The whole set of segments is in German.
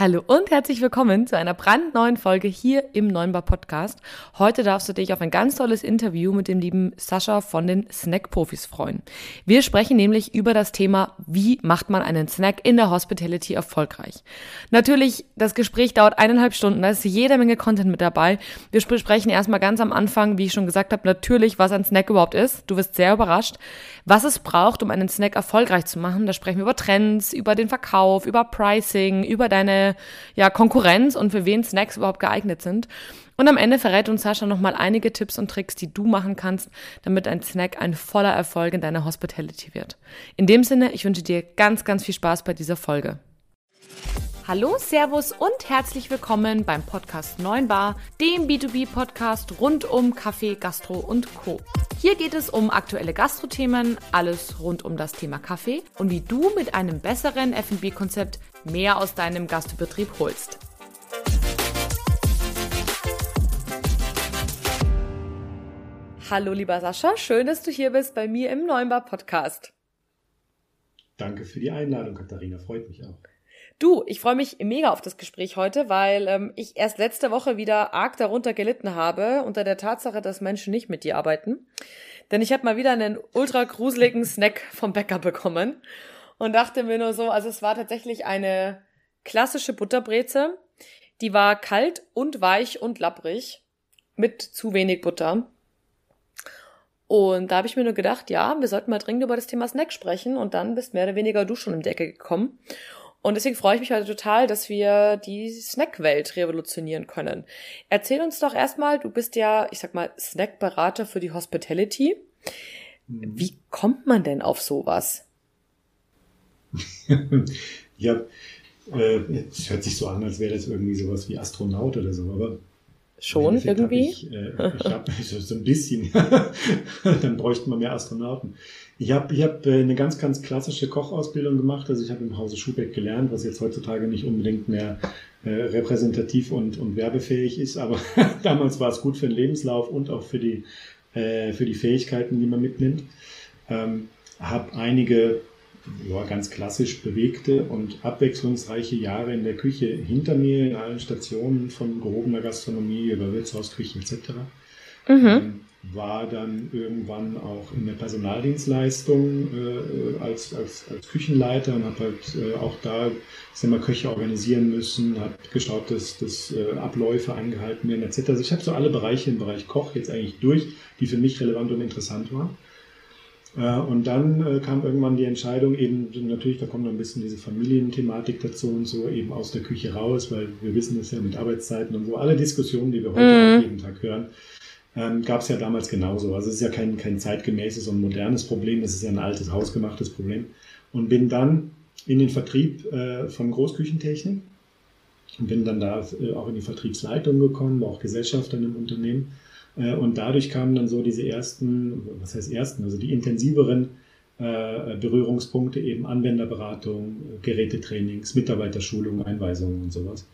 Hallo und herzlich willkommen zu einer brandneuen Folge hier im Neunbar Podcast. Heute darfst du dich auf ein ganz tolles Interview mit dem lieben Sascha von den Snack-Profis freuen. Wir sprechen nämlich über das Thema, wie macht man einen Snack in der Hospitality erfolgreich. Natürlich, das Gespräch dauert eineinhalb Stunden, da ist jede Menge Content mit dabei. Wir sprechen erstmal ganz am Anfang, wie ich schon gesagt habe, natürlich, was ein Snack überhaupt ist. Du wirst sehr überrascht, was es braucht, um einen Snack erfolgreich zu machen. Da sprechen wir über Trends, über den Verkauf, über Pricing, über deine ja, Konkurrenz und für wen Snacks überhaupt geeignet sind. Und am Ende verrät uns Sascha nochmal einige Tipps und Tricks, die du machen kannst, damit ein Snack ein voller Erfolg in deiner Hospitality wird. In dem Sinne, ich wünsche dir ganz, ganz viel Spaß bei dieser Folge. Hallo, Servus und herzlich willkommen beim Podcast 9 Bar, dem B2B-Podcast rund um Kaffee, Gastro und Co. Hier geht es um aktuelle Gastrothemen, alles rund um das Thema Kaffee und wie du mit einem besseren F&B-Konzept mehr aus deinem Gastbetrieb holst. Hallo lieber Sascha, schön, dass du hier bist bei mir im Neunbar Podcast. Danke für die Einladung, Katharina, freut mich auch. Du, ich freue mich mega auf das Gespräch heute, weil ähm, ich erst letzte Woche wieder arg darunter gelitten habe, unter der Tatsache, dass Menschen nicht mit dir arbeiten. Denn ich habe mal wieder einen ultra gruseligen Snack vom Bäcker bekommen und dachte mir nur so, also es war tatsächlich eine klassische Butterbreze. Die war kalt und weich und lapprig mit zu wenig Butter. Und da habe ich mir nur gedacht, ja, wir sollten mal dringend über das Thema Snack sprechen und dann bist mehr oder weniger du schon im Decke gekommen. Und deswegen freue ich mich heute total, dass wir die Snackwelt revolutionieren können. Erzähl uns doch erstmal, du bist ja, ich sag mal, Snackberater für die Hospitality. Mhm. Wie kommt man denn auf sowas? ja, äh, es hört sich so an, als wäre das irgendwie sowas wie Astronaut oder so, aber Schon irgendwie? Ich äh, ich habe so ein bisschen, dann bräuchten wir mehr Astronauten. Ich habe ich hab äh, eine ganz, ganz klassische Kochausbildung gemacht. Also ich habe im Hause Schubeck gelernt, was jetzt heutzutage nicht unbedingt mehr äh, repräsentativ und, und werbefähig ist. Aber damals war es gut für den Lebenslauf und auch für die, äh, für die Fähigkeiten, die man mitnimmt. Ähm, habe einige ja, ganz klassisch bewegte und abwechslungsreiche Jahre in der Küche hinter mir, in allen Stationen von gehobener Gastronomie über Wirtshausküche etc. Mhm. Ähm, war dann irgendwann auch in der Personaldienstleistung äh, als, als, als Küchenleiter und habe halt äh, auch da sag mal, Köche organisieren müssen, habe geschaut, dass, dass äh, Abläufe eingehalten werden etc. Also ich habe so alle Bereiche im Bereich Koch jetzt eigentlich durch, die für mich relevant und interessant waren. Äh, und dann äh, kam irgendwann die Entscheidung, eben natürlich, da kommt noch ein bisschen diese Familienthematik dazu und so, eben aus der Küche raus, weil wir wissen es ja mit Arbeitszeiten und so, alle Diskussionen, die wir heute mhm. auch jeden Tag hören, ähm, gab es ja damals genauso. Also es ist ja kein, kein zeitgemäßes und modernes Problem, es ist ja ein altes, hausgemachtes Problem. Und bin dann in den Vertrieb äh, von Großküchentechnik und bin dann da äh, auch in die Vertriebsleitung gekommen, war auch Gesellschafter in einem Unternehmen. Äh, und dadurch kamen dann so diese ersten, was heißt ersten, also die intensiveren äh, Berührungspunkte, eben Anwenderberatung, Gerätetrainings, Mitarbeiterschulung, Einweisungen und sowas.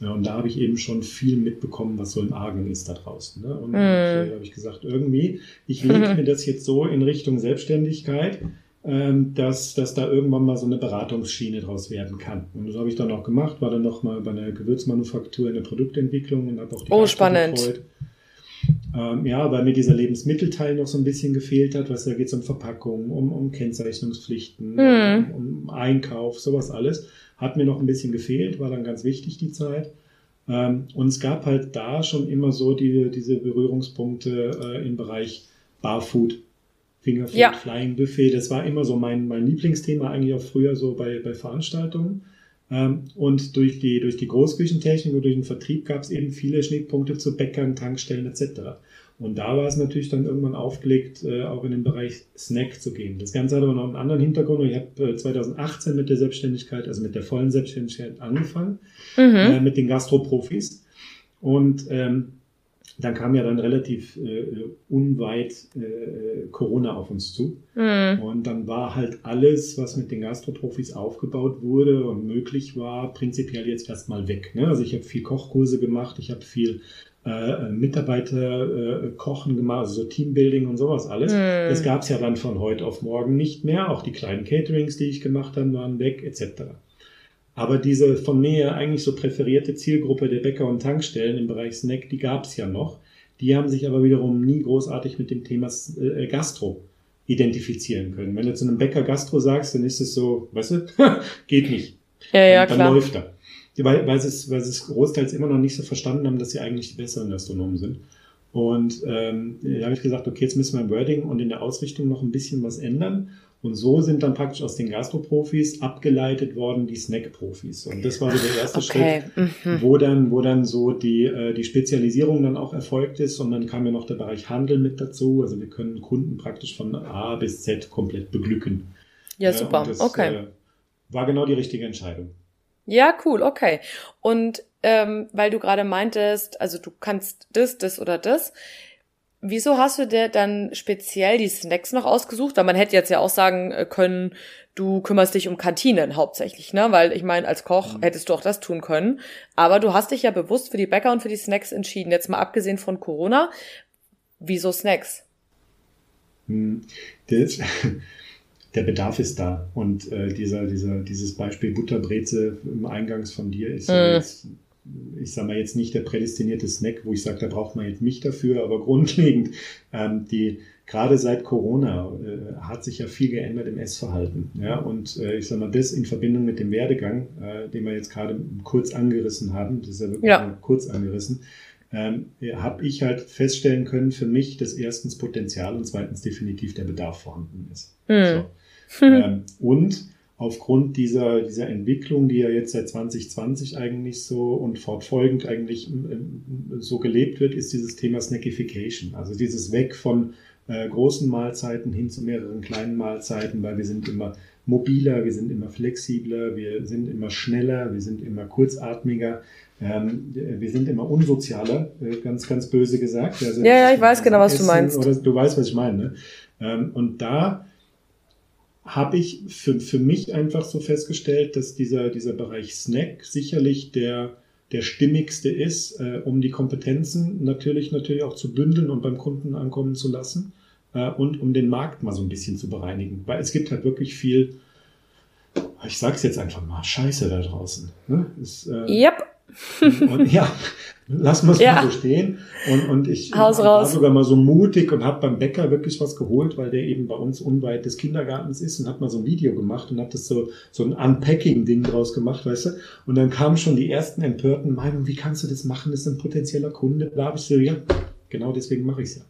Und da habe ich eben schon viel mitbekommen, was so im Argen ist da draußen. Ne? Und mm. äh, habe ich gesagt, irgendwie, ich lege mir das jetzt so in Richtung Selbstständigkeit, ähm, dass, dass da irgendwann mal so eine Beratungsschiene draus werden kann. Und das habe ich dann auch gemacht, war dann noch mal bei einer Gewürzmanufaktur in der Produktentwicklung und habe auch die Oh, spannend. Betreut. Ähm, ja, weil mir dieser Lebensmittelteil noch so ein bisschen gefehlt hat, was da geht es um Verpackung, um, um Kennzeichnungspflichten, mm. um, um Einkauf, sowas alles. Hat mir noch ein bisschen gefehlt, war dann ganz wichtig die Zeit. Ähm, und es gab halt da schon immer so die, diese Berührungspunkte äh, im Bereich Barfood, Fingerfood, ja. Flying Buffet. Das war immer so mein, mein Lieblingsthema eigentlich auch früher so bei, bei Veranstaltungen. Ähm, und durch die, durch die Großküchentechnik und durch den Vertrieb gab es eben viele Schnittpunkte zu Bäckern, Tankstellen etc. Und da war es natürlich dann irgendwann aufgelegt, äh, auch in den Bereich Snack zu gehen. Das Ganze hat aber noch einen anderen Hintergrund. Ich habe äh, 2018 mit der Selbstständigkeit, also mit der vollen Selbstständigkeit angefangen, mhm. äh, mit den Gastroprofis. Und ähm, dann kam ja dann relativ äh, unweit äh, Corona auf uns zu. Mhm. Und dann war halt alles, was mit den Gastroprofis aufgebaut wurde und möglich war, prinzipiell jetzt erstmal weg. Ne? Also ich habe viel Kochkurse gemacht, ich habe viel äh, Mitarbeiter äh, kochen gemacht, also so Teambuilding und sowas alles. Mm. Das gab es ja dann von heute auf morgen nicht mehr. Auch die kleinen Caterings, die ich gemacht habe, waren weg, etc. Aber diese von mir eigentlich so präferierte Zielgruppe der Bäcker und Tankstellen im Bereich Snack, die gab es ja noch. Die haben sich aber wiederum nie großartig mit dem Thema äh, Gastro identifizieren können. Wenn du zu einem Bäcker Gastro sagst, dann ist es so, weißt du, geht nicht. Ja, ja, dann, klar. läuft er. Weil, weil, sie es, weil sie es großteils immer noch nicht so verstanden haben, dass sie eigentlich die besseren Gastronomen sind. Und ähm, da habe ich gesagt, okay, jetzt müssen wir im Wording und in der Ausrichtung noch ein bisschen was ändern. Und so sind dann praktisch aus den Gastroprofis abgeleitet worden die Snack-Profis. Und das war so der erste okay. Schritt, mhm. wo dann, wo dann so die, äh, die Spezialisierung dann auch erfolgt ist. Und dann kam ja noch der Bereich Handel mit dazu. Also wir können Kunden praktisch von A bis Z komplett beglücken. Ja, super. Das, okay. Äh, war genau die richtige Entscheidung. Ja, cool, okay. Und ähm, weil du gerade meintest, also du kannst das, das oder das. Wieso hast du dir dann speziell die Snacks noch ausgesucht? Weil man hätte jetzt ja auch sagen äh, können, du kümmerst dich um Kantinen hauptsächlich, ne? Weil ich meine, als Koch mhm. hättest du auch das tun können. Aber du hast dich ja bewusst für die Bäcker und für die Snacks entschieden. Jetzt mal abgesehen von Corona. Wieso Snacks? Hm, das, der Bedarf ist da. Und äh, dieser, dieser, dieses Beispiel Butterbreze im Eingangs von dir ist ja mhm. jetzt ich sage mal jetzt nicht der prädestinierte Snack, wo ich sage, da braucht man jetzt mich dafür, aber grundlegend, ähm, die gerade seit Corona äh, hat sich ja viel geändert im Essverhalten. Ja? Und äh, ich sage mal, das in Verbindung mit dem Werdegang, äh, den wir jetzt gerade kurz angerissen haben, das ist ja wirklich ja. kurz angerissen, ähm, habe ich halt feststellen können, für mich, dass erstens Potenzial und zweitens definitiv der Bedarf vorhanden ist. Mhm. So. ähm, und aufgrund dieser, dieser Entwicklung, die ja jetzt seit 2020 eigentlich so und fortfolgend eigentlich so gelebt wird, ist dieses Thema Snackification. Also dieses Weg von äh, großen Mahlzeiten hin zu mehreren kleinen Mahlzeiten, weil wir sind immer mobiler, wir sind immer flexibler, wir sind immer schneller, wir sind immer kurzatmiger, ähm, wir sind immer unsozialer, äh, ganz, ganz böse gesagt. Also ja, ja, ich weiß genau, was du meinst. Oder du weißt, was ich meine. Ne? Ähm, und da habe ich für, für mich einfach so festgestellt, dass dieser, dieser Bereich Snack sicherlich der, der stimmigste ist, äh, um die Kompetenzen natürlich, natürlich auch zu bündeln und beim Kunden ankommen zu lassen äh, und um den Markt mal so ein bisschen zu bereinigen. Weil es gibt halt wirklich viel, ich sag's jetzt einfach mal, Scheiße da draußen. Ne? Es, äh, yep. Und, ja, lassen wir es ja. mal so stehen. Und, und ich Haus war raus. sogar mal so mutig und habe beim Bäcker wirklich was geholt, weil der eben bei uns unweit des Kindergartens ist und hat mal so ein Video gemacht und hat das so, so ein Unpacking-Ding draus gemacht, weißt du? Und dann kamen schon die ersten empörten Meinungen, wie kannst du das machen? Das ist ein potenzieller Kunde. Da habe ich so, ja, genau deswegen mache ich es ja.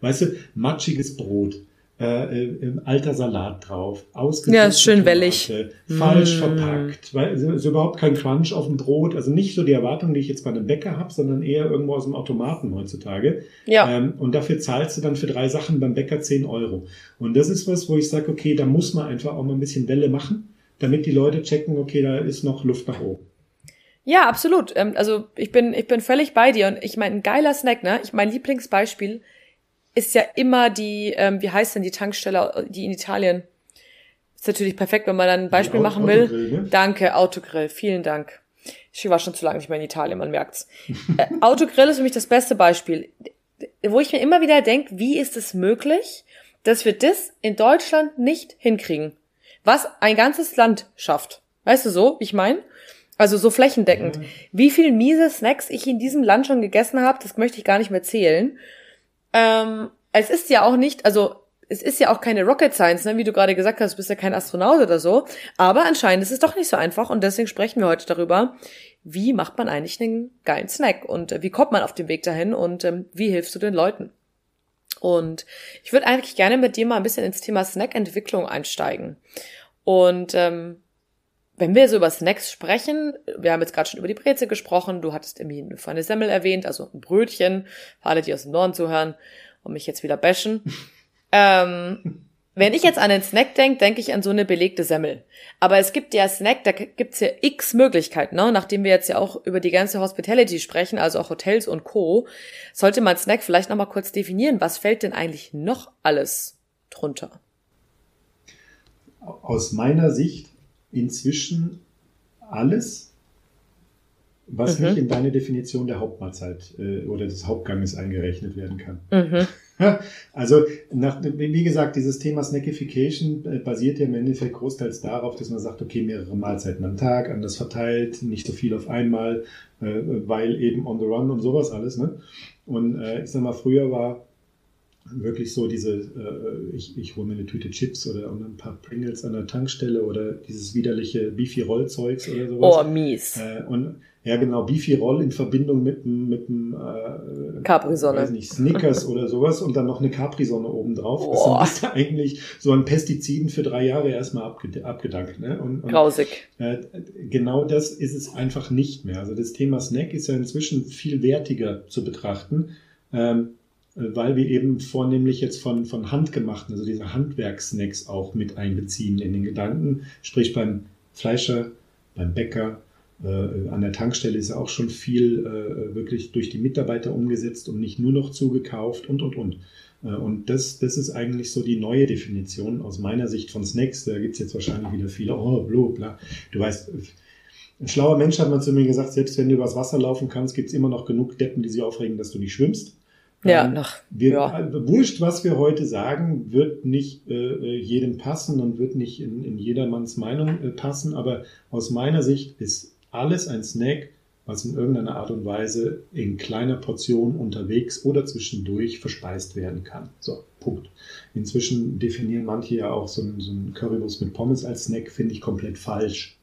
Weißt du, matschiges Brot äh, äh, alter Salat drauf, Ja, ist schön wellig. Falsch mm. verpackt, weil es ist überhaupt kein Crunch auf dem Brot, also nicht so die Erwartung, die ich jetzt bei einem Bäcker habe, sondern eher irgendwo aus dem Automaten heutzutage. Ja. Ähm, und dafür zahlst du dann für drei Sachen beim Bäcker 10 Euro. Und das ist was, wo ich sage, okay, da muss man einfach auch mal ein bisschen Welle machen, damit die Leute checken, okay, da ist noch Luft nach oben. Ja, absolut. Ähm, also ich bin, ich bin völlig bei dir und ich meine, ein geiler Snack, ne? Ich mein Lieblingsbeispiel ist ja immer die, ähm, wie heißt denn die Tankstelle, die in Italien? Ist natürlich perfekt, wenn man dann ein Beispiel machen will. Ne? Danke, Autogrill, vielen Dank. Ich war schon zu lange nicht mehr in Italien, man merkt's. äh, Autogrill ist für mich das beste Beispiel, wo ich mir immer wieder denke, wie ist es möglich, dass wir das in Deutschland nicht hinkriegen? Was ein ganzes Land schafft. Weißt du so, ich meine? Also so flächendeckend. Wie viel miese Snacks ich in diesem Land schon gegessen habe, das möchte ich gar nicht mehr zählen. Ähm, es ist ja auch nicht, also es ist ja auch keine Rocket Science, ne? wie du gerade gesagt hast, du bist ja kein Astronaut oder so. Aber anscheinend ist es doch nicht so einfach und deswegen sprechen wir heute darüber, wie macht man eigentlich einen geilen Snack und äh, wie kommt man auf den Weg dahin und ähm, wie hilfst du den Leuten? Und ich würde eigentlich gerne mit dir mal ein bisschen ins Thema Snackentwicklung einsteigen. Und ähm, wenn wir so über Snacks sprechen, wir haben jetzt gerade schon über die Breze gesprochen, du hattest irgendwie eine Semmel erwähnt, also ein Brötchen, für alle, die aus dem Norden zuhören und mich jetzt wieder bashen. ähm, wenn ich jetzt an den Snack denke, denke ich an so eine belegte Semmel. Aber es gibt ja Snack, da gibt's ja x Möglichkeiten, ne? Nachdem wir jetzt ja auch über die ganze Hospitality sprechen, also auch Hotels und Co., sollte man Snack vielleicht nochmal kurz definieren. Was fällt denn eigentlich noch alles drunter? Aus meiner Sicht inzwischen alles, was mhm. nicht in deine Definition der Hauptmahlzeit äh, oder des Hauptganges eingerechnet werden kann. Mhm. Also, nach, wie gesagt, dieses Thema Snackification äh, basiert ja im Endeffekt großteils darauf, dass man sagt, okay, mehrere Mahlzeiten am Tag, anders verteilt, nicht so viel auf einmal, äh, weil eben on the run und sowas alles. Ne? Und äh, ich sag mal, früher war wirklich so diese, äh, ich, ich hole mir eine Tüte Chips oder ein paar Pringles an der Tankstelle oder dieses widerliche Beefy-Rollzeugs oder sowas. Oh, mies. Äh, und ja, genau, Beefy-Roll in Verbindung mit einem mit einem, äh, Capri-Sonne. weiß nicht, Snickers oder sowas und dann noch eine Capri-Sonne obendrauf. Oh. Das ist eigentlich so an Pestiziden für drei Jahre erstmal abged abgedankt. Ne? Und, und, Grausig. Äh, genau das ist es einfach nicht mehr. Also das Thema Snack ist ja inzwischen viel wertiger zu betrachten. Ähm, weil wir eben vornehmlich jetzt von, von handgemachten, also diese Handwerksnacks auch mit einbeziehen in den Gedanken. Sprich beim Fleischer, beim Bäcker, äh, an der Tankstelle ist ja auch schon viel äh, wirklich durch die Mitarbeiter umgesetzt und nicht nur noch zugekauft und, und, und. Äh, und das, das ist eigentlich so die neue Definition aus meiner Sicht von Snacks. Da gibt's jetzt wahrscheinlich wieder viele, oh, bla, bla. Du weißt, ein schlauer Mensch hat man zu mir gesagt, selbst wenn du übers Wasser laufen kannst, gibt's immer noch genug Deppen, die sich aufregen, dass du nicht schwimmst. Ja, nach, wir, ja. Äh, wurscht, was wir heute sagen, wird nicht äh, jedem passen und wird nicht in, in jedermanns Meinung äh, passen, aber aus meiner Sicht ist alles ein Snack, was in irgendeiner Art und Weise in kleiner Portion unterwegs oder zwischendurch verspeist werden kann. So, Punkt. Inzwischen definieren manche ja auch so ein, so Currywurst mit Pommes als Snack, finde ich komplett falsch.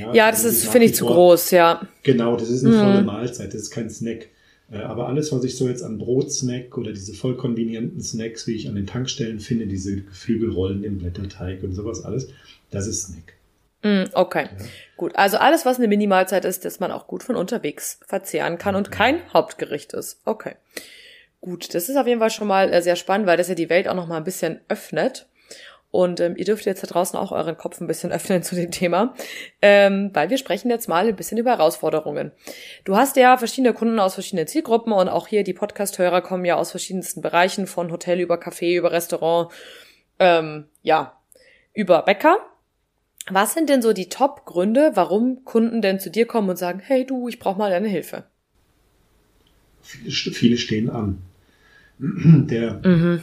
Ja, ja das, das ist, finde ich, zu groß, ja. Genau, das ist eine mhm. volle Mahlzeit, das ist kein Snack. Äh, aber alles, was ich so jetzt an Brotsnack oder diese voll konvenienten Snacks, wie ich an den Tankstellen finde, diese Geflügelrollen im Blätterteig und sowas alles, das ist Snack. Mm, okay, ja. gut. Also alles, was eine Minimalzeit ist, das man auch gut von unterwegs verzehren kann und kein Hauptgericht ist. Okay. Gut, das ist auf jeden Fall schon mal äh, sehr spannend, weil das ja die Welt auch noch mal ein bisschen öffnet. Und ähm, ihr dürft jetzt da draußen auch euren Kopf ein bisschen öffnen zu dem Thema, ähm, weil wir sprechen jetzt mal ein bisschen über Herausforderungen. Du hast ja verschiedene Kunden aus verschiedenen Zielgruppen und auch hier die Podcast-Hörer kommen ja aus verschiedensten Bereichen, von Hotel über Café, über Restaurant, ähm, ja, über Bäcker. Was sind denn so die Top-Gründe, warum Kunden denn zu dir kommen und sagen, hey du, ich brauche mal deine Hilfe? Viele, viele stehen an. Der, mhm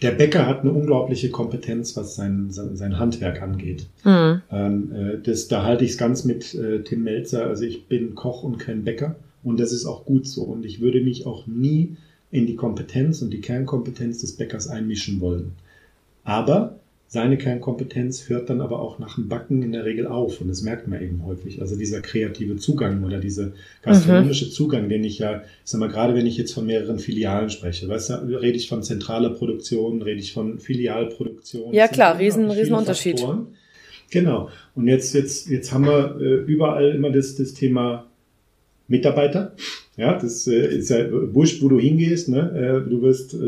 der Bäcker hat eine unglaubliche Kompetenz, was sein, sein, Handwerk angeht. Mhm. Ähm, äh, das, da halte ich es ganz mit äh, Tim Melzer. Also ich bin Koch und kein Bäcker und das ist auch gut so. Und ich würde mich auch nie in die Kompetenz und die Kernkompetenz des Bäckers einmischen wollen. Aber seine Kernkompetenz hört dann aber auch nach dem Backen in der Regel auf. Und das merkt man eben häufig. Also dieser kreative Zugang oder dieser gastronomische mhm. Zugang, den ich ja, ich sag mal, gerade wenn ich jetzt von mehreren Filialen spreche, weißt du, rede ich von zentraler Produktion, rede ich von Filialproduktion. Ja klar, riesen, riesen Unterschied. Faktoren. Genau. Und jetzt, jetzt, jetzt haben wir äh, überall immer das, das Thema Mitarbeiter. Ja, das äh, ist ja wurscht, wo du hingehst. Ne? Äh, du wirst äh,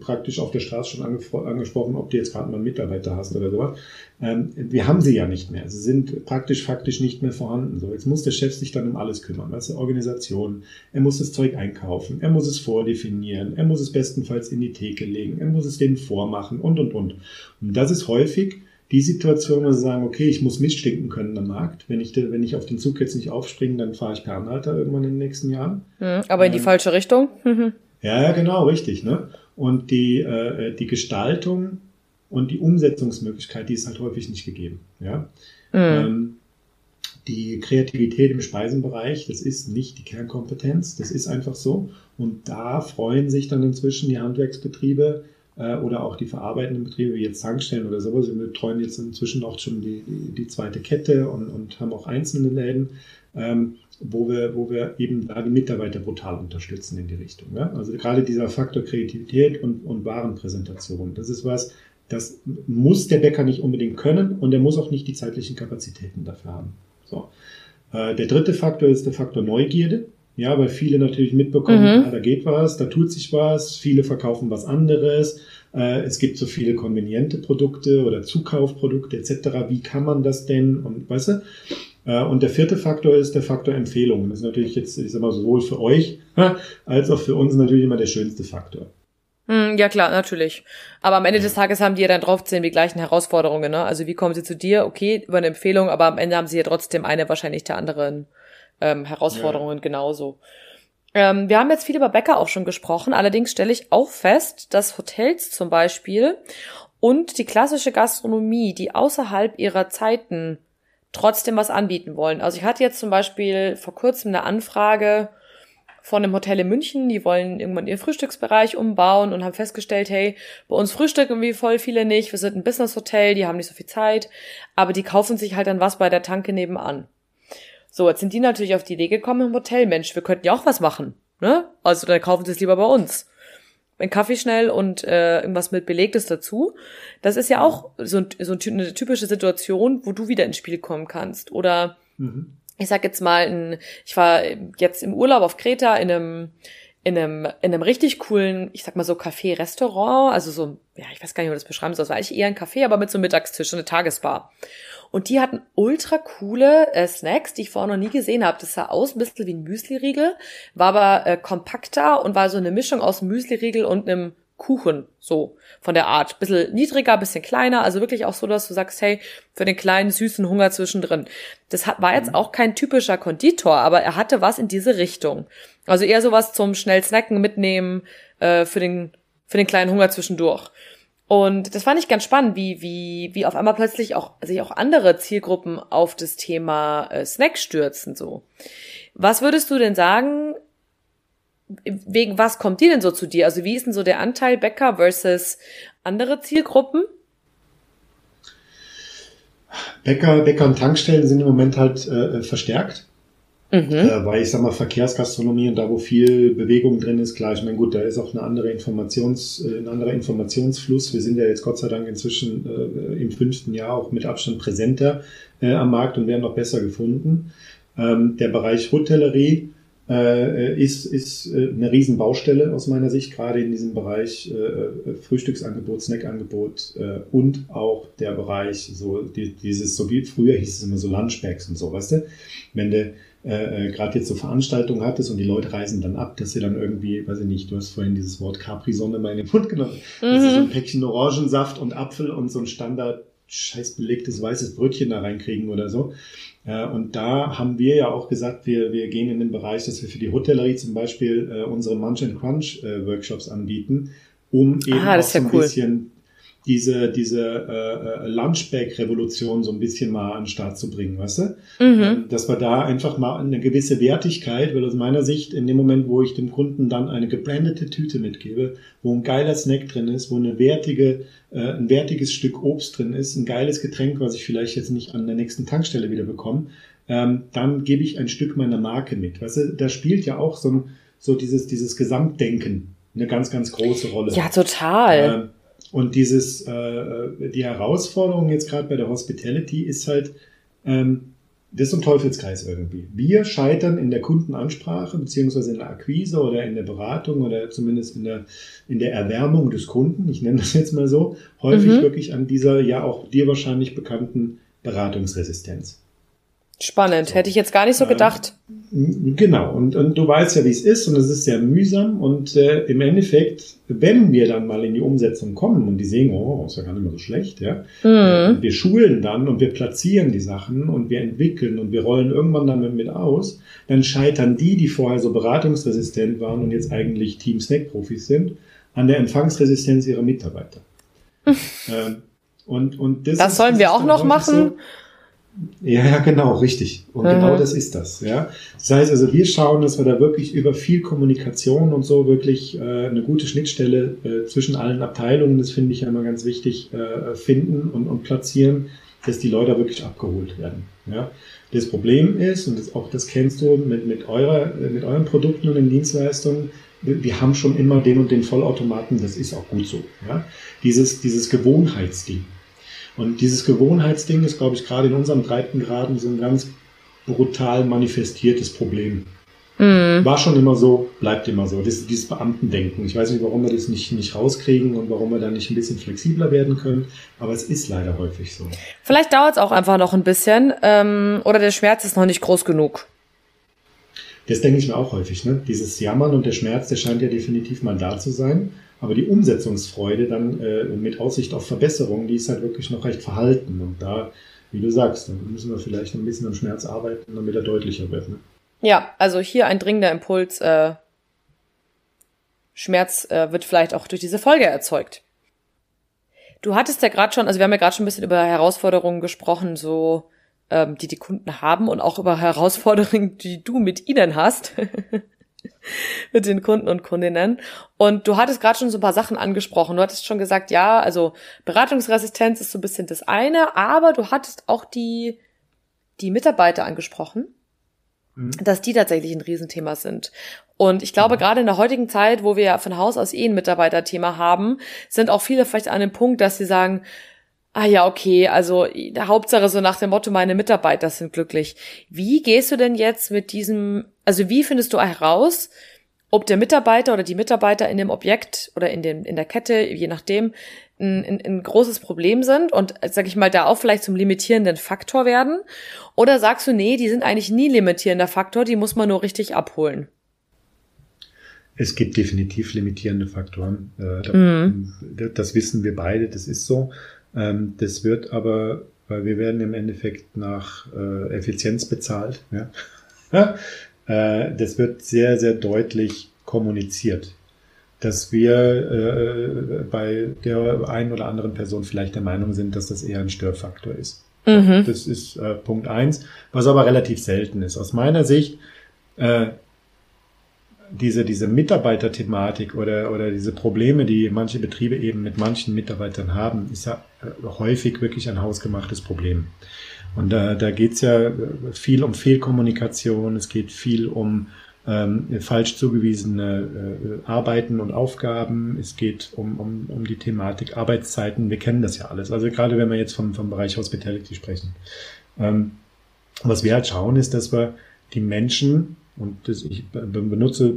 praktisch auf der Straße schon angesprochen, ob du jetzt gerade mal einen Mitarbeiter hast oder sowas. Ähm, wir haben sie ja nicht mehr. Sie sind praktisch faktisch nicht mehr vorhanden. So, jetzt muss der Chef sich dann um alles kümmern. Weißt du, Organisation. Er muss das Zeug einkaufen. Er muss es vordefinieren. Er muss es bestenfalls in die Theke legen. Er muss es denen vormachen und, und, und. Und das ist häufig die Situation, wo sie sagen, okay, ich muss mitstinken können am Markt. Wenn ich, wenn ich auf den Zug jetzt nicht aufspringe, dann fahre ich per Anhalter irgendwann in den nächsten Jahren. Mhm, aber in die ähm, falsche Richtung. ja, ja, genau, richtig. Ne? Und die, äh, die Gestaltung und die Umsetzungsmöglichkeit, die ist halt häufig nicht gegeben. Ja? Mhm. Ähm, die Kreativität im Speisenbereich, das ist nicht die Kernkompetenz, das ist einfach so. Und da freuen sich dann inzwischen die Handwerksbetriebe, äh, oder auch die verarbeitenden Betriebe wie jetzt Tankstellen oder sowas. Wir betreuen jetzt inzwischen auch schon die, die, die zweite Kette und, und haben auch einzelne Läden, ähm, wo, wir, wo wir eben da die Mitarbeiter brutal unterstützen in die Richtung. Ja? Also gerade dieser Faktor Kreativität und, und Warenpräsentation, das ist was, das muss der Bäcker nicht unbedingt können und er muss auch nicht die zeitlichen Kapazitäten dafür haben. So. Äh, der dritte Faktor ist der Faktor Neugierde. Ja, weil viele natürlich mitbekommen, mhm. ah, da geht was, da tut sich was, viele verkaufen was anderes, äh, es gibt so viele konveniente Produkte oder Zukaufprodukte etc. Wie kann man das denn? Und weißt du? Äh, und der vierte Faktor ist der Faktor Empfehlungen. Das ist natürlich jetzt, ich sag mal, sowohl für euch als auch für uns natürlich immer der schönste Faktor. Hm, ja klar, natürlich. Aber am Ende des Tages haben die ja dann draufzählen die gleichen Herausforderungen. Ne? Also wie kommen sie zu dir? Okay, über eine Empfehlung, aber am Ende haben sie ja trotzdem eine wahrscheinlich der anderen ähm, Herausforderungen ja. genauso. Ähm, wir haben jetzt viel über Bäcker auch schon gesprochen. Allerdings stelle ich auch fest, dass Hotels zum Beispiel und die klassische Gastronomie, die außerhalb ihrer Zeiten trotzdem was anbieten wollen. Also ich hatte jetzt zum Beispiel vor kurzem eine Anfrage von einem Hotel in München, die wollen irgendwann ihren Frühstücksbereich umbauen und haben festgestellt, hey, bei uns frühstücken irgendwie voll viele nicht, wir sind ein Business-Hotel, die haben nicht so viel Zeit, aber die kaufen sich halt dann was bei der Tanke nebenan. So, jetzt sind die natürlich auf die Idee gekommen im Hotel, Mensch, wir könnten ja auch was machen, ne? Also dann kaufen sie es lieber bei uns. Ein Kaffee schnell und äh, irgendwas mit Belegtes dazu. Das ist ja auch so, so eine typische Situation, wo du wieder ins Spiel kommen kannst. Oder mhm ich sag jetzt mal, in, ich war jetzt im Urlaub auf Kreta in einem in einem, in einem richtig coolen, ich sag mal so Café-Restaurant, also so, ja, ich weiß gar nicht, wie man das beschreiben soll, es war eigentlich eher ein Café, aber mit so einem Mittagstisch, eine Tagesbar. Und die hatten ultra coole äh, Snacks, die ich vorher noch nie gesehen habe. Das sah aus ein bisschen wie ein Müsli-Riegel, war aber äh, kompakter und war so eine Mischung aus Müsli-Riegel und einem Kuchen, so von der Art. Bisschen niedriger, bisschen kleiner, also wirklich auch so, dass du sagst, hey, für den kleinen, süßen Hunger zwischendrin. Das hat, war jetzt mhm. auch kein typischer Konditor, aber er hatte was in diese Richtung. Also eher sowas zum schnell snacken, mitnehmen, äh, für den, für den kleinen Hunger zwischendurch. Und das fand ich ganz spannend, wie, wie, wie auf einmal plötzlich auch, sich auch andere Zielgruppen auf das Thema äh, Snack stürzen, so. Was würdest du denn sagen, wegen was kommt die denn so zu dir? Also wie ist denn so der Anteil Bäcker versus andere Zielgruppen? Bäcker, Bäcker und Tankstellen sind im Moment halt äh, verstärkt. Mhm. Äh, weil ich sag mal, Verkehrsgastronomie und da, wo viel Bewegung drin ist, klar, ich meine, gut, da ist auch eine andere Informations, äh, ein anderer Informationsfluss. Wir sind ja jetzt Gott sei Dank inzwischen äh, im fünften Jahr auch mit Abstand präsenter äh, am Markt und werden noch besser gefunden. Ähm, der Bereich Hotellerie, äh, ist, ist äh, eine Riesenbaustelle aus meiner Sicht, gerade in diesem Bereich äh, äh, Frühstücksangebot, Snackangebot äh, und auch der Bereich, so die, dieses, so wie früher hieß es immer so Lunchbags und so, weißt du? Wenn du äh, äh, gerade jetzt so Veranstaltungen hattest und die Leute reisen dann ab, dass sie dann irgendwie, weiß ich nicht, du hast vorhin dieses Wort Capri-Sonne mal in den Mund genommen, mhm. dass sie so ein Päckchen Orangensaft und Apfel und so ein Standard scheiß belegtes weißes Brötchen da reinkriegen oder so. Äh, und da haben wir ja auch gesagt, wir, wir gehen in den Bereich, dass wir für die Hotellerie zum Beispiel äh, unsere Munch and Crunch äh, Workshops anbieten, um eben ah, auch so ein cool. bisschen diese, diese äh, Lunchbag-Revolution so ein bisschen mal an den Start zu bringen, weißt du? Mhm. Ähm, dass wir da einfach mal eine gewisse Wertigkeit, weil aus meiner Sicht in dem Moment, wo ich dem Kunden dann eine gebrandete Tüte mitgebe, wo ein geiler Snack drin ist, wo eine wertige, äh, ein wertiges Stück Obst drin ist, ein geiles Getränk, was ich vielleicht jetzt nicht an der nächsten Tankstelle wieder bekomme, ähm, dann gebe ich ein Stück meiner Marke mit. Weißt du, da spielt ja auch so, ein, so dieses, dieses Gesamtdenken eine ganz, ganz große Rolle. Ja, total. Ähm, und dieses, äh, die Herausforderung jetzt gerade bei der Hospitality ist halt, ähm, das ist ein Teufelskreis irgendwie. Wir scheitern in der Kundenansprache, beziehungsweise in der Akquise oder in der Beratung oder zumindest in der, in der Erwärmung des Kunden, ich nenne das jetzt mal so, häufig mhm. wirklich an dieser ja auch dir wahrscheinlich bekannten Beratungsresistenz. Spannend, so. hätte ich jetzt gar nicht so gedacht. Genau, und, und du weißt ja, wie es ist und es ist sehr mühsam und äh, im Endeffekt, wenn wir dann mal in die Umsetzung kommen und die sehen, oh, ist ja gar nicht mehr so schlecht, ja, mhm. äh, wir schulen dann und wir platzieren die Sachen und wir entwickeln und wir rollen irgendwann damit mit aus, dann scheitern die, die vorher so beratungsresistent waren und jetzt eigentlich Team Snack-Profis sind, an der Empfangsresistenz ihrer Mitarbeiter. ähm, und, und das, das sollen wir auch noch machen. So, ja, ja, genau, richtig. Und genau mhm. genau das ist das. Ja, das heißt also, wir schauen, dass wir da wirklich über viel Kommunikation und so wirklich äh, eine gute Schnittstelle äh, zwischen allen Abteilungen, das finde ich ja immer ganz wichtig, äh, finden und, und platzieren, dass die Leute wirklich abgeholt werden. Ja, das Problem ist und das, auch das kennst du mit mit eurer mit euren Produkten und den Dienstleistungen. Wir haben schon immer den und den Vollautomaten, das ist auch gut so. Ja, dieses dieses Gewohnheitsding. Und dieses Gewohnheitsding ist, glaube ich, gerade in unseren Breitengraden so ein ganz brutal manifestiertes Problem. Mhm. War schon immer so, bleibt immer so. Das, dieses Beamtendenken. Ich weiß nicht, warum wir das nicht, nicht rauskriegen und warum wir da nicht ein bisschen flexibler werden können, aber es ist leider häufig so. Vielleicht dauert es auch einfach noch ein bisschen ähm, oder der Schmerz ist noch nicht groß genug. Das denke ich mir auch häufig. Ne? Dieses Jammern und der Schmerz, der scheint ja definitiv mal da zu sein. Aber die Umsetzungsfreude dann äh, mit Aussicht auf Verbesserung, die ist halt wirklich noch recht verhalten. Und da, wie du sagst, dann müssen wir vielleicht ein bisschen am Schmerz arbeiten, damit er deutlicher wird. Ne? Ja, also hier ein dringender Impuls. Äh, Schmerz äh, wird vielleicht auch durch diese Folge erzeugt. Du hattest ja gerade schon, also wir haben ja gerade schon ein bisschen über Herausforderungen gesprochen, so ähm, die die Kunden haben und auch über Herausforderungen, die du mit ihnen hast. mit den Kunden und Kundinnen. Und du hattest gerade schon so ein paar Sachen angesprochen. Du hattest schon gesagt, ja, also Beratungsresistenz ist so ein bisschen das eine, aber du hattest auch die, die Mitarbeiter angesprochen, mhm. dass die tatsächlich ein Riesenthema sind. Und ich glaube, mhm. gerade in der heutigen Zeit, wo wir ja von Haus aus eh ein Mitarbeiterthema haben, sind auch viele vielleicht an dem Punkt, dass sie sagen, Ah ja, okay, also der Hauptsache so nach dem Motto, meine Mitarbeiter sind glücklich. Wie gehst du denn jetzt mit diesem, also wie findest du heraus, ob der Mitarbeiter oder die Mitarbeiter in dem Objekt oder in, dem, in der Kette, je nachdem, ein, ein, ein großes Problem sind und, sag ich mal, da auch vielleicht zum limitierenden Faktor werden? Oder sagst du, nee, die sind eigentlich nie limitierender Faktor, die muss man nur richtig abholen? Es gibt definitiv limitierende Faktoren. Äh, mhm. Das wissen wir beide, das ist so. Ähm, das wird aber, weil wir werden im Endeffekt nach äh, Effizienz bezahlt. Ja? äh, das wird sehr, sehr deutlich kommuniziert, dass wir äh, bei der einen oder anderen Person vielleicht der Meinung sind, dass das eher ein Störfaktor ist. Mhm. Das ist äh, Punkt eins, was aber relativ selten ist. Aus meiner Sicht äh, diese, diese Mitarbeiterthematik oder, oder diese Probleme, die manche Betriebe eben mit manchen Mitarbeitern haben, ist ja äh, häufig wirklich ein hausgemachtes Problem. Und da, da geht es ja viel um Fehlkommunikation, es geht viel um ähm, falsch zugewiesene äh, Arbeiten und Aufgaben, es geht um, um, um die Thematik Arbeitszeiten, wir kennen das ja alles. Also gerade wenn wir jetzt vom, vom Bereich Hospitality sprechen. Ähm, was wir halt schauen, ist, dass wir die Menschen und das, ich benutze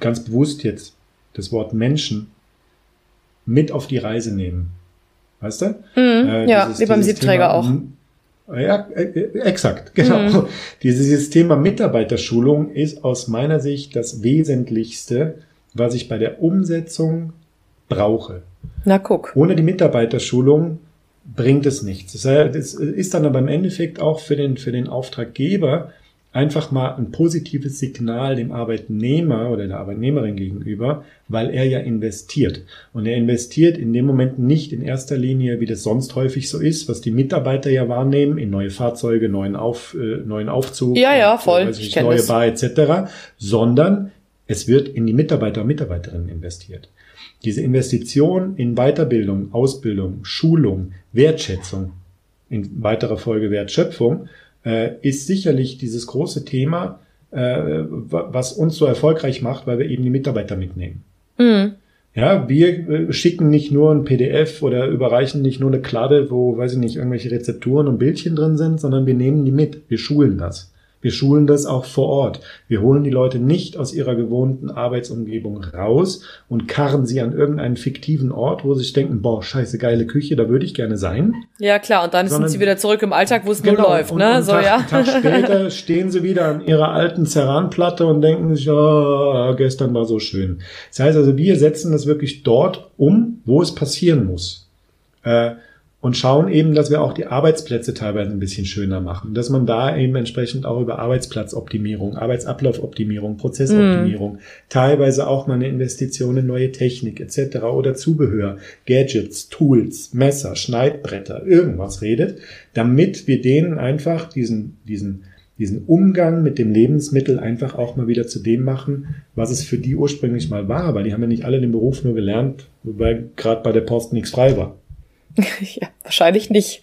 ganz bewusst jetzt das Wort Menschen mit auf die Reise nehmen. Weißt du? Mhm, äh, ja, wie beim Siebträger auch. Ja, äh, äh, exakt, genau. Mhm. Dieses Thema Mitarbeiterschulung ist aus meiner Sicht das Wesentlichste, was ich bei der Umsetzung brauche. Na guck. Ohne die Mitarbeiterschulung bringt es nichts. Das ist dann aber im Endeffekt auch für den, für den Auftraggeber einfach mal ein positives Signal dem Arbeitnehmer oder der Arbeitnehmerin gegenüber, weil er ja investiert. Und er investiert in dem Moment nicht in erster Linie, wie das sonst häufig so ist, was die Mitarbeiter ja wahrnehmen, in neue Fahrzeuge, neuen, Auf, äh, neuen Aufzug, ja, ja, voll. Und, ich neue das. Bar etc., sondern es wird in die Mitarbeiter und Mitarbeiterinnen investiert. Diese Investition in Weiterbildung, Ausbildung, Schulung, Wertschätzung, in weiterer Folge Wertschöpfung, äh, ist sicherlich dieses große Thema, äh, was uns so erfolgreich macht, weil wir eben die Mitarbeiter mitnehmen. Mhm. Ja, wir äh, schicken nicht nur ein PDF oder überreichen nicht nur eine Kladde, wo, weiß ich nicht, irgendwelche Rezepturen und Bildchen drin sind, sondern wir nehmen die mit. Wir schulen das. Wir schulen das auch vor Ort. Wir holen die Leute nicht aus ihrer gewohnten Arbeitsumgebung raus und karren sie an irgendeinen fiktiven Ort, wo sie sich denken, boah, scheiße, geile Küche, da würde ich gerne sein. Ja, klar, und dann Sondern, sind sie wieder zurück im Alltag, wo es genau, nur läuft, und, ne? Und so, Tag, ja. Tag später stehen sie wieder an ihrer alten Ceranplatte und denken sich, oh, gestern war so schön. Das heißt also, wir setzen das wirklich dort um, wo es passieren muss. Äh, und schauen eben, dass wir auch die Arbeitsplätze teilweise ein bisschen schöner machen, dass man da eben entsprechend auch über Arbeitsplatzoptimierung, Arbeitsablaufoptimierung, Prozessoptimierung, mm. teilweise auch mal eine Investition in neue Technik etc. oder Zubehör, Gadgets, Tools, Messer, Schneidbretter, irgendwas redet, damit wir denen einfach diesen, diesen, diesen Umgang mit dem Lebensmittel einfach auch mal wieder zu dem machen, was es für die ursprünglich mal war, weil die haben ja nicht alle den Beruf nur gelernt, wobei gerade bei der Post nichts frei war. ja, wahrscheinlich nicht.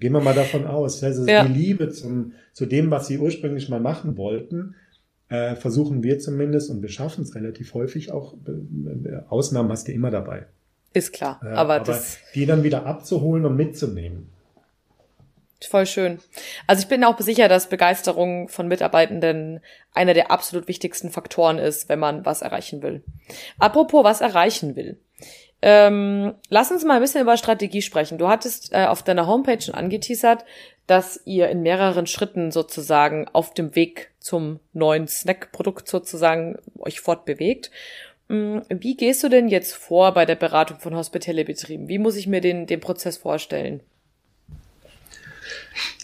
Gehen wir mal davon aus. Also ja. die Liebe zum, zu dem, was sie ursprünglich mal machen wollten, äh, versuchen wir zumindest und wir schaffen es relativ häufig auch. Äh, Ausnahmen hast du immer dabei. Ist klar. Äh, aber, aber das die dann wieder abzuholen und mitzunehmen. Voll schön. Also ich bin auch sicher, dass Begeisterung von Mitarbeitenden einer der absolut wichtigsten Faktoren ist, wenn man was erreichen will. Apropos was erreichen will. Ähm, lass uns mal ein bisschen über Strategie sprechen. Du hattest äh, auf deiner Homepage schon angeteasert, dass ihr in mehreren Schritten sozusagen auf dem Weg zum neuen Snack-Produkt sozusagen euch fortbewegt. Mm, wie gehst du denn jetzt vor bei der Beratung von Hospitality-Betrieben? Wie muss ich mir den, den Prozess vorstellen?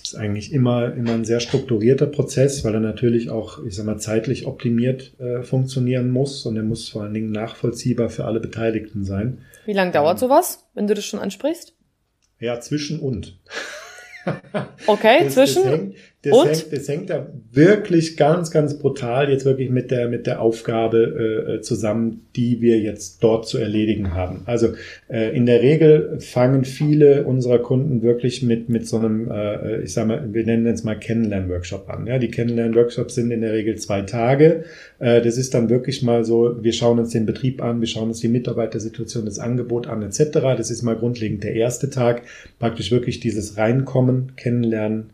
Ist eigentlich immer, immer ein sehr strukturierter Prozess, weil er natürlich auch, ich sag mal, zeitlich optimiert äh, funktionieren muss und er muss vor allen Dingen nachvollziehbar für alle Beteiligten sein. Wie lange dauert ähm, sowas, wenn du das schon ansprichst? Ja, zwischen und. Okay, das, zwischen das hängt, das und? Hängt, das hängt da wirklich ganz, ganz brutal jetzt wirklich mit der, mit der Aufgabe äh, äh, zusammen, die wir jetzt dort zu erledigen haben. Also äh, in der Regel fangen viele unserer Kunden wirklich mit, mit so einem, äh, ich sag mal, wir nennen es mal Kennenlern-Workshop an. Ja, die Kennenlern-Workshops sind in der Regel zwei Tage. Äh, das ist dann wirklich mal so, wir schauen uns den Betrieb an, wir schauen uns die Mitarbeitersituation, das Angebot an, etc. Das ist mal grundlegend der erste Tag. Praktisch wirklich dieses Reinkommen, Kennenlernen,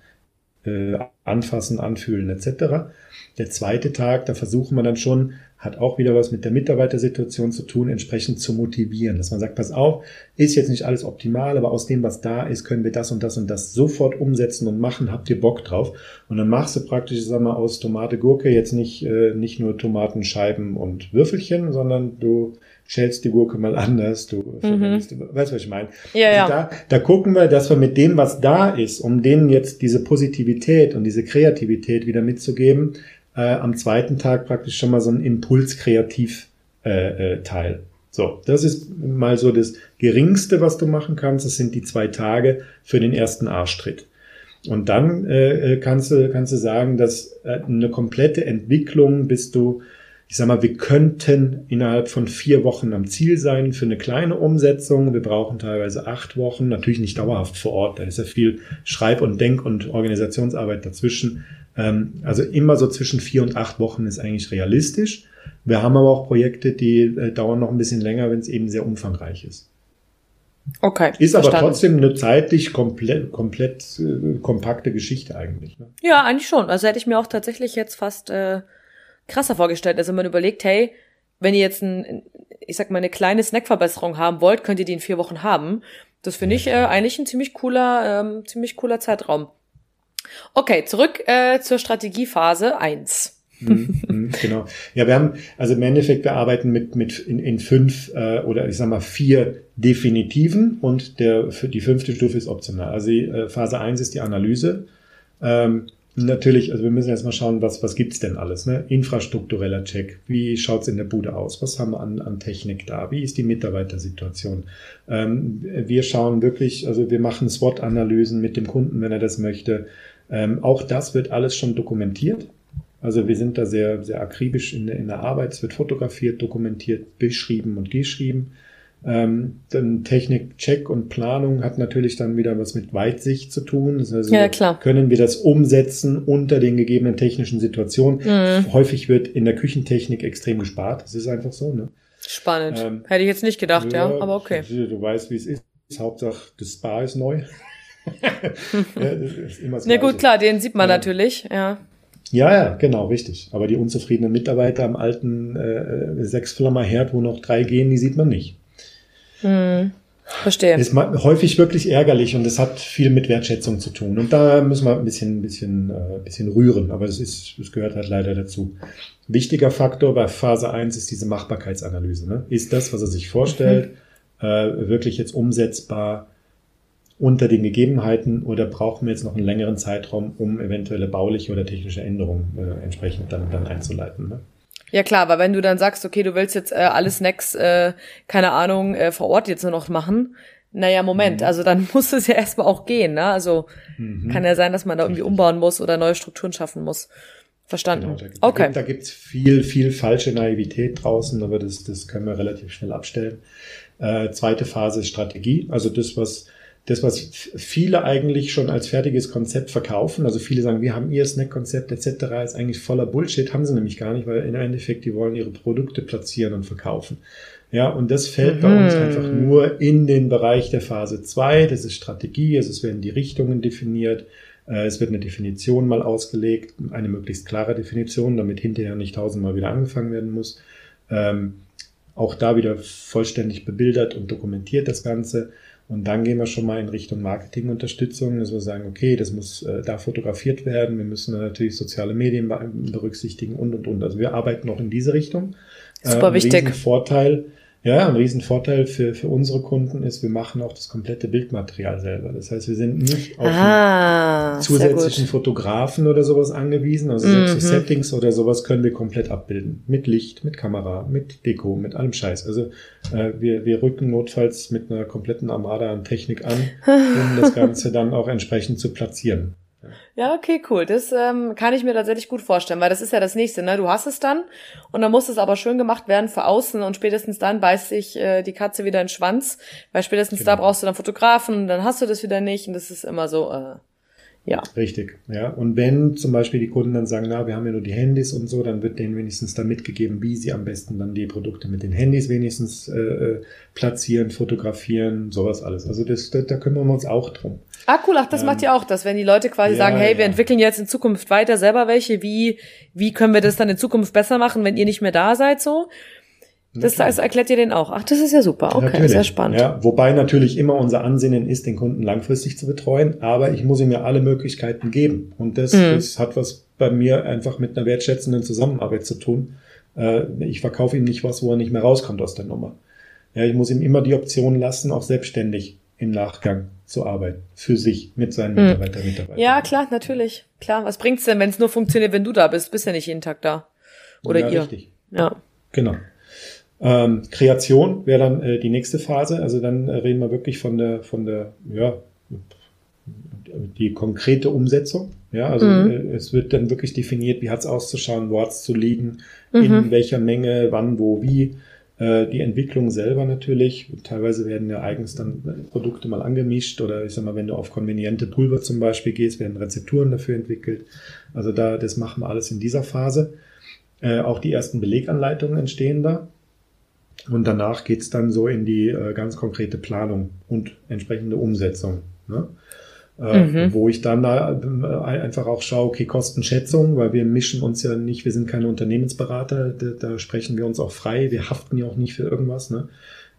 äh, anfassen, anfühlen etc. Der zweite Tag, da versuchen wir dann schon, hat auch wieder was mit der Mitarbeitersituation zu tun, entsprechend zu motivieren, dass man sagt, pass auf, ist jetzt nicht alles optimal, aber aus dem, was da ist, können wir das und das und das sofort umsetzen und machen, habt ihr Bock drauf? Und dann machst du praktisch, sag mal, aus Tomate, Gurke jetzt nicht, äh, nicht nur Tomatenscheiben und Würfelchen, sondern du schälst die Gurke mal anders, du mhm. weißt, was ich meine. Ja, also ja. Da, da gucken wir, dass wir mit dem, was da ist, um denen jetzt diese Positivität und diese Kreativität wieder mitzugeben, äh, am zweiten Tag praktisch schon mal so ein Impuls-Kreativ-Teil. Äh, äh, so, das ist mal so das Geringste, was du machen kannst. Das sind die zwei Tage für den ersten Arschtritt. Und dann äh, äh kannst, du, kannst du sagen, dass äh, eine komplette Entwicklung bist du ich sag mal, wir könnten innerhalb von vier Wochen am Ziel sein für eine kleine Umsetzung. Wir brauchen teilweise acht Wochen, natürlich nicht dauerhaft vor Ort. Da ist ja viel Schreib- und Denk- und Organisationsarbeit dazwischen. Ähm, also immer so zwischen vier und acht Wochen ist eigentlich realistisch. Wir haben aber auch Projekte, die äh, dauern noch ein bisschen länger, wenn es eben sehr umfangreich ist. Okay. Ist verstanden. aber trotzdem eine zeitlich komplett, komplett äh, kompakte Geschichte eigentlich. Ne? Ja, eigentlich schon. Also hätte ich mir auch tatsächlich jetzt fast äh, krasser vorgestellt. Also man überlegt, hey, wenn ihr jetzt ein, ich sag mal, eine kleine Snackverbesserung haben wollt, könnt ihr die in vier Wochen haben. Das finde ich äh, eigentlich ein ziemlich cooler, ähm, ziemlich cooler Zeitraum. Okay, zurück äh, zur Strategiephase eins. Mhm, mhm, genau. Ja, wir haben, also im Endeffekt, wir arbeiten mit, mit in, in fünf äh, oder ich sag mal vier Definitiven und der, die fünfte Stufe ist optional. Also die, äh, Phase eins ist die Analyse. Ähm, Natürlich, also wir müssen erstmal schauen, was, was gibt's denn alles? Ne? Infrastruktureller Check. Wie schaut's in der Bude aus? Was haben wir an, an Technik da? Wie ist die Mitarbeitersituation? Ähm, wir schauen wirklich, also wir machen SWOT-Analysen mit dem Kunden, wenn er das möchte. Ähm, auch das wird alles schon dokumentiert. Also wir sind da sehr, sehr akribisch in der, in der Arbeit. Es wird fotografiert, dokumentiert, beschrieben und geschrieben. Ähm, dann Technik, Check und Planung hat natürlich dann wieder was mit Weitsicht zu tun. Also ja, klar. können wir das umsetzen unter den gegebenen technischen Situationen. Mhm. Häufig wird in der Küchentechnik extrem gespart. Das ist einfach so. Ne? Spannend. Ähm, Hätte ich jetzt nicht gedacht, ja, ja aber okay. Du weißt, wie es ist. Hauptsache, das Spa ist neu. ja, ist Na gut, klar, den sieht man ja. natürlich, ja. Ja, ja, genau, richtig. Aber die unzufriedenen Mitarbeiter am alten äh, Sechsflammer-Herd, wo noch drei gehen, die sieht man nicht. Hm. Verstehe. Ist häufig wirklich ärgerlich und es hat viel mit Wertschätzung zu tun. Und da müssen wir ein bisschen, ein bisschen, äh, ein bisschen rühren, aber das ist, das gehört halt leider dazu. Wichtiger Faktor bei Phase 1 ist diese Machbarkeitsanalyse. Ne? Ist das, was er sich vorstellt, mhm. äh, wirklich jetzt umsetzbar unter den Gegebenheiten oder brauchen wir jetzt noch einen längeren Zeitraum, um eventuelle bauliche oder technische Änderungen äh, entsprechend dann, dann einzuleiten? Ne? Ja klar, weil wenn du dann sagst, okay, du willst jetzt äh, alle Snacks, äh, keine Ahnung, äh, vor Ort jetzt nur noch machen, naja, Moment, mhm. also dann muss es ja erstmal auch gehen, ne? Also mhm. kann ja sein, dass man da irgendwie umbauen muss oder neue Strukturen schaffen muss. Verstanden. Genau, da, okay. Da gibt es viel, viel falsche Naivität draußen, aber das, das können wir relativ schnell abstellen. Äh, zweite Phase ist Strategie, also das, was das, was viele eigentlich schon als fertiges Konzept verkaufen, also viele sagen, wir haben ihr Snack-Konzept etc., ist eigentlich voller Bullshit, haben sie nämlich gar nicht, weil im Endeffekt, die wollen ihre Produkte platzieren und verkaufen. Ja, und das fällt mhm. bei uns einfach nur in den Bereich der Phase 2, das ist Strategie, also es werden die Richtungen definiert, äh, es wird eine Definition mal ausgelegt, eine möglichst klare Definition, damit hinterher nicht tausendmal wieder angefangen werden muss. Ähm, auch da wieder vollständig bebildert und dokumentiert das Ganze. Und dann gehen wir schon mal in Richtung Marketingunterstützung, dass wir sagen, okay, das muss äh, da fotografiert werden, wir müssen natürlich soziale Medien berücksichtigen und und und. Also wir arbeiten noch in diese Richtung. Super äh, wichtig. Vorteil Ja, ein Riesenvorteil für, für unsere Kunden ist, wir machen auch das komplette Bildmaterial selber. Das heißt, wir sind nicht auf ah, zusätzlichen Fotografen oder sowas angewiesen. Also mhm. selbst die Settings oder sowas können wir komplett abbilden. Mit Licht, mit Kamera, mit Deko, mit allem Scheiß. Also äh, wir, wir rücken notfalls mit einer kompletten Armada an Technik an, um das Ganze dann auch entsprechend zu platzieren. Ja, okay, cool. Das ähm, kann ich mir tatsächlich gut vorstellen, weil das ist ja das nächste, ne? Du hast es dann und dann muss es aber schön gemacht werden für außen und spätestens dann beißt sich äh, die Katze wieder in den Schwanz, weil spätestens genau. da brauchst du dann Fotografen und dann hast du das wieder nicht und das ist immer so, äh, ja. Richtig, ja. Und wenn zum Beispiel die Kunden dann sagen, na, wir haben ja nur die Handys und so, dann wird denen wenigstens da mitgegeben, wie sie am besten dann die Produkte mit den Handys wenigstens äh, äh platzieren, fotografieren, sowas alles. Also das, da, da kümmern wir uns auch drum. Ah, cool, ach, das ähm, macht ihr auch das, wenn die Leute quasi ja, sagen, hey, wir entwickeln jetzt in Zukunft weiter selber welche, wie, wie können wir das dann in Zukunft besser machen, wenn ihr nicht mehr da seid, so? Das heißt, erklärt ihr den auch. Ach, das ist ja super. Okay, natürlich. sehr spannend. Ja, wobei natürlich immer unser Ansinnen ist, den Kunden langfristig zu betreuen, aber ich muss ihm ja alle Möglichkeiten geben. Und das, mhm. das hat was bei mir einfach mit einer wertschätzenden Zusammenarbeit zu tun. Äh, ich verkaufe ihm nicht was, wo er nicht mehr rauskommt aus der Nummer. Ja, ich muss ihm immer die Option lassen, auch selbstständig im Nachgang zu arbeiten. Für sich, mit seinen hm. Mitarbeitern, Mitarbeitern. Ja, klar, natürlich. Klar. Was bringt's denn, wenn es nur funktioniert, wenn du da bist? Bist ja nicht jeden Tag da. Oder ja, ihr. Richtig. Ja. Genau. Ähm, Kreation wäre dann äh, die nächste Phase. Also dann äh, reden wir wirklich von der, von der, ja, die konkrete Umsetzung. Ja, also mhm. äh, es wird dann wirklich definiert, wie hat's auszuschauen, wo hat's zu liegen, mhm. in welcher Menge, wann, wo, wie. Äh, die Entwicklung selber natürlich. Teilweise werden ja eigens dann Produkte mal angemischt oder ich sag mal, wenn du auf konveniente Pulver zum Beispiel gehst, werden Rezepturen dafür entwickelt. Also da, das machen wir alles in dieser Phase. Äh, auch die ersten Beleganleitungen entstehen da. Und danach geht's dann so in die äh, ganz konkrete Planung und entsprechende Umsetzung. Ne? Äh, mhm. wo ich dann da äh, einfach auch schaue, okay, Kostenschätzung, weil wir mischen uns ja nicht, wir sind keine Unternehmensberater, da, da sprechen wir uns auch frei, wir haften ja auch nicht für irgendwas. Ne?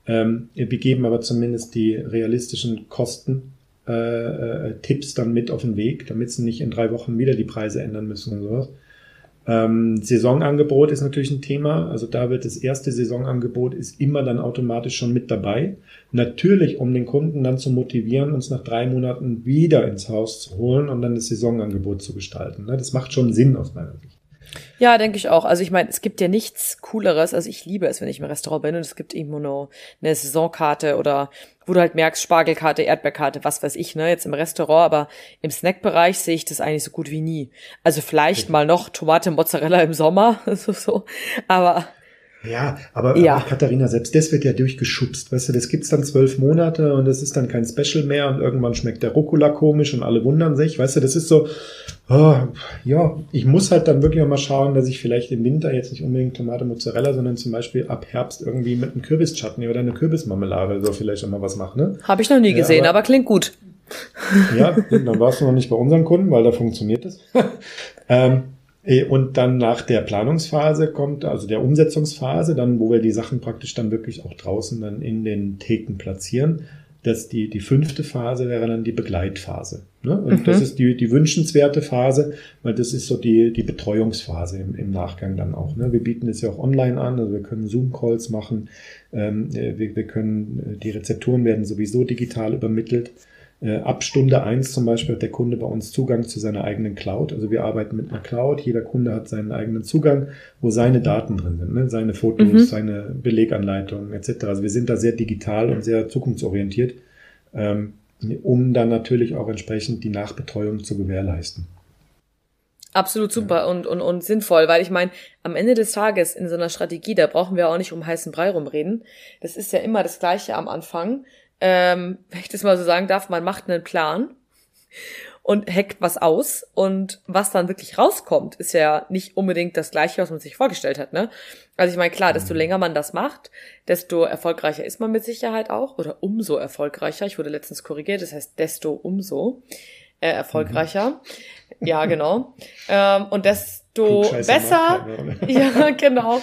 Ähm, wir geben aber zumindest die realistischen Kosten äh, äh, Tipps dann mit auf den Weg, damit sie nicht in drei Wochen wieder die Preise ändern müssen und sowas. Ähm, Saisonangebot ist natürlich ein Thema. Also da wird das erste Saisonangebot ist immer dann automatisch schon mit dabei. Natürlich, um den Kunden dann zu motivieren, uns nach drei Monaten wieder ins Haus zu holen und dann das Saisonangebot zu gestalten. Ne? Das macht schon Sinn aus meiner Sicht. Ja, denke ich auch. Also ich meine, es gibt ja nichts Cooleres. Also ich liebe es, wenn ich im Restaurant bin und es gibt irgendwo nur eine Saisonkarte oder wo du halt merkst, Spargelkarte, Erdbeerkarte, was weiß ich, ne, jetzt im Restaurant, aber im Snackbereich sehe ich das eigentlich so gut wie nie. Also vielleicht mal noch Tomate, Mozzarella im Sommer, so, so. aber ja, aber, ja. aber Katharina, selbst das wird ja durchgeschubst. Weißt du, das gibt's dann zwölf Monate und das ist dann kein Special mehr und irgendwann schmeckt der Rucola komisch und alle wundern sich. Weißt du, das ist so, oh, ja, ich muss halt dann wirklich auch mal schauen, dass ich vielleicht im Winter jetzt nicht unbedingt Tomate Mozzarella, sondern zum Beispiel ab Herbst irgendwie mit einem Kürbischutney oder eine Kürbismarmelade so vielleicht auch mal was mache. Ne? Habe ich noch nie gesehen, aber, aber klingt gut. Ja, dann warst du noch nicht bei unseren Kunden, weil da funktioniert es. ähm, äh, und dann nach der Planungsphase kommt, also der Umsetzungsphase, dann, wo wir die Sachen praktisch dann wirklich auch draußen dann in den Theken platzieren. Das die, die fünfte Phase wäre dann die Begleitphase. Ne? Und mhm. das ist die, die wünschenswerte Phase, weil das ist so die, die Betreuungsphase im, im Nachgang dann auch. Ne? Wir bieten es ja auch online an, also wir können Zoom-Calls machen, ähm, äh, wir, wir können, äh, die Rezepturen werden sowieso digital übermittelt. Äh, ab Stunde eins zum Beispiel hat der Kunde bei uns Zugang zu seiner eigenen Cloud. Also wir arbeiten mit einer Cloud. Jeder Kunde hat seinen eigenen Zugang, wo seine Daten drin sind, ne? seine Fotos, mhm. seine Beleganleitungen etc. Also wir sind da sehr digital und sehr zukunftsorientiert, ähm, um dann natürlich auch entsprechend die Nachbetreuung zu gewährleisten. Absolut super ja. und, und, und sinnvoll, weil ich meine, am Ende des Tages in so einer Strategie, da brauchen wir auch nicht um heißen Brei rumreden. Das ist ja immer das Gleiche am Anfang ähm, wenn ich das mal so sagen darf, man macht einen Plan und hackt was aus und was dann wirklich rauskommt, ist ja nicht unbedingt das gleiche, was man sich vorgestellt hat, ne? Also ich meine, klar, desto mhm. länger man das macht, desto erfolgreicher ist man mit Sicherheit auch oder umso erfolgreicher. Ich wurde letztens korrigiert, das heißt desto umso äh, erfolgreicher. Mhm. Ja, genau. ähm, und das desto besser, ja, genau.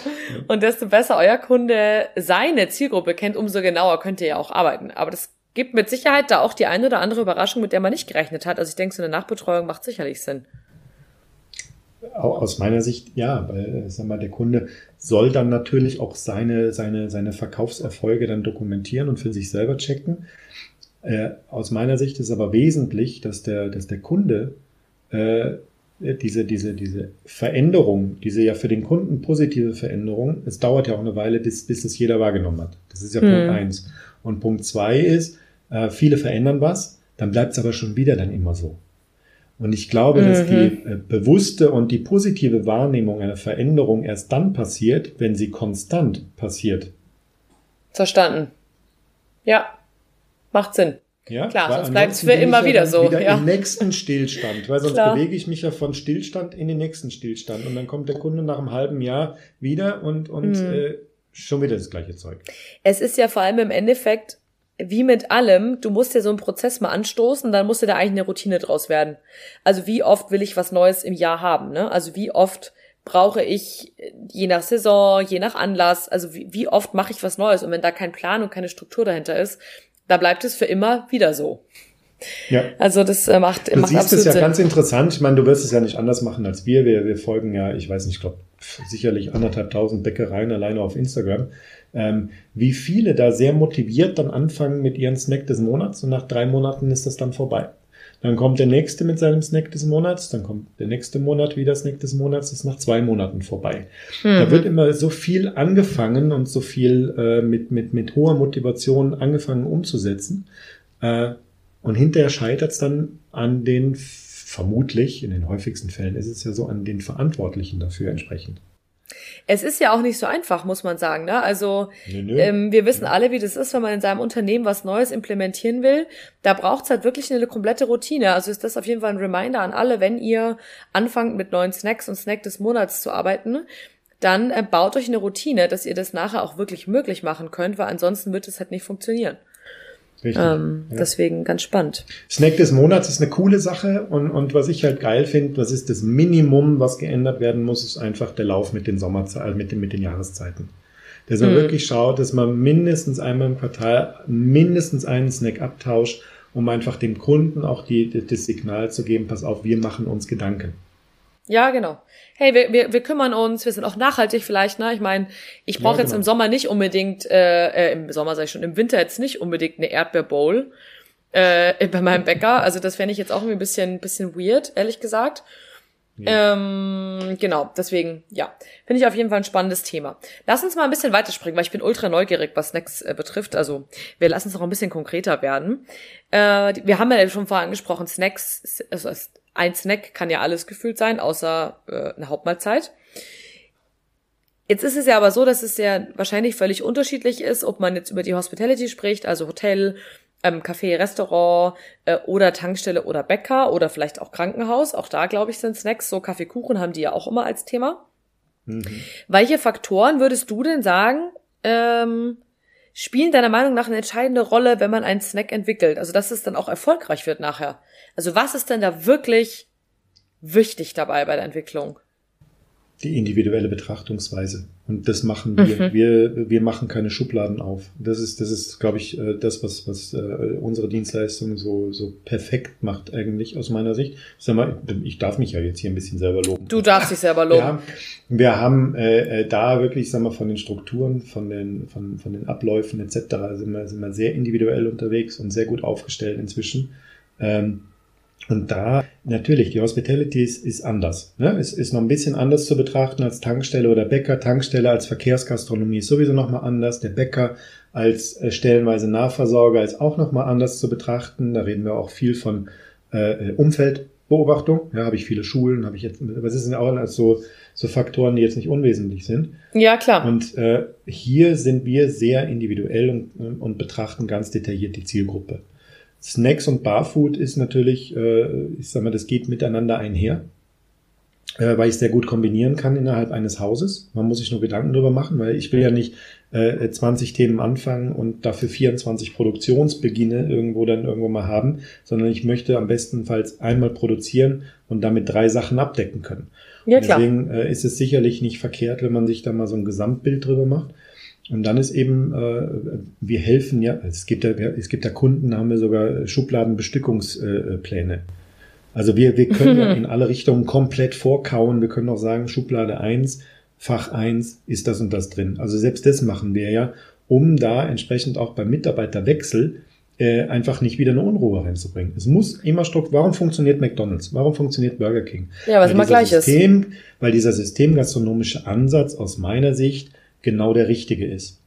Und desto besser euer Kunde seine Zielgruppe kennt, umso genauer könnt ihr ja auch arbeiten. Aber das gibt mit Sicherheit da auch die eine oder andere Überraschung, mit der man nicht gerechnet hat. Also ich denke, so eine Nachbetreuung macht sicherlich Sinn. aus meiner Sicht ja, weil sag mal, der Kunde soll dann natürlich auch seine, seine, seine Verkaufserfolge dann dokumentieren und für sich selber checken. Äh, aus meiner Sicht ist aber wesentlich, dass der, dass der Kunde äh, diese, diese, diese Veränderung, diese ja für den Kunden positive Veränderung, es dauert ja auch eine Weile, bis, bis das jeder wahrgenommen hat. Das ist ja mhm. Punkt eins. Und Punkt zwei ist, äh, viele verändern was, dann bleibt es aber schon wieder dann immer so. Und ich glaube, mhm. dass die äh, bewusste und die positive Wahrnehmung einer Veränderung erst dann passiert, wenn sie konstant passiert. Verstanden. Ja, macht Sinn. Ja, klar, sonst bleibt es für immer wieder so. Wieder ja. im nächsten Stillstand, weil sonst klar. bewege ich mich ja von Stillstand in den nächsten Stillstand und dann kommt der Kunde nach einem halben Jahr wieder und, und mhm. äh, schon wieder das gleiche Zeug. Es ist ja vor allem im Endeffekt wie mit allem, du musst ja so einen Prozess mal anstoßen, dann musst du da eigentlich eine Routine draus werden. Also wie oft will ich was Neues im Jahr haben, ne? Also wie oft brauche ich je nach Saison, je nach Anlass, also wie, wie oft mache ich was Neues und wenn da kein Plan und keine Struktur dahinter ist, da bleibt es für immer wieder so. Ja. Also das äh, macht, du macht siehst es ja Sinn. ganz interessant. Ich meine, du wirst es ja nicht anders machen als wir. Wir, wir folgen ja, ich weiß nicht, ich glaube sicherlich anderthalb tausend Bäckereien alleine auf Instagram. Ähm, wie viele da sehr motiviert dann anfangen mit ihren Snack des Monats und nach drei Monaten ist das dann vorbei. Dann kommt der nächste mit seinem Snack des Monats, dann kommt der nächste Monat wieder Snack des Monats, ist nach zwei Monaten vorbei. Mhm. Da wird immer so viel angefangen und so viel äh, mit, mit, mit hoher Motivation angefangen umzusetzen. Äh, und hinterher scheitert es dann an den, vermutlich, in den häufigsten Fällen ist es ja so, an den Verantwortlichen dafür entsprechend. Es ist ja auch nicht so einfach, muss man sagen. Ne? Also nö, nö. Ähm, wir wissen alle, wie das ist, wenn man in seinem Unternehmen was Neues implementieren will. Da braucht es halt wirklich eine komplette Routine. Also ist das auf jeden Fall ein Reminder an alle, wenn ihr anfangt mit neuen Snacks und Snack des Monats zu arbeiten, dann äh, baut euch eine Routine, dass ihr das nachher auch wirklich möglich machen könnt, weil ansonsten wird es halt nicht funktionieren. Richtig. Ähm, ja. Deswegen ganz spannend. Snack des Monats ist eine coole Sache und, und was ich halt geil finde, was ist das Minimum, was geändert werden muss, ist einfach der Lauf mit den Sommerzeiten, äh, mit den, mit den Jahreszeiten. Dass man mhm. wirklich schaut, dass man mindestens einmal im Quartal mindestens einen Snack abtauscht, um einfach dem Kunden auch die, das Signal zu geben, pass auf, wir machen uns Gedanken. Ja, genau. Hey, wir, wir, wir kümmern uns, wir sind auch nachhaltig vielleicht, ne? Ich meine, ich brauche ja, jetzt genau. im Sommer nicht unbedingt, äh, äh, im Sommer sage ich schon, im Winter jetzt nicht unbedingt eine Erdbeerbowl äh, bei meinem Bäcker. Also das fände ich jetzt auch irgendwie ein bisschen, bisschen weird, ehrlich gesagt. Ja. Ähm, genau, deswegen, ja, finde ich auf jeden Fall ein spannendes Thema. Lass uns mal ein bisschen weiterspringen, weil ich bin ultra neugierig, was Snacks äh, betrifft. Also wir lassen es noch ein bisschen konkreter werden. Äh, wir haben ja schon vorher angesprochen, Snacks, also ein Snack kann ja alles gefühlt sein, außer äh, eine Hauptmahlzeit. Jetzt ist es ja aber so, dass es ja wahrscheinlich völlig unterschiedlich ist, ob man jetzt über die Hospitality spricht, also Hotel, ähm, Café, Restaurant äh, oder Tankstelle oder Bäcker oder vielleicht auch Krankenhaus. Auch da, glaube ich, sind Snacks, so Kaffeekuchen haben die ja auch immer als Thema. Mhm. Welche Faktoren würdest du denn sagen, ähm, spielen deiner Meinung nach eine entscheidende Rolle, wenn man einen Snack entwickelt? Also, dass es dann auch erfolgreich wird nachher. Also was ist denn da wirklich wichtig dabei bei der Entwicklung? Die individuelle Betrachtungsweise. Und das machen wir. Mhm. Wir, wir machen keine Schubladen auf. Das ist, das ist, glaube ich, äh, das, was, was äh, unsere Dienstleistung so, so perfekt macht, eigentlich aus meiner Sicht. Ich sag mal, ich darf mich ja jetzt hier ein bisschen selber loben. Du darfst dich selber loben. Wir haben, wir haben äh, da wirklich, sag mal, von den Strukturen, von den, von, von den Abläufen etc. sind wir, sind wir sehr individuell unterwegs und sehr gut aufgestellt inzwischen. Ähm, und da natürlich, die Hospitality ist, anders. Ne? Es ist noch ein bisschen anders zu betrachten als Tankstelle oder Bäcker. Tankstelle als Verkehrsgastronomie ist sowieso nochmal anders. Der Bäcker als äh, stellenweise Nahversorger ist auch nochmal anders zu betrachten. Da reden wir auch viel von äh, Umfeldbeobachtung. Ja, habe ich viele Schulen, habe ich jetzt, was ist denn auch so, so Faktoren, die jetzt nicht unwesentlich sind. Ja, klar. Und äh, hier sind wir sehr individuell und, und betrachten ganz detailliert die Zielgruppe. Snacks und Barfood ist natürlich, äh, ich sag mal, das geht miteinander einher, äh, weil ich sehr gut kombinieren kann innerhalb eines Hauses. Man muss sich nur Gedanken darüber machen, weil ich will ja nicht äh, 20 Themen anfangen und dafür 24 Produktionsbeginne irgendwo dann irgendwo mal haben, sondern ich möchte am bestenfalls einmal produzieren und damit drei Sachen abdecken können. Ja, klar. Deswegen äh, ist es sicherlich nicht verkehrt, wenn man sich da mal so ein Gesamtbild drüber macht. Und dann ist eben, äh, wir helfen ja, es gibt ja, es gibt ja Kunden, haben wir sogar Schubladenbestückungspläne. Also wir, wir können ja in alle Richtungen komplett vorkauen. Wir können auch sagen, Schublade 1, Fach 1 ist das und das drin. Also selbst das machen wir ja, um da entsprechend auch beim Mitarbeiterwechsel äh, einfach nicht wieder eine Unruhe reinzubringen. Es muss immer Struktur. Warum funktioniert McDonald's? Warum funktioniert Burger King? Ja, was immer gleich System, ist. Weil dieser systemgastronomische Ansatz aus meiner Sicht genau der richtige ist.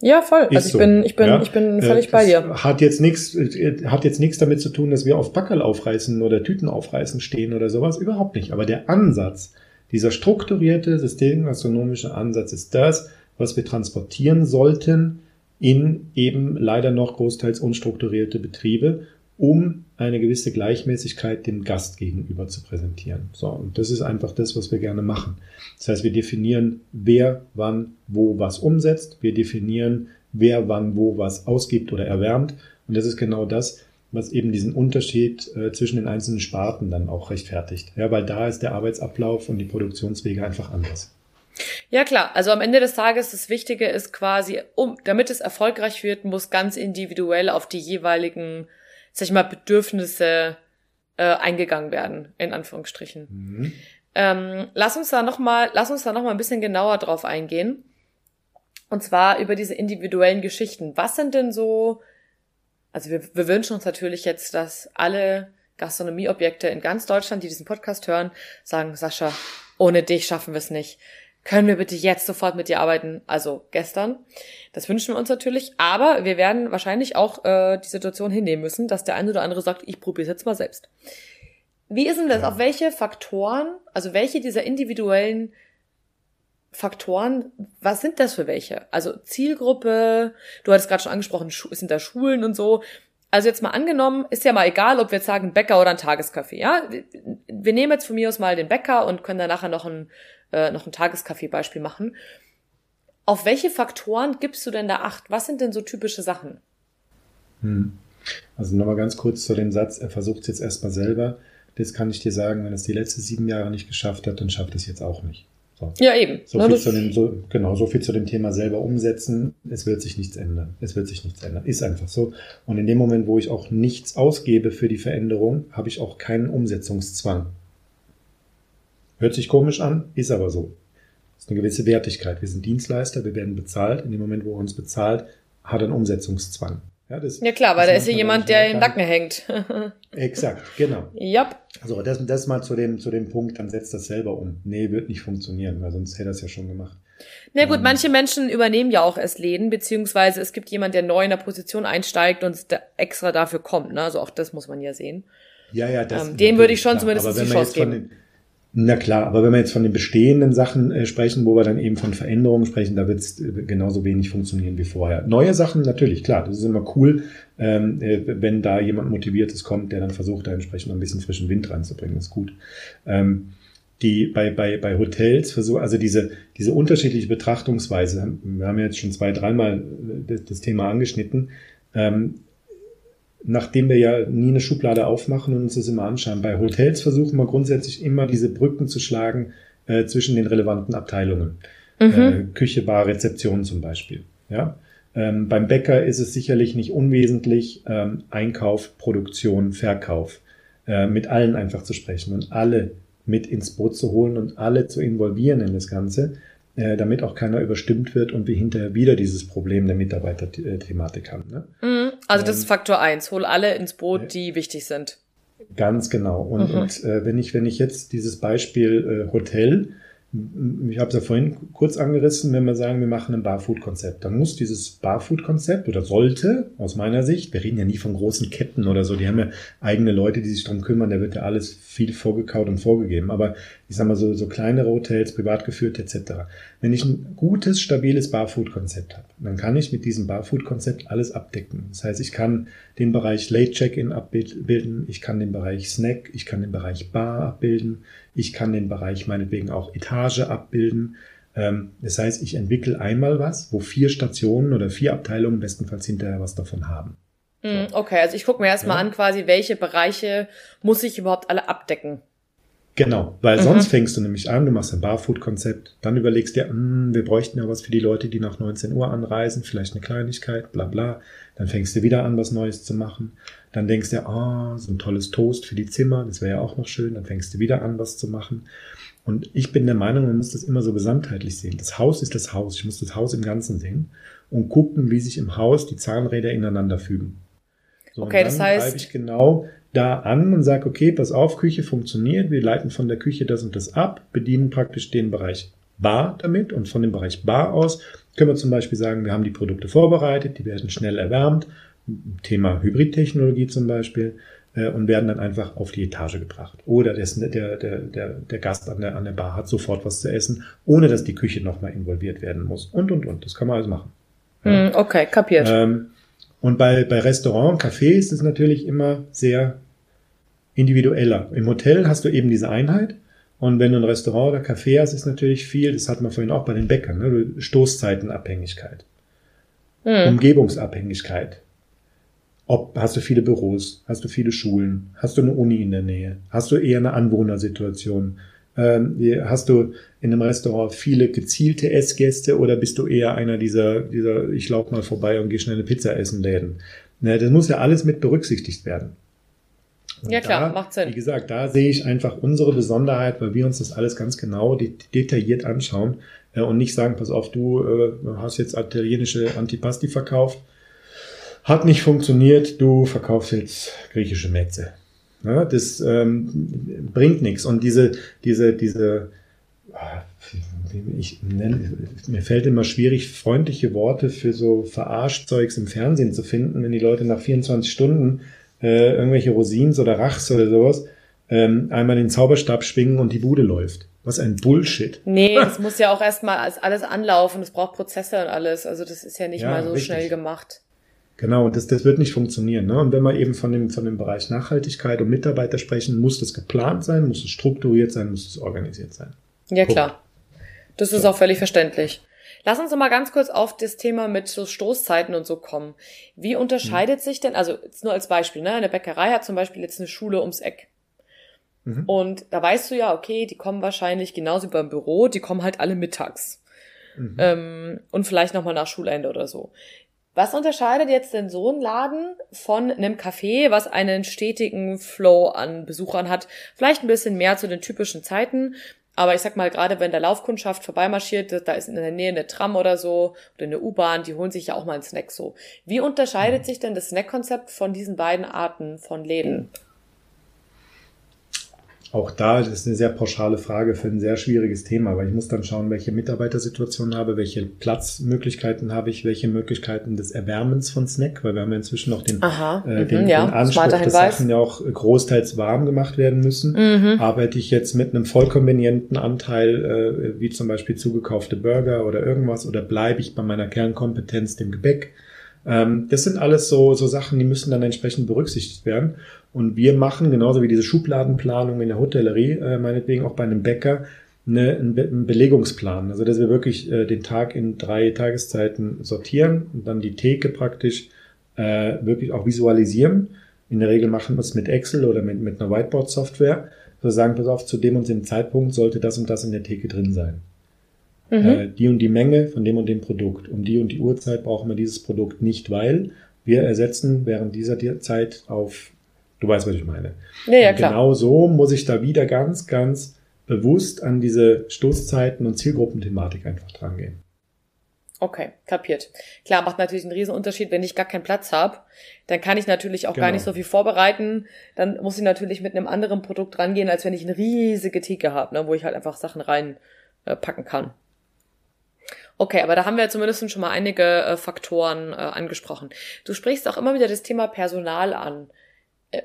Ja, voll. Ist also ich so. bin, ich bin, ja. ich bin völlig äh, bei dir. Hat jetzt nichts, äh, hat jetzt nichts damit zu tun, dass wir auf Backerl aufreißen oder Tüten aufreißen stehen oder sowas. Überhaupt nicht. Aber der Ansatz, dieser strukturierte systemgastronomische Ansatz ist das, was wir transportieren sollten in eben leider noch großteils unstrukturierte Betriebe, um eine gewisse Gleichmäßigkeit dem Gast gegenüber zu präsentieren. So, und das ist einfach das, was wir gerne machen. Das heißt, wir definieren, wer wann wo was umsetzt, wir definieren, wer wann wo was ausgibt oder erwärmt. Und das ist genau das, was eben diesen Unterschied äh, zwischen den einzelnen Sparten dann auch rechtfertigt. Ja, weil da ist der Arbeitsablauf und die Produktionswege einfach anders. Ja klar, also am Ende des Tages das Wichtige ist quasi, um, damit es erfolgreich wird, muss ganz individuell auf die jeweiligen, sag ich mal, Bedürfnisse äh, eingegangen werden, in Anführungsstrichen. Mhm. Ähm, lass uns da noch mal, lass uns da noch mal ein bisschen genauer drauf eingehen. Und zwar über diese individuellen Geschichten. Was sind denn so, also wir, wir wünschen uns natürlich jetzt, dass alle Gastronomieobjekte in ganz Deutschland, die diesen Podcast hören, sagen, Sascha, ohne dich schaffen wir es nicht können wir bitte jetzt sofort mit dir arbeiten? Also gestern. Das wünschen wir uns natürlich. Aber wir werden wahrscheinlich auch äh, die Situation hinnehmen müssen, dass der eine oder andere sagt, ich probiere es jetzt mal selbst. Wie ist denn das? Ja. Auf welche Faktoren, also welche dieser individuellen Faktoren, was sind das für welche? Also Zielgruppe, du hattest gerade schon angesprochen, sind da Schulen und so. Also jetzt mal angenommen, ist ja mal egal, ob wir jetzt sagen Bäcker oder ein Tagescafé, ja? Wir nehmen jetzt von mir aus mal den Bäcker und können dann nachher noch ein äh, noch ein Tageskaffee-Beispiel machen. Auf welche Faktoren gibst du denn da Acht? Was sind denn so typische Sachen? Hm. Also nochmal ganz kurz zu dem Satz, er versucht es jetzt erstmal selber. Das kann ich dir sagen, wenn es die letzten sieben Jahre nicht geschafft hat, dann schafft es jetzt auch nicht. So. Ja, eben. So viel, zu dem, so, genau, so viel zu dem Thema selber umsetzen. Es wird sich nichts ändern. Es wird sich nichts ändern. Ist einfach so. Und in dem Moment, wo ich auch nichts ausgebe für die Veränderung, habe ich auch keinen Umsetzungszwang. Hört sich komisch an, ist aber so. Das ist eine gewisse Wertigkeit. Wir sind Dienstleister, wir werden bezahlt. In dem Moment, wo er uns bezahlt, hat er einen Umsetzungszwang. Ja, das, ja klar, weil da ist ja jemand, der im Nacken hängt. Exakt, genau. Yep. Also das, das mal zu dem, zu dem Punkt, dann setzt das selber um. Nee, wird nicht funktionieren, weil sonst hätte er es ja schon gemacht. Na gut, ähm, manche Menschen übernehmen ja auch erst Läden, beziehungsweise es gibt jemand, der neu in der Position einsteigt und extra dafür kommt. Ne? Also auch das muss man ja sehen. Ja, ja, das. Ähm, den würde ich schon klar. zumindest die Chance geben. Den, na klar, aber wenn wir jetzt von den bestehenden Sachen äh, sprechen, wo wir dann eben von Veränderungen sprechen, da wird es äh, genauso wenig funktionieren wie vorher. Neue Sachen natürlich, klar, das ist immer cool, ähm, äh, wenn da jemand Motiviertes kommt, der dann versucht, da entsprechend ein bisschen frischen Wind reinzubringen, ist gut. Ähm, die bei, bei, bei Hotels versuchen, also diese, diese unterschiedliche Betrachtungsweise, wir haben jetzt schon zwei, dreimal das, das Thema angeschnitten, ähm, nachdem wir ja nie eine Schublade aufmachen und uns das immer anschauen. Bei Hotels versuchen wir grundsätzlich immer diese Brücken zu schlagen äh, zwischen den relevanten Abteilungen. Mhm. Äh, Küche, Bar, Rezeption zum Beispiel. Ja? Ähm, beim Bäcker ist es sicherlich nicht unwesentlich, ähm, Einkauf, Produktion, Verkauf äh, mit allen einfach zu sprechen und alle mit ins Boot zu holen und alle zu involvieren in das Ganze, äh, damit auch keiner überstimmt wird und wir hinterher wieder dieses Problem der Mitarbeiterthematik haben. Ne? Mhm. Also das ist ähm, Faktor eins. Hol alle ins Boot, die wichtig sind. Ganz genau. Und, mhm. und äh, wenn ich wenn ich jetzt dieses Beispiel äh, Hotel ich habe es ja vorhin kurz angerissen, wenn wir sagen, wir machen ein Barfood-Konzept, dann muss dieses Barfood-Konzept oder sollte aus meiner Sicht, wir reden ja nie von großen Ketten oder so, die haben ja eigene Leute, die sich darum kümmern, da wird ja alles viel vorgekaut und vorgegeben, aber ich sag mal so, so kleinere Hotels, privat geführt etc. Wenn ich ein gutes, stabiles Barfood-Konzept habe, dann kann ich mit diesem Barfood-Konzept alles abdecken. Das heißt, ich kann den Bereich Late Check-in abbilden, ich kann den Bereich Snack, ich kann den Bereich Bar abbilden, ich kann den Bereich meinetwegen auch Etage abbilden. Ähm, das heißt, ich entwickle einmal was, wo vier Stationen oder vier Abteilungen bestenfalls hinterher was davon haben. Hm, okay, also ich gucke mir erstmal ja. an, quasi, welche Bereiche muss ich überhaupt alle abdecken. Genau, weil mhm. sonst fängst du nämlich an, du machst ein Barfood-Konzept, dann überlegst dir, hm, wir bräuchten ja was für die Leute, die nach 19 Uhr anreisen, vielleicht eine Kleinigkeit, bla bla. Dann fängst du wieder an, was Neues zu machen. Dann denkst du, ah, oh, so ein tolles Toast für die Zimmer, das wäre ja auch noch schön. Dann fängst du wieder an, was zu machen. Und ich bin der Meinung, man muss das immer so gesamtheitlich sehen. Das Haus ist das Haus. Ich muss das Haus im Ganzen sehen und gucken, wie sich im Haus die Zahnräder ineinander fügen. So, okay, das heißt. ich genau da an und sage, okay, pass auf, Küche funktioniert, wir leiten von der Küche das und das ab, bedienen praktisch den Bereich Bar damit und von dem Bereich Bar aus können wir zum Beispiel sagen, wir haben die Produkte vorbereitet, die werden schnell erwärmt, Thema Hybridtechnologie zum Beispiel, äh, und werden dann einfach auf die Etage gebracht. Oder der, der, der, der Gast an der, an der Bar hat sofort was zu essen, ohne dass die Küche nochmal involviert werden muss. Und, und, und. Das kann man alles machen. Hm, okay, kapiert. Ähm, und bei, bei Restaurant, Café ist es natürlich immer sehr individueller. Im Hotel hast du eben diese Einheit. Und wenn du ein Restaurant oder Café hast, ist natürlich viel, das hat man vorhin auch bei den Bäckern, ne? Stoßzeitenabhängigkeit, hm. Umgebungsabhängigkeit. Ob hast du viele Büros, hast du viele Schulen, hast du eine Uni in der Nähe, hast du eher eine Anwohnersituation, hast du in einem Restaurant viele gezielte Essgäste oder bist du eher einer dieser, dieser ich lauf mal vorbei und gehe schnell eine Pizza essen Läden? Ne, das muss ja alles mit berücksichtigt werden. Und ja klar, da, macht Sinn. Wie gesagt, da sehe ich einfach unsere Besonderheit, weil wir uns das alles ganz genau detailliert anschauen äh, und nicht sagen, pass auf, du äh, hast jetzt italienische Antipasti verkauft, hat nicht funktioniert, du verkaufst jetzt griechische Metze. Ja, das ähm, bringt nichts. Und diese, diese, diese, ah, ich nenne, mir fällt immer schwierig, freundliche Worte für so Verarschzeugs im Fernsehen zu finden, wenn die Leute nach 24 Stunden äh, irgendwelche Rosins oder Rachs oder sowas ähm, einmal den Zauberstab schwingen und die Bude läuft. Was ein Bullshit. Nee, das muss ja auch erstmal alles anlaufen, es braucht Prozesse und alles. Also das ist ja nicht ja, mal so richtig. schnell gemacht. Genau, das, das wird nicht funktionieren. Ne? Und wenn wir eben von dem, von dem Bereich Nachhaltigkeit und Mitarbeiter sprechen, muss das geplant sein, muss es strukturiert sein, muss es organisiert sein. Ja, Punkt. klar. Das ist so. auch völlig verständlich. Lass uns noch mal ganz kurz auf das Thema mit so Stoßzeiten und so kommen. Wie unterscheidet mhm. sich denn, also jetzt nur als Beispiel, ne, eine Bäckerei hat zum Beispiel jetzt eine Schule ums Eck. Mhm. Und da weißt du ja, okay, die kommen wahrscheinlich genauso wie beim Büro, die kommen halt alle mittags. Mhm. Ähm, und vielleicht nochmal nach Schulende oder so. Was unterscheidet jetzt denn so ein Laden von einem Café, was einen stetigen Flow an Besuchern hat? Vielleicht ein bisschen mehr zu den typischen Zeiten. Aber ich sag mal, gerade wenn der Laufkundschaft vorbeimarschiert, da ist in der Nähe eine Tram oder so oder eine U-Bahn, die holen sich ja auch mal einen Snack so. Wie unterscheidet sich denn das Snackkonzept von diesen beiden Arten von Läden? Auch da ist eine sehr pauschale Frage für ein sehr schwieriges Thema, weil ich muss dann schauen, welche Mitarbeitersituation habe, welche Platzmöglichkeiten habe ich, welche Möglichkeiten des Erwärmens von Snack, weil wir haben ja inzwischen noch den, Aha, äh, den, mhm, ja, den Anspruch, dass Sachen ja auch großteils warm gemacht werden müssen. Mhm. Arbeite ich jetzt mit einem vollkonvenienten Anteil, äh, wie zum Beispiel zugekaufte Burger oder irgendwas, oder bleibe ich bei meiner Kernkompetenz, dem Gebäck? Ähm, das sind alles so, so Sachen, die müssen dann entsprechend berücksichtigt werden. Und wir machen, genauso wie diese Schubladenplanung in der Hotellerie, äh, meinetwegen auch bei einem Bäcker, eine, einen, Be einen Belegungsplan. Also dass wir wirklich äh, den Tag in drei Tageszeiten sortieren und dann die Theke praktisch äh, wirklich auch visualisieren. In der Regel machen wir es mit Excel oder mit, mit einer Whiteboard-Software. Wir sagen, pass auf, zu dem und dem Zeitpunkt sollte das und das in der Theke drin sein. Mhm. Äh, die und die Menge von dem und dem Produkt. Um die und die Uhrzeit brauchen wir dieses Produkt nicht, weil wir ersetzen während dieser Zeit auf, du weißt, was ich meine. Ja, ja, klar. Genau so muss ich da wieder ganz, ganz bewusst an diese Stoßzeiten und Zielgruppenthematik einfach drangehen. Okay, kapiert. Klar, macht natürlich einen riesen Unterschied, wenn ich gar keinen Platz habe, dann kann ich natürlich auch genau. gar nicht so viel vorbereiten. Dann muss ich natürlich mit einem anderen Produkt rangehen, als wenn ich eine riesige Theke habe, ne, wo ich halt einfach Sachen reinpacken äh, kann. Okay, aber da haben wir zumindest schon mal einige äh, Faktoren äh, angesprochen. Du sprichst auch immer wieder das Thema Personal an. Äh,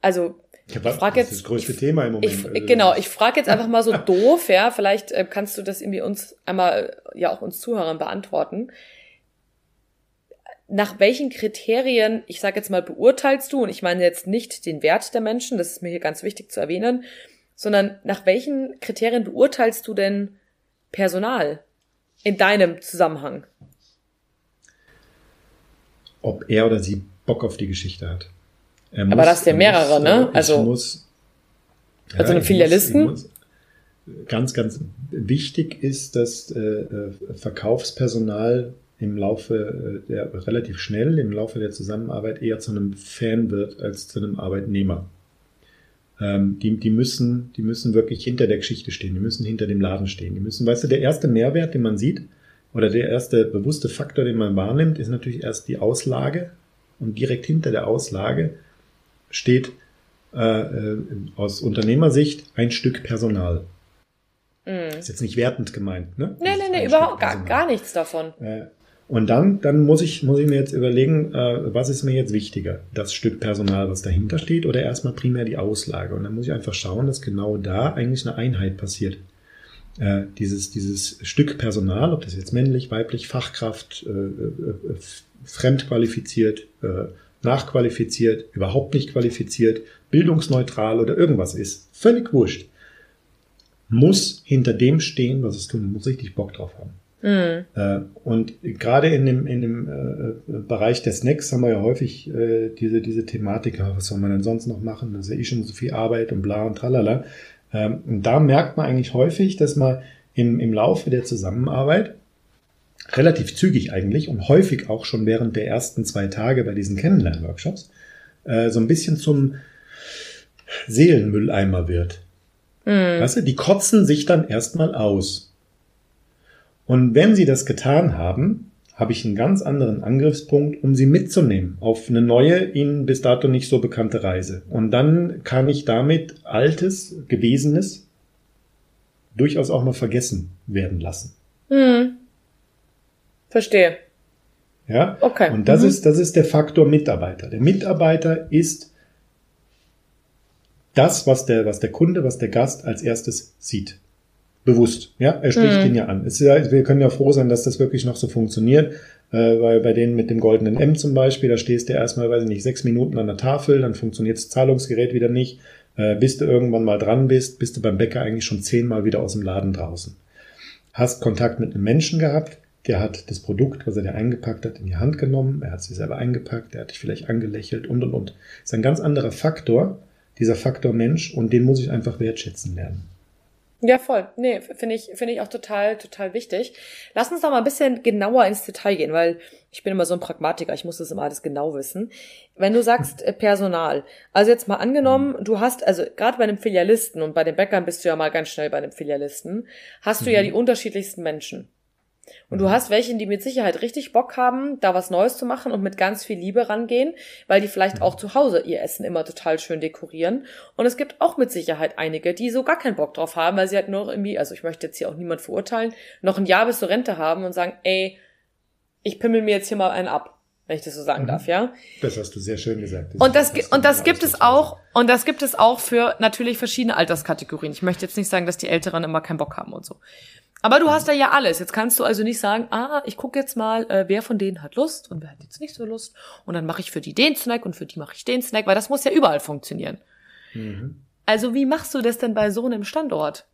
also ich, ich frage jetzt das, ist das größte Thema im Moment. Ich, also, genau, ich frage jetzt einfach mal so doof, ja. Vielleicht äh, kannst du das irgendwie uns einmal äh, ja auch uns Zuhörern beantworten. Nach welchen Kriterien, ich sage jetzt mal, beurteilst du, und ich meine jetzt nicht den Wert der Menschen, das ist mir hier ganz wichtig zu erwähnen, sondern nach welchen Kriterien beurteilst du denn Personal? in deinem Zusammenhang? Ob er oder sie Bock auf die Geschichte hat. Aber das ist ja mehrere, muss, ne? Also muss, Also ja, eine Filialisten? Ganz, ganz wichtig ist, dass äh, äh, Verkaufspersonal im Laufe äh, der relativ schnell im Laufe der Zusammenarbeit eher zu einem Fan wird als zu einem Arbeitnehmer. Ähm, die, die müssen, die müssen wirklich hinter der Geschichte stehen. Die müssen hinter dem Laden stehen. Die müssen, weißt du, der erste Mehrwert, den man sieht, oder der erste bewusste Faktor, den man wahrnimmt, ist natürlich erst die Auslage. Und direkt hinter der Auslage steht äh, äh aus Unternehmersicht ein Stück Personal. Mm. Ist jetzt nicht wertend gemeint, ne? Nee, nee, nee, überhaupt gar, gar nichts davon. Äh, und dann, dann muss ich, muss ich mir jetzt überlegen, äh, was ist mir jetzt wichtiger? Das Stück Personal, was dahinter steht, oder erstmal primär die Auslage? Und dann muss ich einfach schauen, dass genau da eigentlich eine Einheit passiert. Äh, dieses, dieses Stück Personal, ob das jetzt männlich, weiblich, Fachkraft, äh, äh, fremdqualifiziert, äh, nachqualifiziert, überhaupt nicht qualifiziert, bildungsneutral oder irgendwas ist, völlig wurscht, muss hinter dem stehen, was es tun, muss richtig Bock drauf haben. Mhm. Äh, und gerade in dem, in dem äh, Bereich der Snacks haben wir ja häufig äh, diese, diese Thematik, was soll man denn sonst noch machen? Das ist ja eh schon so viel Arbeit und bla und tralala. Ähm, und da merkt man eigentlich häufig, dass man im, im Laufe der Zusammenarbeit relativ zügig eigentlich und häufig auch schon während der ersten zwei Tage bei diesen Kennenlern-Workshops äh, so ein bisschen zum Seelenmülleimer wird. Mhm. Weißt du, die kotzen sich dann erstmal aus. Und wenn sie das getan haben, habe ich einen ganz anderen Angriffspunkt, um sie mitzunehmen auf eine neue, ihnen bis dato nicht so bekannte Reise. Und dann kann ich damit Altes, Gewesenes durchaus auch mal vergessen werden lassen. Hm. Verstehe. Ja. Okay. Und das mhm. ist, das ist der Faktor Mitarbeiter. Der Mitarbeiter ist das, was der, was der Kunde, was der Gast als erstes sieht bewusst. Ja, er spricht mhm. ihn ja an. Es ist wir können ja froh sein, dass das wirklich noch so funktioniert, äh, weil bei denen mit dem goldenen M zum Beispiel, da stehst du erstmal, weiß ich nicht, sechs Minuten an der Tafel, dann funktioniert das Zahlungsgerät wieder nicht. Äh, bis du irgendwann mal dran bist, bist du beim Bäcker eigentlich schon zehnmal wieder aus dem Laden draußen. Hast Kontakt mit einem Menschen gehabt, der hat das Produkt, was er dir eingepackt hat, in die Hand genommen, er hat sie selber eingepackt, er hat dich vielleicht angelächelt und und und. Das ist ein ganz anderer Faktor, dieser Faktor Mensch, und den muss ich einfach wertschätzen lernen. Ja, voll. Nee, finde ich, finde ich auch total, total wichtig. Lass uns doch mal ein bisschen genauer ins Detail gehen, weil ich bin immer so ein Pragmatiker, ich muss das immer alles genau wissen. Wenn du sagst äh, Personal, also jetzt mal angenommen, du hast, also gerade bei einem Filialisten und bei den Bäckern bist du ja mal ganz schnell bei einem Filialisten, hast du ja mhm. die unterschiedlichsten Menschen. Und du hast welche, die mit Sicherheit richtig Bock haben, da was Neues zu machen und mit ganz viel Liebe rangehen, weil die vielleicht auch zu Hause ihr Essen immer total schön dekorieren. Und es gibt auch mit Sicherheit einige, die so gar keinen Bock drauf haben, weil sie halt nur irgendwie, also ich möchte jetzt hier auch niemand verurteilen, noch ein Jahr bis zur Rente haben und sagen, ey, ich pimmel mir jetzt hier mal einen ab wenn ich das so sagen mhm. darf, ja. Das hast du sehr schön gesagt. Das und das, und das gibt es auch, und das gibt es auch für natürlich verschiedene Alterskategorien. Ich möchte jetzt nicht sagen, dass die Älteren immer keinen Bock haben und so. Aber du hast da ja alles. Jetzt kannst du also nicht sagen, ah, ich gucke jetzt mal, äh, wer von denen hat Lust und wer hat jetzt nicht so Lust. Und dann mache ich für die den Snack und für die mache ich den Snack, weil das muss ja überall funktionieren. Mhm. Also wie machst du das denn bei so einem Standort?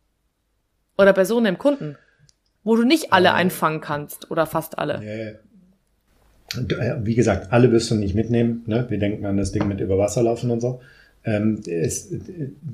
Oder bei so einem Kunden? Wo du nicht alle äh, einfangen kannst oder fast alle. Nee. Wie gesagt, alle wirst du nicht mitnehmen. Ne? Wir denken an das Ding mit Überwasserlaufen und so. Ähm, es,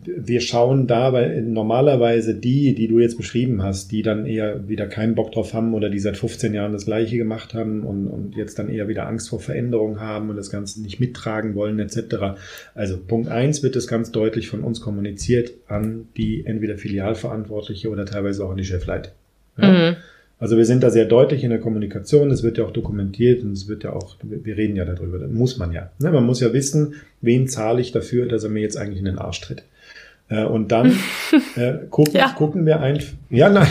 wir schauen da, weil normalerweise die, die du jetzt beschrieben hast, die dann eher wieder keinen Bock drauf haben oder die seit 15 Jahren das Gleiche gemacht haben und, und jetzt dann eher wieder Angst vor Veränderung haben und das Ganze nicht mittragen wollen etc. Also Punkt eins wird es ganz deutlich von uns kommuniziert an die entweder Filialverantwortliche oder teilweise auch an die Chefleit. Ja? Mhm. Also wir sind da sehr deutlich in der Kommunikation, es wird ja auch dokumentiert und es wird ja auch, wir reden ja darüber, das muss man ja. Ne? Man muss ja wissen, wen zahle ich dafür, dass er mir jetzt eigentlich in den Arsch tritt. Äh, und dann äh, gucken, ja. gucken wir einfach, ja, nein,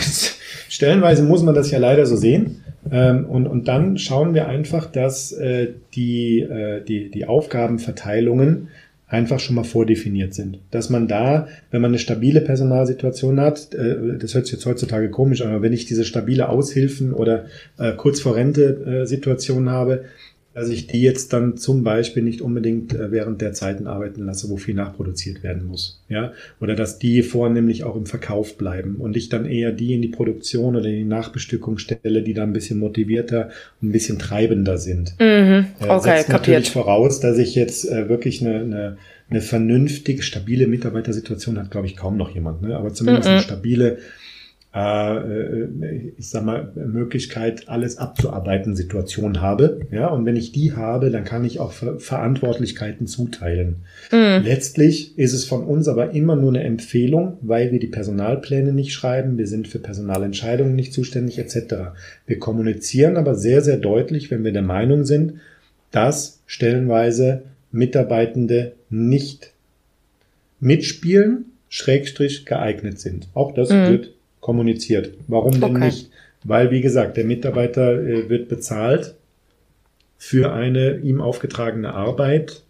stellenweise muss man das ja leider so sehen. Ähm, und, und dann schauen wir einfach, dass äh, die, äh, die, die Aufgabenverteilungen einfach schon mal vordefiniert sind. Dass man da, wenn man eine stabile Personalsituation hat, äh, das hört sich jetzt heutzutage komisch an, aber wenn ich diese stabile Aushilfen oder äh, kurz vor Rente äh, Situation habe, dass ich die jetzt dann zum Beispiel nicht unbedingt äh, während der Zeiten arbeiten lasse, wo viel nachproduziert werden muss. Ja, oder dass die vornehmlich auch im Verkauf bleiben und ich dann eher die in die Produktion oder in die Nachbestückung stelle, die dann ein bisschen motivierter und ein bisschen treibender sind. Mhm. Äh, okay, Setzt natürlich voraus, dass ich jetzt äh, wirklich eine, eine, eine vernünftige, stabile Mitarbeitersituation hat, glaube ich, kaum noch jemand, ne? aber zumindest mhm. eine stabile äh, äh, ich sag mal, Möglichkeit, alles abzuarbeiten, Situation habe. Ja, und wenn ich die habe, dann kann ich auch Ver Verantwortlichkeiten zuteilen. Mhm. Letztlich ist es von uns aber immer nur eine Empfehlung, weil wir die Personalpläne nicht schreiben, wir sind für Personalentscheidungen nicht zuständig, etc. Wir kommunizieren aber sehr, sehr deutlich, wenn wir der Meinung sind, dass stellenweise Mitarbeitende nicht mitspielen, Schrägstrich geeignet sind. Auch das mhm. wird kommuniziert. Warum denn okay. nicht? Weil, wie gesagt, der Mitarbeiter äh, wird bezahlt für eine ihm aufgetragene Arbeit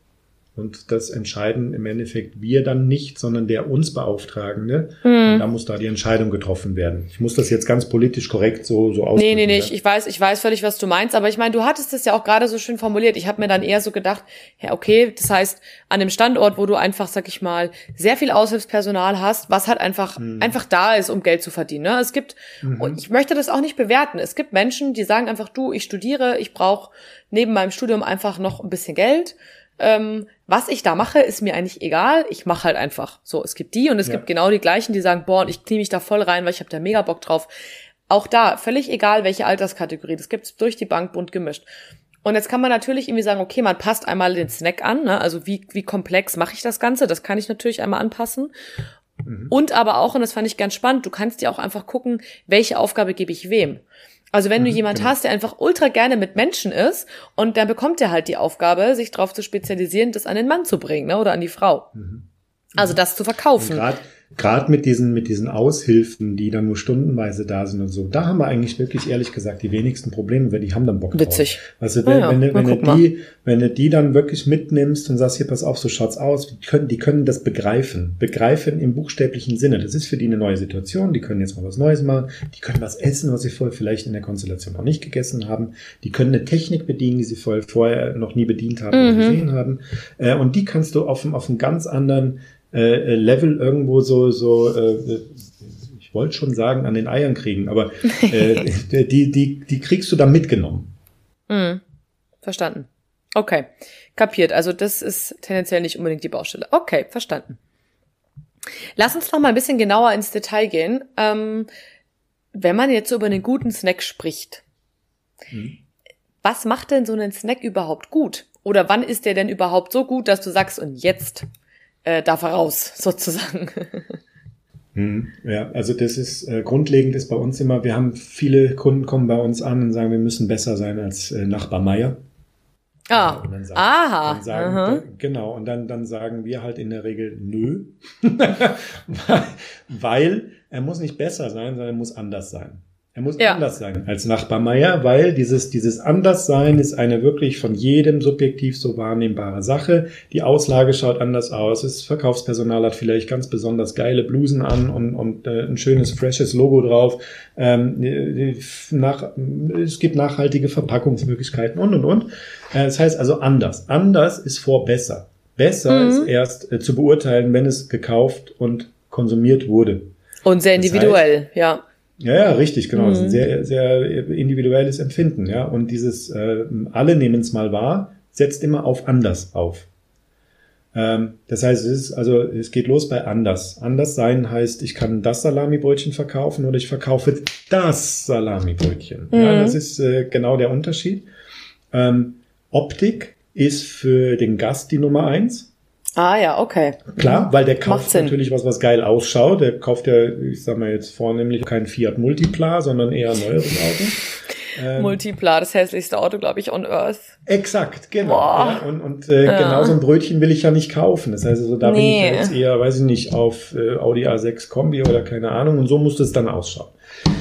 und das entscheiden im Endeffekt wir dann nicht, sondern der uns Beauftragende. Mhm. Und da muss da die Entscheidung getroffen werden. Ich muss das jetzt ganz politisch korrekt so, so ausdrücken. Nee, nee, nee, ich weiß, ich weiß völlig, was du meinst. Aber ich meine, du hattest es ja auch gerade so schön formuliert. Ich habe mir dann eher so gedacht, ja, okay, das heißt, an dem Standort, wo du einfach, sag ich mal, sehr viel Aushilfspersonal hast, was halt einfach, mhm. einfach da ist, um Geld zu verdienen. Ne? Es gibt, mhm. und ich möchte das auch nicht bewerten. Es gibt Menschen, die sagen einfach, du, ich studiere, ich brauche neben meinem Studium einfach noch ein bisschen Geld ähm, was ich da mache, ist mir eigentlich egal. Ich mache halt einfach. So, es gibt die und es ja. gibt genau die gleichen, die sagen, boah, ich knie mich da voll rein, weil ich habe da mega Bock drauf. Auch da, völlig egal, welche Alterskategorie. Das gibt's durch die Bank bunt gemischt. Und jetzt kann man natürlich irgendwie sagen, okay, man passt einmal den Snack an, ne? also wie, wie komplex mache ich das Ganze, das kann ich natürlich einmal anpassen. Mhm. Und aber auch, und das fand ich ganz spannend, du kannst dir auch einfach gucken, welche Aufgabe gebe ich wem. Also wenn du mhm, jemand genau. hast, der einfach ultra gerne mit Menschen ist und dann bekommt er halt die Aufgabe, sich darauf zu spezialisieren, das an den Mann zu bringen, ne, oder an die Frau. Mhm. Also das zu verkaufen gerade mit diesen, mit diesen Aushilfen, die dann nur stundenweise da sind und so, da haben wir eigentlich wirklich ehrlich gesagt die wenigsten Probleme, weil die haben dann Bock drauf. Witzig. Also wenn, ja, wenn, wenn, wenn du die, wenn du die dann wirklich mitnimmst und sagst, hier pass auf, so schaut's aus, die können, die können das begreifen. Begreifen im buchstäblichen Sinne. Das ist für die eine neue Situation, die können jetzt mal was Neues machen, die können was essen, was sie vorher vielleicht in der Konstellation noch nicht gegessen haben, die können eine Technik bedienen, die sie vorher, noch nie bedient haben mhm. oder gesehen haben. Äh, und die kannst du auf, auf einem ganz anderen äh, Level irgendwo so, so äh, ich wollte schon sagen, an den Eiern kriegen, aber äh, die, die, die kriegst du da mitgenommen. Mhm. Verstanden. Okay, kapiert. Also das ist tendenziell nicht unbedingt die Baustelle. Okay, verstanden. Lass uns noch mal ein bisschen genauer ins Detail gehen. Ähm, wenn man jetzt so über einen guten Snack spricht, mhm. was macht denn so einen Snack überhaupt gut? Oder wann ist der denn überhaupt so gut, dass du sagst, und jetzt äh, darf er raus, sozusagen. Hm, ja, also das ist äh, grundlegend ist bei uns immer, wir haben viele Kunden kommen bei uns an und sagen, wir müssen besser sein als äh, Nachbar Meier. Ah, ja, sagen, aha. Sagen, aha. Genau, und dann, dann sagen wir halt in der Regel nö, weil er muss nicht besser sein, sondern er muss anders sein. Er muss ja. anders sein als Nachbar Meier, weil dieses, dieses Anderssein ist eine wirklich von jedem subjektiv so wahrnehmbare Sache. Die Auslage schaut anders aus. Das Verkaufspersonal hat vielleicht ganz besonders geile Blusen an und, und äh, ein schönes, freshes Logo drauf. Ähm, nach, es gibt nachhaltige Verpackungsmöglichkeiten und, und, und. Äh, das heißt also anders. Anders ist vor besser. Besser mhm. ist erst äh, zu beurteilen, wenn es gekauft und konsumiert wurde. Und sehr individuell, das heißt, ja. Ja, ja, richtig, genau. Mhm. Das ist ein sehr, sehr individuelles Empfinden, ja. Und dieses äh, alle nehmen es mal wahr, setzt immer auf anders auf. Ähm, das heißt, es ist, also es geht los bei anders. Anders sein heißt, ich kann das Salamibrötchen verkaufen oder ich verkaufe das Salamibrötchen. Mhm. Ja, das ist äh, genau der Unterschied. Ähm, Optik ist für den Gast die Nummer eins. Ah ja, okay. Klar, weil der kauft natürlich was, was geil ausschaut. Der kauft ja, ich sag mal jetzt vornehmlich kein Fiat Multipla, sondern eher neueres Auto. Ähm, Multipla, das hässlichste Auto, glaube ich, on Earth. Exakt, genau. Ja, und und äh, ja. genau so ein Brötchen will ich ja nicht kaufen. Das heißt also, da nee. bin ich jetzt eher, weiß ich nicht, auf äh, Audi A6 Kombi oder keine Ahnung. Und so muss das dann ausschauen.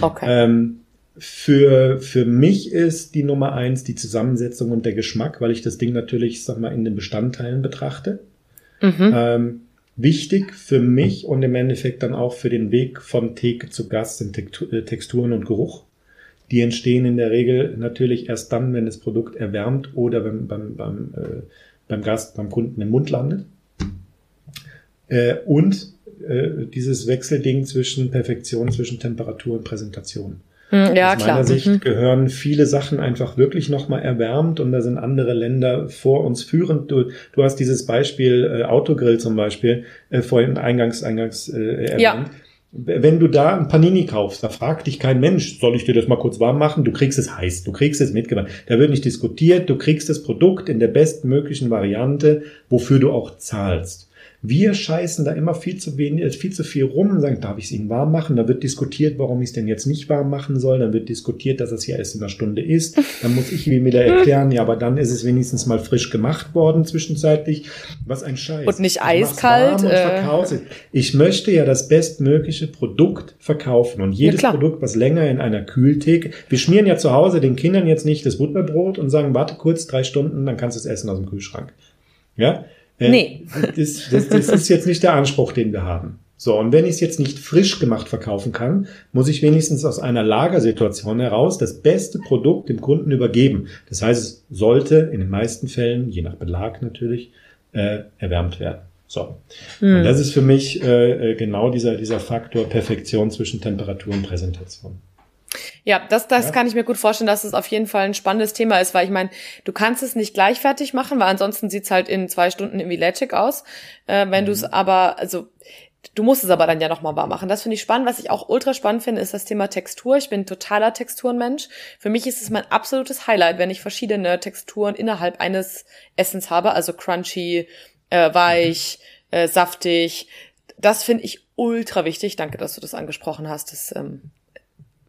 Okay. Ähm, für, für mich ist die Nummer eins die Zusammensetzung und der Geschmack, weil ich das Ding natürlich, sag mal, in den Bestandteilen betrachte. Mhm. Ähm, wichtig für mich und im Endeffekt dann auch für den Weg von Theke zu Gast sind äh, Texturen und Geruch. die entstehen in der Regel natürlich erst dann, wenn das Produkt erwärmt oder beim, beim, beim, äh, beim Gast, beim Kunden im Mund landet. Äh, und äh, dieses Wechselding zwischen Perfektion, zwischen Temperatur und Präsentation. Hm, ja, Aus meiner Sicht mhm. gehören viele Sachen einfach wirklich nochmal erwärmt und da sind andere Länder vor uns führend. Du, du hast dieses Beispiel äh, Autogrill zum Beispiel äh, vorhin eingangs, eingangs äh, erwähnt. Ja. Wenn du da ein Panini kaufst, da fragt dich kein Mensch, soll ich dir das mal kurz warm machen? Du kriegst es heiß, du kriegst es mitgebracht. Da wird nicht diskutiert, du kriegst das Produkt in der bestmöglichen Variante, wofür du auch zahlst. Wir scheißen da immer viel zu wenig, äh, viel zu viel rum und sagen, darf ich es Ihnen warm machen? Da wird diskutiert, warum ich es denn jetzt nicht warm machen soll. Dann wird diskutiert, dass es ja erst in einer Stunde ist. Dann muss ich mir wieder erklären, ja, aber dann ist es wenigstens mal frisch gemacht worden zwischenzeitlich. Was ein Scheiß. Und nicht eiskalt. Und äh. Ich möchte ja das bestmögliche Produkt verkaufen. Und jedes ja, Produkt, was länger in einer Kühltheke, wir schmieren ja zu Hause den Kindern jetzt nicht das Butterbrot und sagen, warte kurz drei Stunden, dann kannst du es essen aus dem Kühlschrank. Ja, äh, nee. Das, das, das ist jetzt nicht der Anspruch, den wir haben. So, und wenn ich es jetzt nicht frisch gemacht verkaufen kann, muss ich wenigstens aus einer Lagersituation heraus das beste Produkt dem Kunden übergeben. Das heißt, es sollte in den meisten Fällen, je nach Belag natürlich, äh, erwärmt werden. So. Hm. Und das ist für mich äh, äh genau dieser, dieser Faktor Perfektion zwischen Temperatur und Präsentation. Ja, das, das ja. kann ich mir gut vorstellen, dass es auf jeden Fall ein spannendes Thema ist, weil ich meine, du kannst es nicht gleich fertig machen, weil ansonsten sieht's halt in zwei Stunden irgendwie lätschig aus. Äh, wenn mhm. du es aber, also Du musst es aber dann ja nochmal warm machen. Das finde ich spannend. Was ich auch ultra spannend finde, ist das Thema Textur. Ich bin totaler Texturenmensch. Für mich ist es mein absolutes Highlight, wenn ich verschiedene Texturen innerhalb eines Essens habe. Also crunchy, äh, weich, mhm. äh, saftig. Das finde ich ultra wichtig. Danke, dass du das angesprochen hast. Das ähm,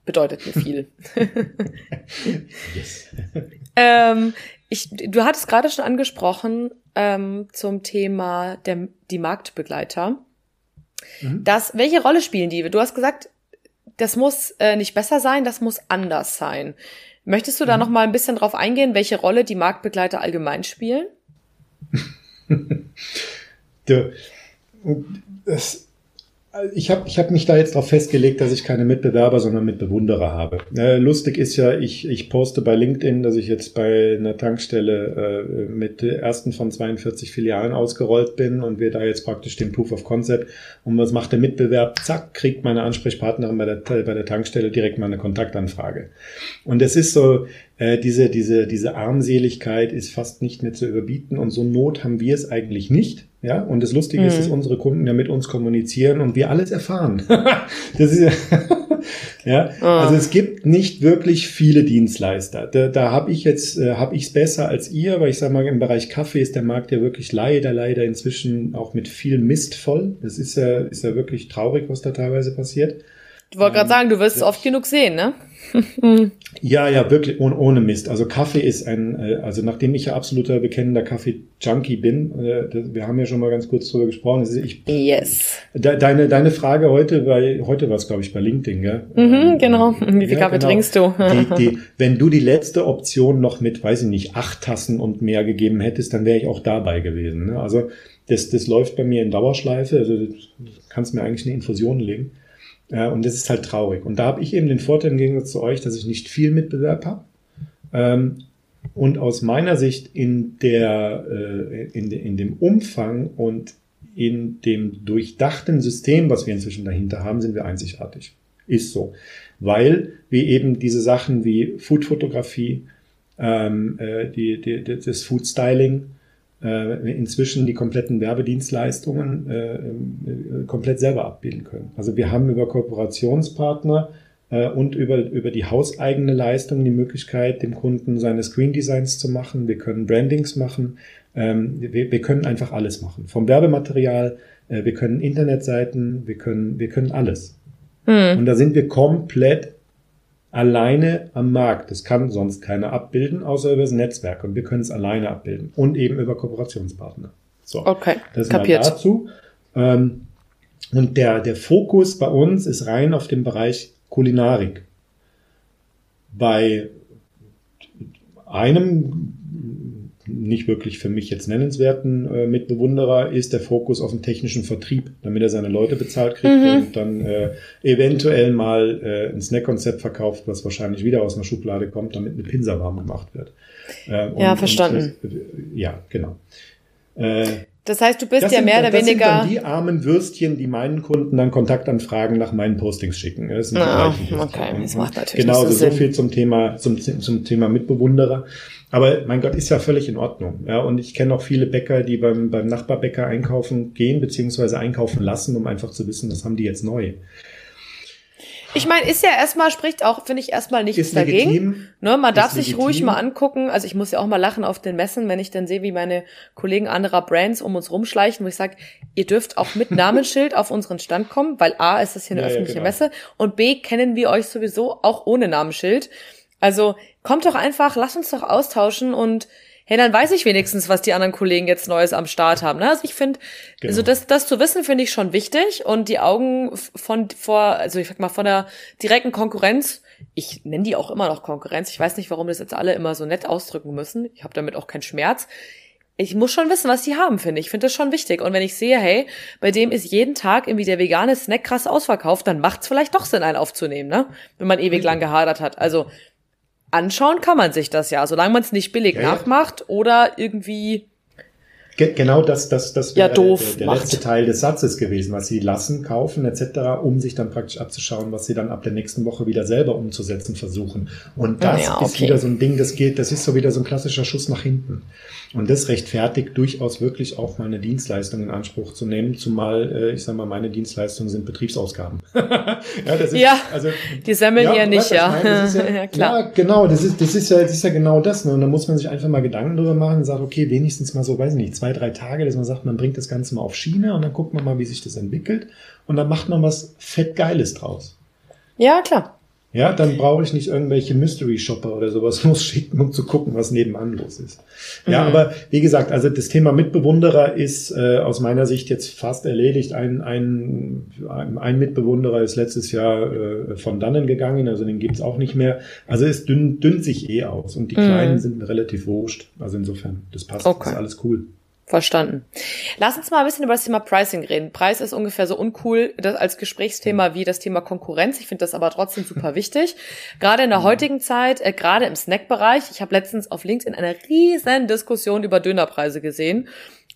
bedeutet mir viel. yes. ähm, ich, du hattest gerade schon angesprochen ähm, zum Thema der, die Marktbegleiter. Mhm. Das, welche Rolle spielen die? Du hast gesagt, das muss äh, nicht besser sein, das muss anders sein. Möchtest du da mhm. noch mal ein bisschen drauf eingehen, welche Rolle die Marktbegleiter allgemein spielen? das, ich habe ich hab mich da jetzt darauf festgelegt, dass ich keine Mitbewerber, sondern Mitbewunderer habe. Äh, lustig ist ja, ich, ich poste bei LinkedIn, dass ich jetzt bei einer Tankstelle äh, mit ersten von 42 Filialen ausgerollt bin und wir da jetzt praktisch den Proof of Concept. Und was macht der Mitbewerb? Zack, kriegt meine Ansprechpartnerin bei der, bei der Tankstelle direkt mal eine Kontaktanfrage. Und es ist so, äh, diese, diese, diese Armseligkeit ist fast nicht mehr zu überbieten und so Not haben wir es eigentlich nicht. Ja, und das Lustige mhm. ist, dass mhm. unsere Kunden ja mit uns kommunizieren und wir alles erfahren. das ist ja, ja. Oh. also es gibt nicht wirklich viele Dienstleister. Da, da habe ich jetzt, äh, habe ich es besser als ihr, weil ich sage mal, im Bereich Kaffee ist der Markt ja wirklich leider, leider inzwischen auch mit viel Mist voll. Das ist ja, ist ja wirklich traurig, was da teilweise passiert. Ich wollte gerade sagen, du wirst es oft genug sehen, ne? Ja, ja, wirklich ohne, ohne Mist. Also Kaffee ist ein, äh, also nachdem ich ja absoluter bekennender Kaffee-Junkie bin, äh, wir haben ja schon mal ganz kurz drüber gesprochen. Ich, yes. deine, deine Frage heute, bei, heute war es, glaube ich, bei LinkedIn, gell? Mhm, ähm, genau. Wie viel ja, Kaffee genau. trinkst du? die, die, wenn du die letzte Option noch mit, weiß ich nicht, acht Tassen und mehr gegeben hättest, dann wäre ich auch dabei gewesen. Ne? Also das, das läuft bei mir in Dauerschleife. Also du kannst mir eigentlich eine Infusion legen. Ja, und das ist halt traurig. Und da habe ich eben den Vorteil im Gegensatz zu euch, dass ich nicht viel Mitbewerb habe. Ähm, und aus meiner Sicht in, der, äh, in, in dem Umfang und in dem durchdachten System, was wir inzwischen dahinter haben, sind wir einzigartig. Ist so. Weil wir eben diese Sachen wie Foodfotografie, ähm, äh, die, die, das Food Styling, inzwischen die kompletten Werbedienstleistungen äh, äh, komplett selber abbilden können. Also wir haben über Kooperationspartner äh, und über, über die hauseigene Leistung die Möglichkeit, dem Kunden seine Screen Designs zu machen. Wir können Brandings machen. Ähm, wir, wir können einfach alles machen. Vom Werbematerial, äh, wir können Internetseiten, wir können, wir können alles. Hm. Und da sind wir komplett alleine am Markt. Das kann sonst keiner abbilden, außer über das Netzwerk. Und wir können es alleine abbilden. Und eben über Kooperationspartner. So, okay, das kapiert. mal dazu. Ähm, und der, der Fokus bei uns ist rein auf dem Bereich Kulinarik. Bei einem nicht wirklich für mich jetzt nennenswerten äh, Mitbewunderer ist der Fokus auf den technischen Vertrieb, damit er seine Leute bezahlt kriegt mhm. und dann äh, eventuell mal äh, ein Snack-Konzept verkauft, was wahrscheinlich wieder aus einer Schublade kommt, damit eine Pinsa warm gemacht wird. Äh, und, ja, verstanden. Und, äh, ja, genau. Äh, das heißt, du bist ja sind, mehr oder das weniger. Das sind dann die armen Würstchen, die meinen Kunden dann Kontaktanfragen nach meinen Postings schicken. Das sind ah, okay, das macht natürlich Genau, so, so viel zum Thema, zum, zum Thema Mitbewunderer. Aber mein Gott, ist ja völlig in Ordnung. Ja, und ich kenne auch viele Bäcker, die beim, beim Nachbarbäcker einkaufen gehen, beziehungsweise einkaufen lassen, um einfach zu wissen, was haben die jetzt neu. Ich meine, ist ja erstmal, spricht auch, finde ich, erstmal nichts ist dagegen. Legitim, ne, man darf sich legitim. ruhig mal angucken. Also ich muss ja auch mal lachen auf den Messen, wenn ich dann sehe, wie meine Kollegen anderer Brands um uns rumschleichen, wo ich sage, ihr dürft auch mit Namensschild auf unseren Stand kommen, weil A ist das hier eine ja, öffentliche ja, genau. Messe und B kennen wir euch sowieso auch ohne Namensschild. Also kommt doch einfach, lasst uns doch austauschen und hey, dann weiß ich wenigstens, was die anderen Kollegen jetzt Neues am Start haben. Ne? Also ich finde, genau. also das, das zu wissen, finde ich schon wichtig und die Augen von vor, also ich sag mal, von der direkten Konkurrenz, ich nenne die auch immer noch Konkurrenz. Ich weiß nicht, warum das jetzt alle immer so nett ausdrücken müssen. Ich habe damit auch keinen Schmerz. Ich muss schon wissen, was die haben, finde ich. Ich finde das schon wichtig. Und wenn ich sehe, hey, bei dem ist jeden Tag irgendwie der vegane Snack krass ausverkauft, dann macht es vielleicht doch Sinn, einen aufzunehmen, ne? Wenn man ewig lang gehadert hat. Also anschauen kann man sich das ja, solange man es nicht billig ja, nachmacht oder irgendwie Genau das, das, das wäre ja, doof der, der letzte Teil des Satzes gewesen, was sie lassen, kaufen etc., um sich dann praktisch abzuschauen, was sie dann ab der nächsten Woche wieder selber umzusetzen versuchen. Und das ja, okay. ist wieder so ein Ding, das geht, das ist so wieder so ein klassischer Schuss nach hinten. Und das rechtfertigt durchaus wirklich auch mal eine Dienstleistung in Anspruch zu nehmen, zumal, äh, ich sag mal, meine Dienstleistungen sind Betriebsausgaben. ja, das ist, ja, also, die sammeln ja, ja nicht, ja. Meine, ja, ja, klar. Ja, genau, das ist, das ist ja, das ist ja genau das. Ne? Und da muss man sich einfach mal Gedanken drüber machen und sagt, okay, wenigstens mal so, weiß ich nicht, zwei, drei Tage, dass man sagt, man bringt das Ganze mal auf Schiene und dann guckt man mal, wie sich das entwickelt und dann macht man was fettgeiles draus. Ja, klar. Ja, dann brauche ich nicht irgendwelche Mystery Shopper oder sowas losschicken, um zu gucken, was nebenan los ist. Ja, mhm. aber wie gesagt, also das Thema Mitbewunderer ist äh, aus meiner Sicht jetzt fast erledigt. Ein, ein, ein Mitbewunderer ist letztes Jahr äh, von dannen gegangen, also den gibt's auch nicht mehr. Also es dünnt, dünnt sich eh aus und die mhm. Kleinen sind relativ wurscht. Also insofern, das passt, okay. das ist alles cool. Verstanden. Lass uns mal ein bisschen über das Thema Pricing reden. Preis ist ungefähr so uncool als Gesprächsthema wie das Thema Konkurrenz. Ich finde das aber trotzdem super wichtig. Gerade in der mhm. heutigen Zeit, äh, gerade im Snackbereich. Ich habe letztens auf LinkedIn eine riesen Diskussion über Dönerpreise gesehen.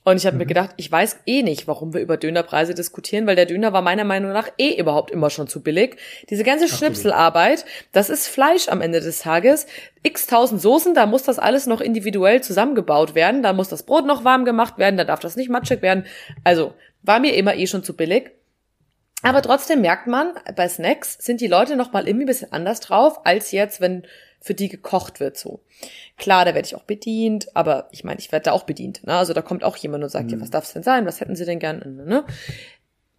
Und ich habe mhm. mir gedacht, ich weiß eh nicht, warum wir über Dönerpreise diskutieren, weil der Döner war meiner Meinung nach eh überhaupt immer schon zu billig. Diese ganze Schnipselarbeit, das ist Fleisch am Ende des Tages. X tausend Soßen, da muss das alles noch individuell zusammengebaut werden. Da muss das Brot noch warm gemacht werden, da darf das nicht matschig werden. Also war mir immer eh schon zu billig. Aber trotzdem merkt man, bei Snacks sind die Leute noch mal irgendwie ein bisschen anders drauf, als jetzt, wenn für die gekocht wird so. Klar, da werde ich auch bedient, aber ich meine, ich werde da auch bedient. Ne? Also da kommt auch jemand und sagt, mhm. ja, was darf es denn sein? Was hätten Sie denn gern? Ne?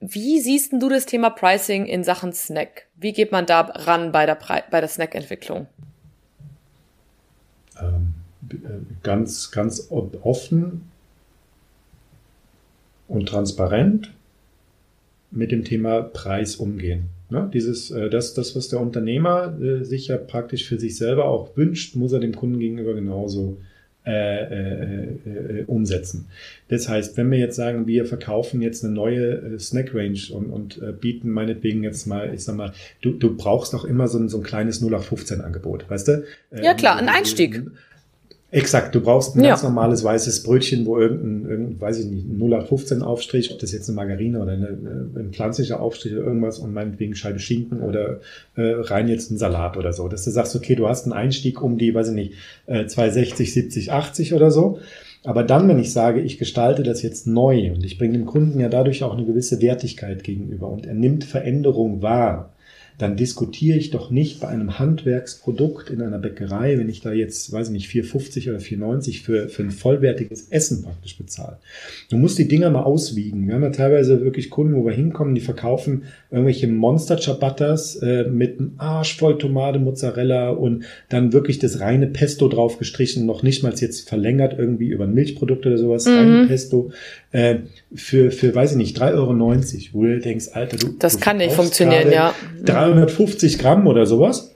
Wie siehst denn du das Thema Pricing in Sachen Snack? Wie geht man da ran bei der, Pre bei der Snack-Entwicklung? Ähm, äh, ganz, ganz offen und transparent mit dem Thema Preis umgehen. Ne? Dieses, äh, das, das, was der Unternehmer äh, sich ja praktisch für sich selber auch wünscht, muss er dem Kunden gegenüber genauso äh, äh, äh, umsetzen. Das heißt, wenn wir jetzt sagen, wir verkaufen jetzt eine neue äh, Snack Range und, und äh, bieten meinetwegen jetzt mal, ich sag mal, du, du brauchst auch immer so ein, so ein kleines 0815 Angebot, weißt du? Ja klar, ein Einstieg. Exakt, du brauchst ein ja. ganz normales weißes Brötchen, wo irgendein, irgendein weiß ich nicht, 0815 Aufstrich, ob das jetzt eine Margarine oder eine, ein pflanzlicher Aufstrich oder irgendwas und meinetwegen Scheibe Schinken oder äh, rein jetzt ein Salat oder so. Dass du sagst, okay, du hast einen Einstieg um die, weiß ich nicht, äh, 260, 70, 80 oder so. Aber dann, wenn ich sage, ich gestalte das jetzt neu und ich bringe dem Kunden ja dadurch auch eine gewisse Wertigkeit gegenüber und er nimmt Veränderung wahr, dann diskutiere ich doch nicht bei einem Handwerksprodukt in einer Bäckerei, wenn ich da jetzt, weiß ich nicht, 4,50 oder 4,90 für, für ein vollwertiges Essen praktisch bezahle. Du musst die Dinger mal auswiegen. Wir haben ja teilweise wirklich Kunden, wo wir hinkommen, die verkaufen irgendwelche Monster Ciabattas äh, mit einem Arsch voll Tomate, Mozzarella und dann wirklich das reine Pesto drauf gestrichen, noch nicht mal jetzt verlängert irgendwie über ein Milchprodukt oder sowas, mhm. rein Pesto äh, für, für, weiß ich nicht, 3,90 Euro, wo du denkst, Alter, du. Das du kann nicht funktionieren, ja. 350 Gramm oder sowas.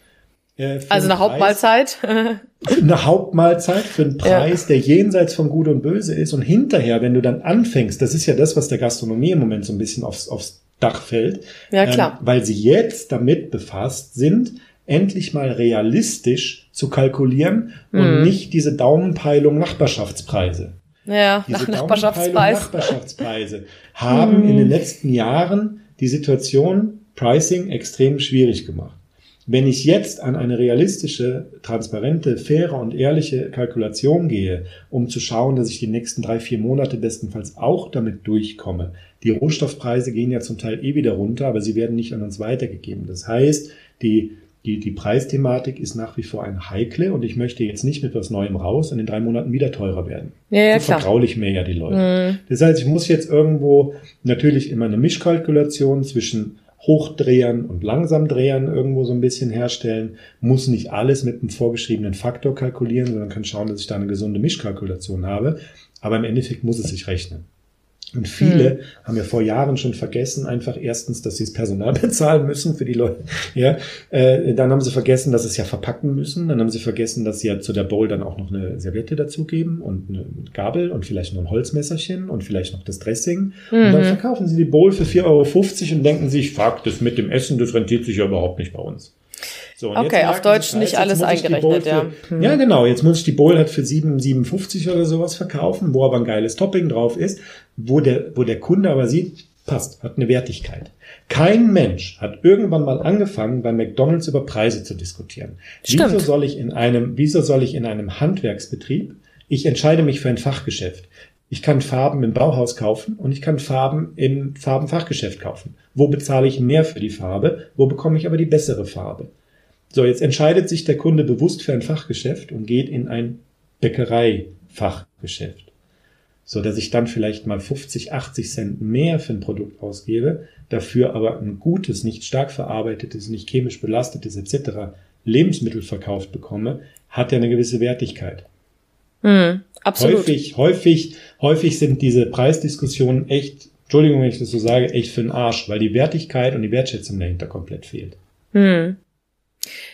Äh, also eine Hauptmahlzeit. eine Hauptmahlzeit für einen Preis, ja. der jenseits von Gut und Böse ist. Und hinterher, wenn du dann anfängst, das ist ja das, was der Gastronomie im Moment so ein bisschen aufs, aufs Dach fällt. Ja, klar. Ähm, weil sie jetzt damit befasst sind, endlich mal realistisch zu kalkulieren mhm. und nicht diese Daumenpeilung Nachbarschaftspreise. Ja, diese nach Nachbarschaftspreis. Nachbarschaftspreise haben mhm. in den letzten Jahren die Situation Pricing extrem schwierig gemacht. Wenn ich jetzt an eine realistische, transparente, faire und ehrliche Kalkulation gehe, um zu schauen, dass ich die nächsten drei, vier Monate bestenfalls auch damit durchkomme, die Rohstoffpreise gehen ja zum Teil eh wieder runter, aber sie werden nicht an uns weitergegeben. Das heißt, die die, die Preisthematik ist nach wie vor eine heikle und ich möchte jetzt nicht mit was Neuem raus und in drei Monaten wieder teurer werden. Ja, ja, so klar. vertraue mir ja die Leute. Mhm. Das heißt, ich muss jetzt irgendwo natürlich immer eine Mischkalkulation zwischen Hochdrehern und Langsamdrehern irgendwo so ein bisschen herstellen, muss nicht alles mit einem vorgeschriebenen Faktor kalkulieren, sondern kann schauen, dass ich da eine gesunde Mischkalkulation habe. Aber im Endeffekt muss es sich rechnen. Und viele hm. haben ja vor Jahren schon vergessen, einfach erstens, dass sie das Personal bezahlen müssen für die Leute. Ja, äh, dann haben sie vergessen, dass sie es ja verpacken müssen. Dann haben sie vergessen, dass sie ja zu der Bowl dann auch noch eine Serviette dazugeben und eine Gabel und vielleicht noch ein Holzmesserchen und vielleicht noch das Dressing. Mhm. Und dann mhm. verkaufen sie die Bowl für 4,50 Euro und denken sich, fuck, das mit dem Essen, das rentiert sich ja überhaupt nicht bei uns. So, okay, auf Deutsch nicht alles eingerechnet, ja. Für, Ja, genau. Jetzt muss ich die Bowl halt für 7,57 oder sowas verkaufen, wo aber ein geiles Topping drauf ist, wo der, wo der Kunde aber sieht, passt, hat eine Wertigkeit. Kein Mensch hat irgendwann mal angefangen, bei McDonalds über Preise zu diskutieren. Stimmt. Wieso soll ich in einem, wieso soll ich in einem Handwerksbetrieb, ich entscheide mich für ein Fachgeschäft. Ich kann Farben im Bauhaus kaufen und ich kann Farben im Farbenfachgeschäft kaufen. Wo bezahle ich mehr für die Farbe? Wo bekomme ich aber die bessere Farbe? So, jetzt entscheidet sich der Kunde bewusst für ein Fachgeschäft und geht in ein Bäckereifachgeschäft. So dass ich dann vielleicht mal 50, 80 Cent mehr für ein Produkt ausgebe, dafür aber ein gutes, nicht stark verarbeitetes, nicht chemisch belastetes etc. Lebensmittel verkauft bekomme, hat ja eine gewisse Wertigkeit. Mhm, absolut. Häufig, häufig, häufig sind diese Preisdiskussionen echt, Entschuldigung, wenn ich das so sage, echt für den Arsch, weil die Wertigkeit und die Wertschätzung dahinter komplett fehlt. Mhm.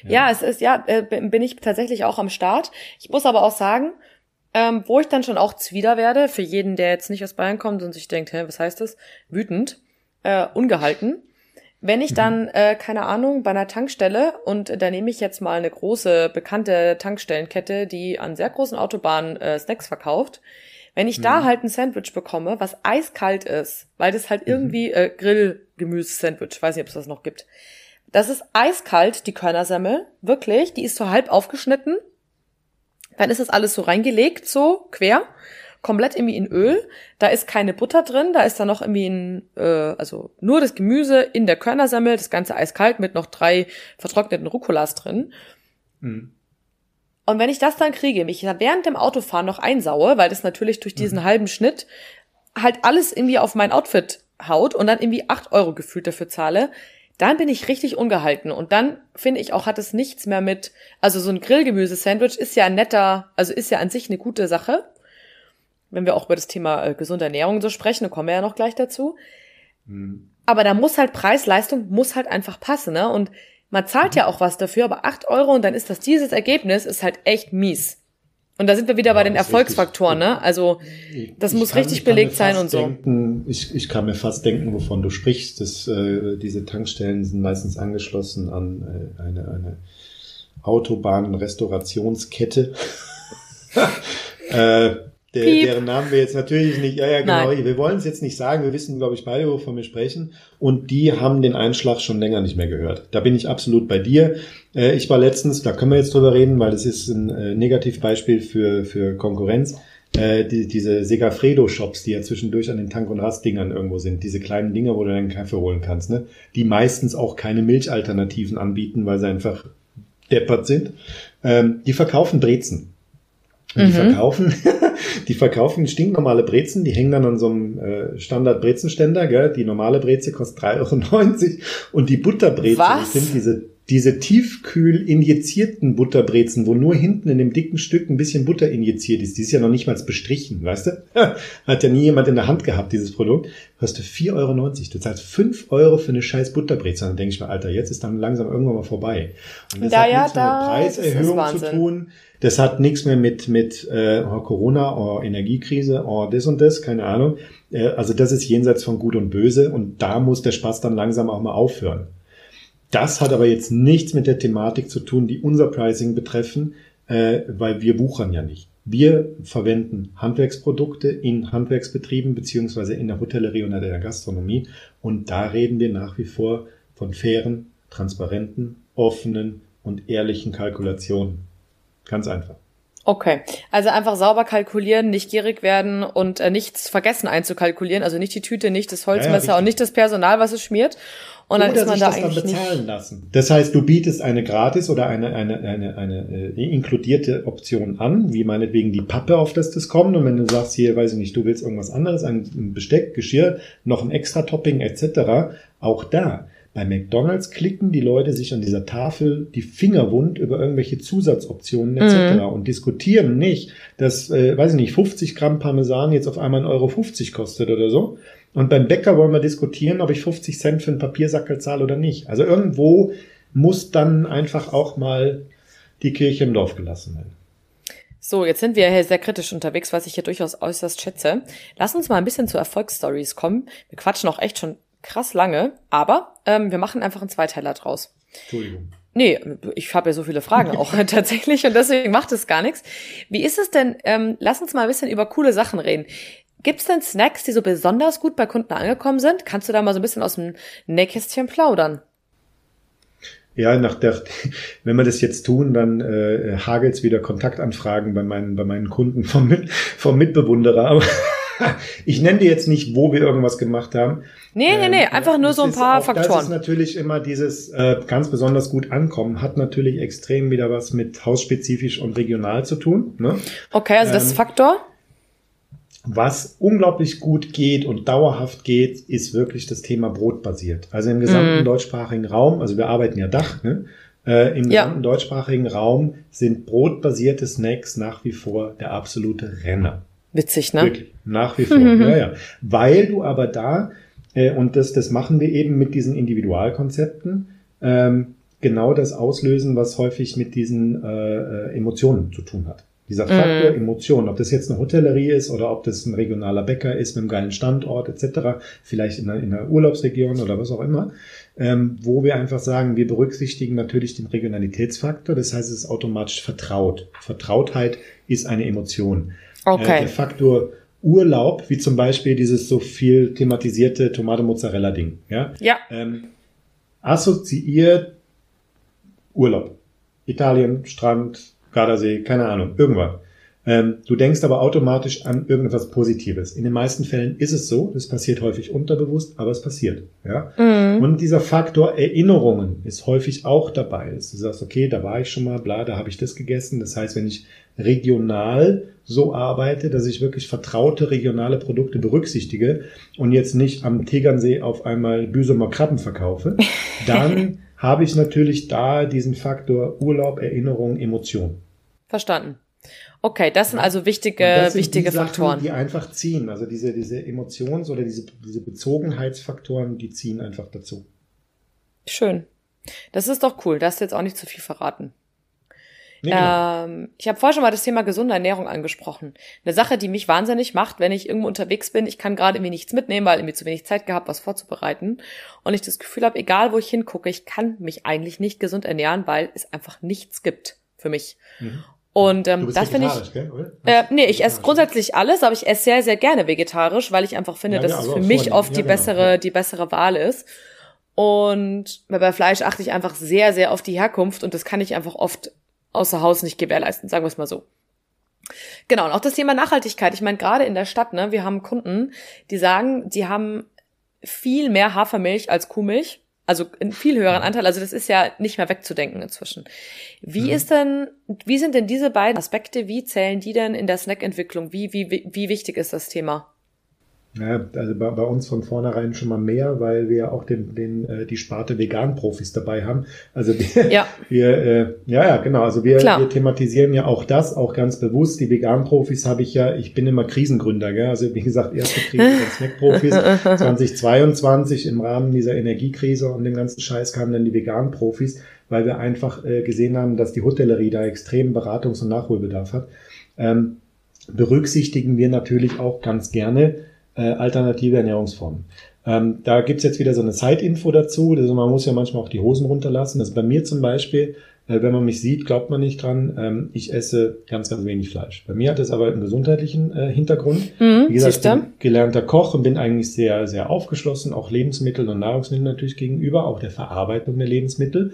Ja. ja, es ist, ja, äh, bin ich tatsächlich auch am Start. Ich muss aber auch sagen, ähm, wo ich dann schon auch zwider werde, für jeden, der jetzt nicht aus Bayern kommt und sich denkt, hä, was heißt das? Wütend, äh, ungehalten. Wenn ich dann, äh, keine Ahnung, bei einer Tankstelle, und da nehme ich jetzt mal eine große, bekannte Tankstellenkette, die an sehr großen Autobahnen äh, Snacks verkauft, wenn ich mhm. da halt ein Sandwich bekomme, was eiskalt ist, weil das halt mhm. irgendwie äh, Grillgemüse-Sandwich, weiß nicht, ob es das noch gibt, das ist eiskalt, die Körnersemmel. Wirklich. Die ist so halb aufgeschnitten. Dann ist das alles so reingelegt, so quer. Komplett irgendwie in Öl. Da ist keine Butter drin. Da ist dann noch irgendwie ein, äh, also nur das Gemüse in der Körnersemmel. Das Ganze eiskalt mit noch drei vertrockneten Rucolas drin. Mhm. Und wenn ich das dann kriege, mich während dem Autofahren noch einsaue, weil das natürlich durch diesen mhm. halben Schnitt halt alles irgendwie auf mein Outfit haut und dann irgendwie acht Euro gefühlt dafür zahle, dann bin ich richtig ungehalten. Und dann finde ich auch, hat es nichts mehr mit, also so ein Grillgemüse-Sandwich ist ja ein netter, also ist ja an sich eine gute Sache. Wenn wir auch über das Thema äh, gesunde Ernährung so sprechen, dann kommen wir ja noch gleich dazu. Mhm. Aber da muss halt Preis-Leistung, muss halt einfach passen, ne? Und man zahlt mhm. ja auch was dafür, aber acht Euro und dann ist das dieses Ergebnis, ist halt echt mies. Und da sind wir wieder ja, bei den Erfolgsfaktoren, ne? Also das muss kann, richtig belegt sein und so. Denken, ich, ich kann mir fast denken, wovon du sprichst. Dass, äh, diese Tankstellen sind meistens angeschlossen an äh, eine, eine Autobahnrestaurationskette. äh, der, deren Namen wir jetzt natürlich nicht, ja, ja, genau, Nein. wir wollen es jetzt nicht sagen, wir wissen, glaube ich, beide, wovon wir sprechen. Und die haben den Einschlag schon länger nicht mehr gehört. Da bin ich absolut bei dir. Äh, ich war letztens, da können wir jetzt drüber reden, weil das ist ein äh, Negativbeispiel für, für Konkurrenz. Äh, die, diese Segafredo-Shops, die ja zwischendurch an den Tank- und Rastdingern irgendwo sind, diese kleinen Dinger, wo du deinen Kaffee holen kannst, ne? die meistens auch keine Milchalternativen anbieten, weil sie einfach deppert sind. Ähm, die verkaufen Brezen. Und die mhm. verkaufen, die verkaufen stinknormale Brezen, die hängen dann an so einem äh, Standard-Brezenständer, gell? Die normale Breze kostet 3,90 Euro und die Butterbrezen sind diese diese tiefkühl injizierten Butterbrezen, wo nur hinten in dem dicken Stück ein bisschen Butter injiziert ist, die ist ja noch nicht mal bestrichen, weißt du? Hat ja nie jemand in der Hand gehabt, dieses Produkt. Kostet 4,90 Euro. Du zahlst 5 Euro für eine scheiß Butterbrezel. Dann denke ich mir, Alter, jetzt ist dann langsam irgendwann mal vorbei. Und das da, hat ja, nichts da, mit Preiserhöhung zu tun. Das hat nichts mehr mit, mit äh, oh, Corona, oh, Energiekrise, oh, das und das, keine Ahnung. Äh, also das ist jenseits von Gut und Böse und da muss der Spaß dann langsam auch mal aufhören. Das hat aber jetzt nichts mit der Thematik zu tun, die unser Pricing betreffen, äh, weil wir buchern ja nicht. Wir verwenden Handwerksprodukte in Handwerksbetrieben beziehungsweise in der Hotellerie und in der Gastronomie und da reden wir nach wie vor von fairen, transparenten, offenen und ehrlichen Kalkulationen. Ganz einfach. Okay, also einfach sauber kalkulieren, nicht gierig werden und äh, nichts vergessen einzukalkulieren, also nicht die Tüte, nicht das Holzmesser ja, ja, und nicht das Personal, was es schmiert. Und dann oder ist man sich da das dann eigentlich bezahlen nicht. lassen. Das heißt, du bietest eine gratis oder eine, eine, eine, eine äh, inkludierte Option an, wie meinetwegen die Pappe, auf das das kommt. Und wenn du sagst, hier, weiß ich nicht, du willst irgendwas anderes, ein Besteck, Geschirr, noch ein extra Topping etc., auch da bei McDonalds klicken die Leute sich an dieser Tafel die Finger wund über irgendwelche Zusatzoptionen etc. Mhm. und diskutieren nicht, dass, äh, weiß ich nicht, 50 Gramm Parmesan jetzt auf einmal 1,50 Euro kostet oder so. Und beim Bäcker wollen wir diskutieren, ob ich 50 Cent für einen Papiersackel zahle oder nicht. Also irgendwo muss dann einfach auch mal die Kirche im Dorf gelassen werden. So, jetzt sind wir hier sehr kritisch unterwegs, was ich hier durchaus äußerst schätze. Lass uns mal ein bisschen zu Erfolgsstories kommen. Wir quatschen auch echt schon krass lange, aber ähm, wir machen einfach einen Zweiteiler draus. Entschuldigung. Nee, ich habe ja so viele Fragen auch tatsächlich und deswegen macht es gar nichts. Wie ist es denn, ähm, lass uns mal ein bisschen über coole Sachen reden. Gibt es denn Snacks, die so besonders gut bei Kunden angekommen sind? Kannst du da mal so ein bisschen aus dem Nähkästchen plaudern? Ja, nach der, wenn wir das jetzt tun, dann äh, hagelt wieder Kontaktanfragen bei meinen, bei meinen Kunden vom, Mit, vom Mitbewunderer. Aber ich nenne dir jetzt nicht, wo wir irgendwas gemacht haben. Nee, nee, nee, ähm, einfach nur so ein paar auch, Faktoren. Das ist natürlich immer dieses äh, ganz besonders gut ankommen, hat natürlich extrem wieder was mit hausspezifisch und regional zu tun. Ne? Okay, also das ist Ähm, Faktor. Was unglaublich gut geht und dauerhaft geht, ist wirklich das Thema brotbasiert. Also im gesamten Mhm. deutschsprachigen Raum, also wir arbeiten ja Dach, ne? Äh, Im Ja. gesamten deutschsprachigen Raum sind brotbasierte Snacks nach wie vor der absolute Renner. Witzig, ne? Wirklich, nach wie vor. ja, ja. Weil du aber da, äh, und das, das machen wir eben mit diesen Individualkonzepten, ähm, genau das auslösen, was häufig mit diesen äh, äh, Emotionen zu tun hat. Dieser Faktor Mhm. Emotion, ob das jetzt eine Hotellerie ist oder ob das ein regionaler Bäcker ist mit einem geilen Standort etc., vielleicht in einer, in einer Urlaubsregion oder was auch immer, ähm, wo wir einfach sagen, wir berücksichtigen natürlich den Regionalitätsfaktor, das heißt, es ist automatisch vertraut. Vertrautheit ist eine Emotion. Äh, Okay. der Faktor Urlaub, wie zum Beispiel dieses so viel thematisierte Tomate-Mozzarella-Ding, ja, Ja. ähm, assoziiert Urlaub. Italien, Strand, Gardasee, keine Ahnung, irgendwas. Ähm, du denkst aber automatisch an irgendetwas Positives. In den meisten Fällen ist es so, das passiert häufig unterbewusst, aber es passiert. Ja? Mhm. Und dieser Faktor Erinnerungen ist häufig auch dabei. Dass du sagst, okay, da war ich schon mal, bla, da habe ich das gegessen. Das heißt, wenn ich regional so arbeite, dass ich wirklich vertraute regionale Produkte berücksichtige und jetzt nicht am Tegernsee auf einmal Büsumer Krabben verkaufe, dann habe ich natürlich da diesen Faktor Urlaub, Erinnerung, Emotion. Verstanden. Okay, das sind also Und wichtige, das sind wichtige die Sachen, Faktoren. die einfach ziehen. Also diese, diese Emotions- oder diese, diese Bezogenheitsfaktoren, die ziehen einfach dazu. Schön. Das ist doch cool. Da hast du jetzt auch nicht zu viel verraten. Nee, genau. Ähm, ich habe vorher schon mal das Thema gesunde Ernährung angesprochen. Eine Sache, die mich wahnsinnig macht, wenn ich irgendwo unterwegs bin. Ich kann gerade irgendwie nichts mitnehmen, weil irgendwie zu wenig Zeit gehabt, was vorzubereiten. Und ich das Gefühl habe, egal wo ich hingucke, ich kann mich eigentlich nicht gesund ernähren, weil es einfach nichts gibt für mich. Mhm. Und ähm, das finde ich. gell? Äh, nee, ich esse Vegetarisch. grundsätzlich alles, aber ich esse sehr, sehr gerne vegetarisch, weil ich einfach finde, Ja, dass ja, es für mich oft Ja, die genau, bessere, die bessere Wahl ist. Und bei Fleisch achte ich einfach sehr, sehr auf die Herkunft und das kann ich einfach oft außer Haus nicht gewährleisten, sagen wir es mal so. Genau, und auch das Thema Nachhaltigkeit. Ich meine, gerade in der Stadt, ne, wir haben Kunden, die sagen, die haben viel mehr Hafermilch als Kuhmilch. Also in viel höheren Anteil. Also das ist ja nicht mehr wegzudenken inzwischen. Wie Mhm. ist denn, wie sind denn diese beiden Aspekte, wie zählen die denn in der Snackentwicklung? Wie, wie wie wichtig ist das Thema? Ja, also bei, bei, uns von vornherein schon mal mehr, weil wir auch den, den, äh, die Sparte Vegan-Profis dabei haben. Also wir, ja, wir, äh, ja, ja, genau. Also wir, wir thematisieren ja auch das, auch ganz bewusst. Die Vegan-Profis habe ich ja, ich bin immer Krisengründer, gell? Also wie gesagt, erste Krise der Snack-Profis 2022 im Rahmen dieser Energiekrise und dem ganzen Scheiß kamen dann die Vegan-Profis, weil wir einfach äh, gesehen haben, dass die Hotellerie da extrem Beratungs- und Nachholbedarf hat. Ähm, berücksichtigen wir natürlich auch ganz gerne äh, alternative Ernährungsformen. Ähm, da gibt's jetzt wieder so eine Zeitinfo dazu. Also man muss ja manchmal auch die Hosen runterlassen. Also bei mir zum Beispiel, äh, wenn man mich sieht, glaubt man nicht dran, ähm, ich esse ganz, ganz wenig Fleisch. Bei mir hat es aber einen gesundheitlichen äh, Hintergrund. Mhm, Wie gesagt, ich bin gelernter Koch und bin eigentlich sehr, sehr aufgeschlossen, auch Lebensmitteln und Nahrungsmitteln natürlich gegenüber, auch der Verarbeitung der Lebensmittel.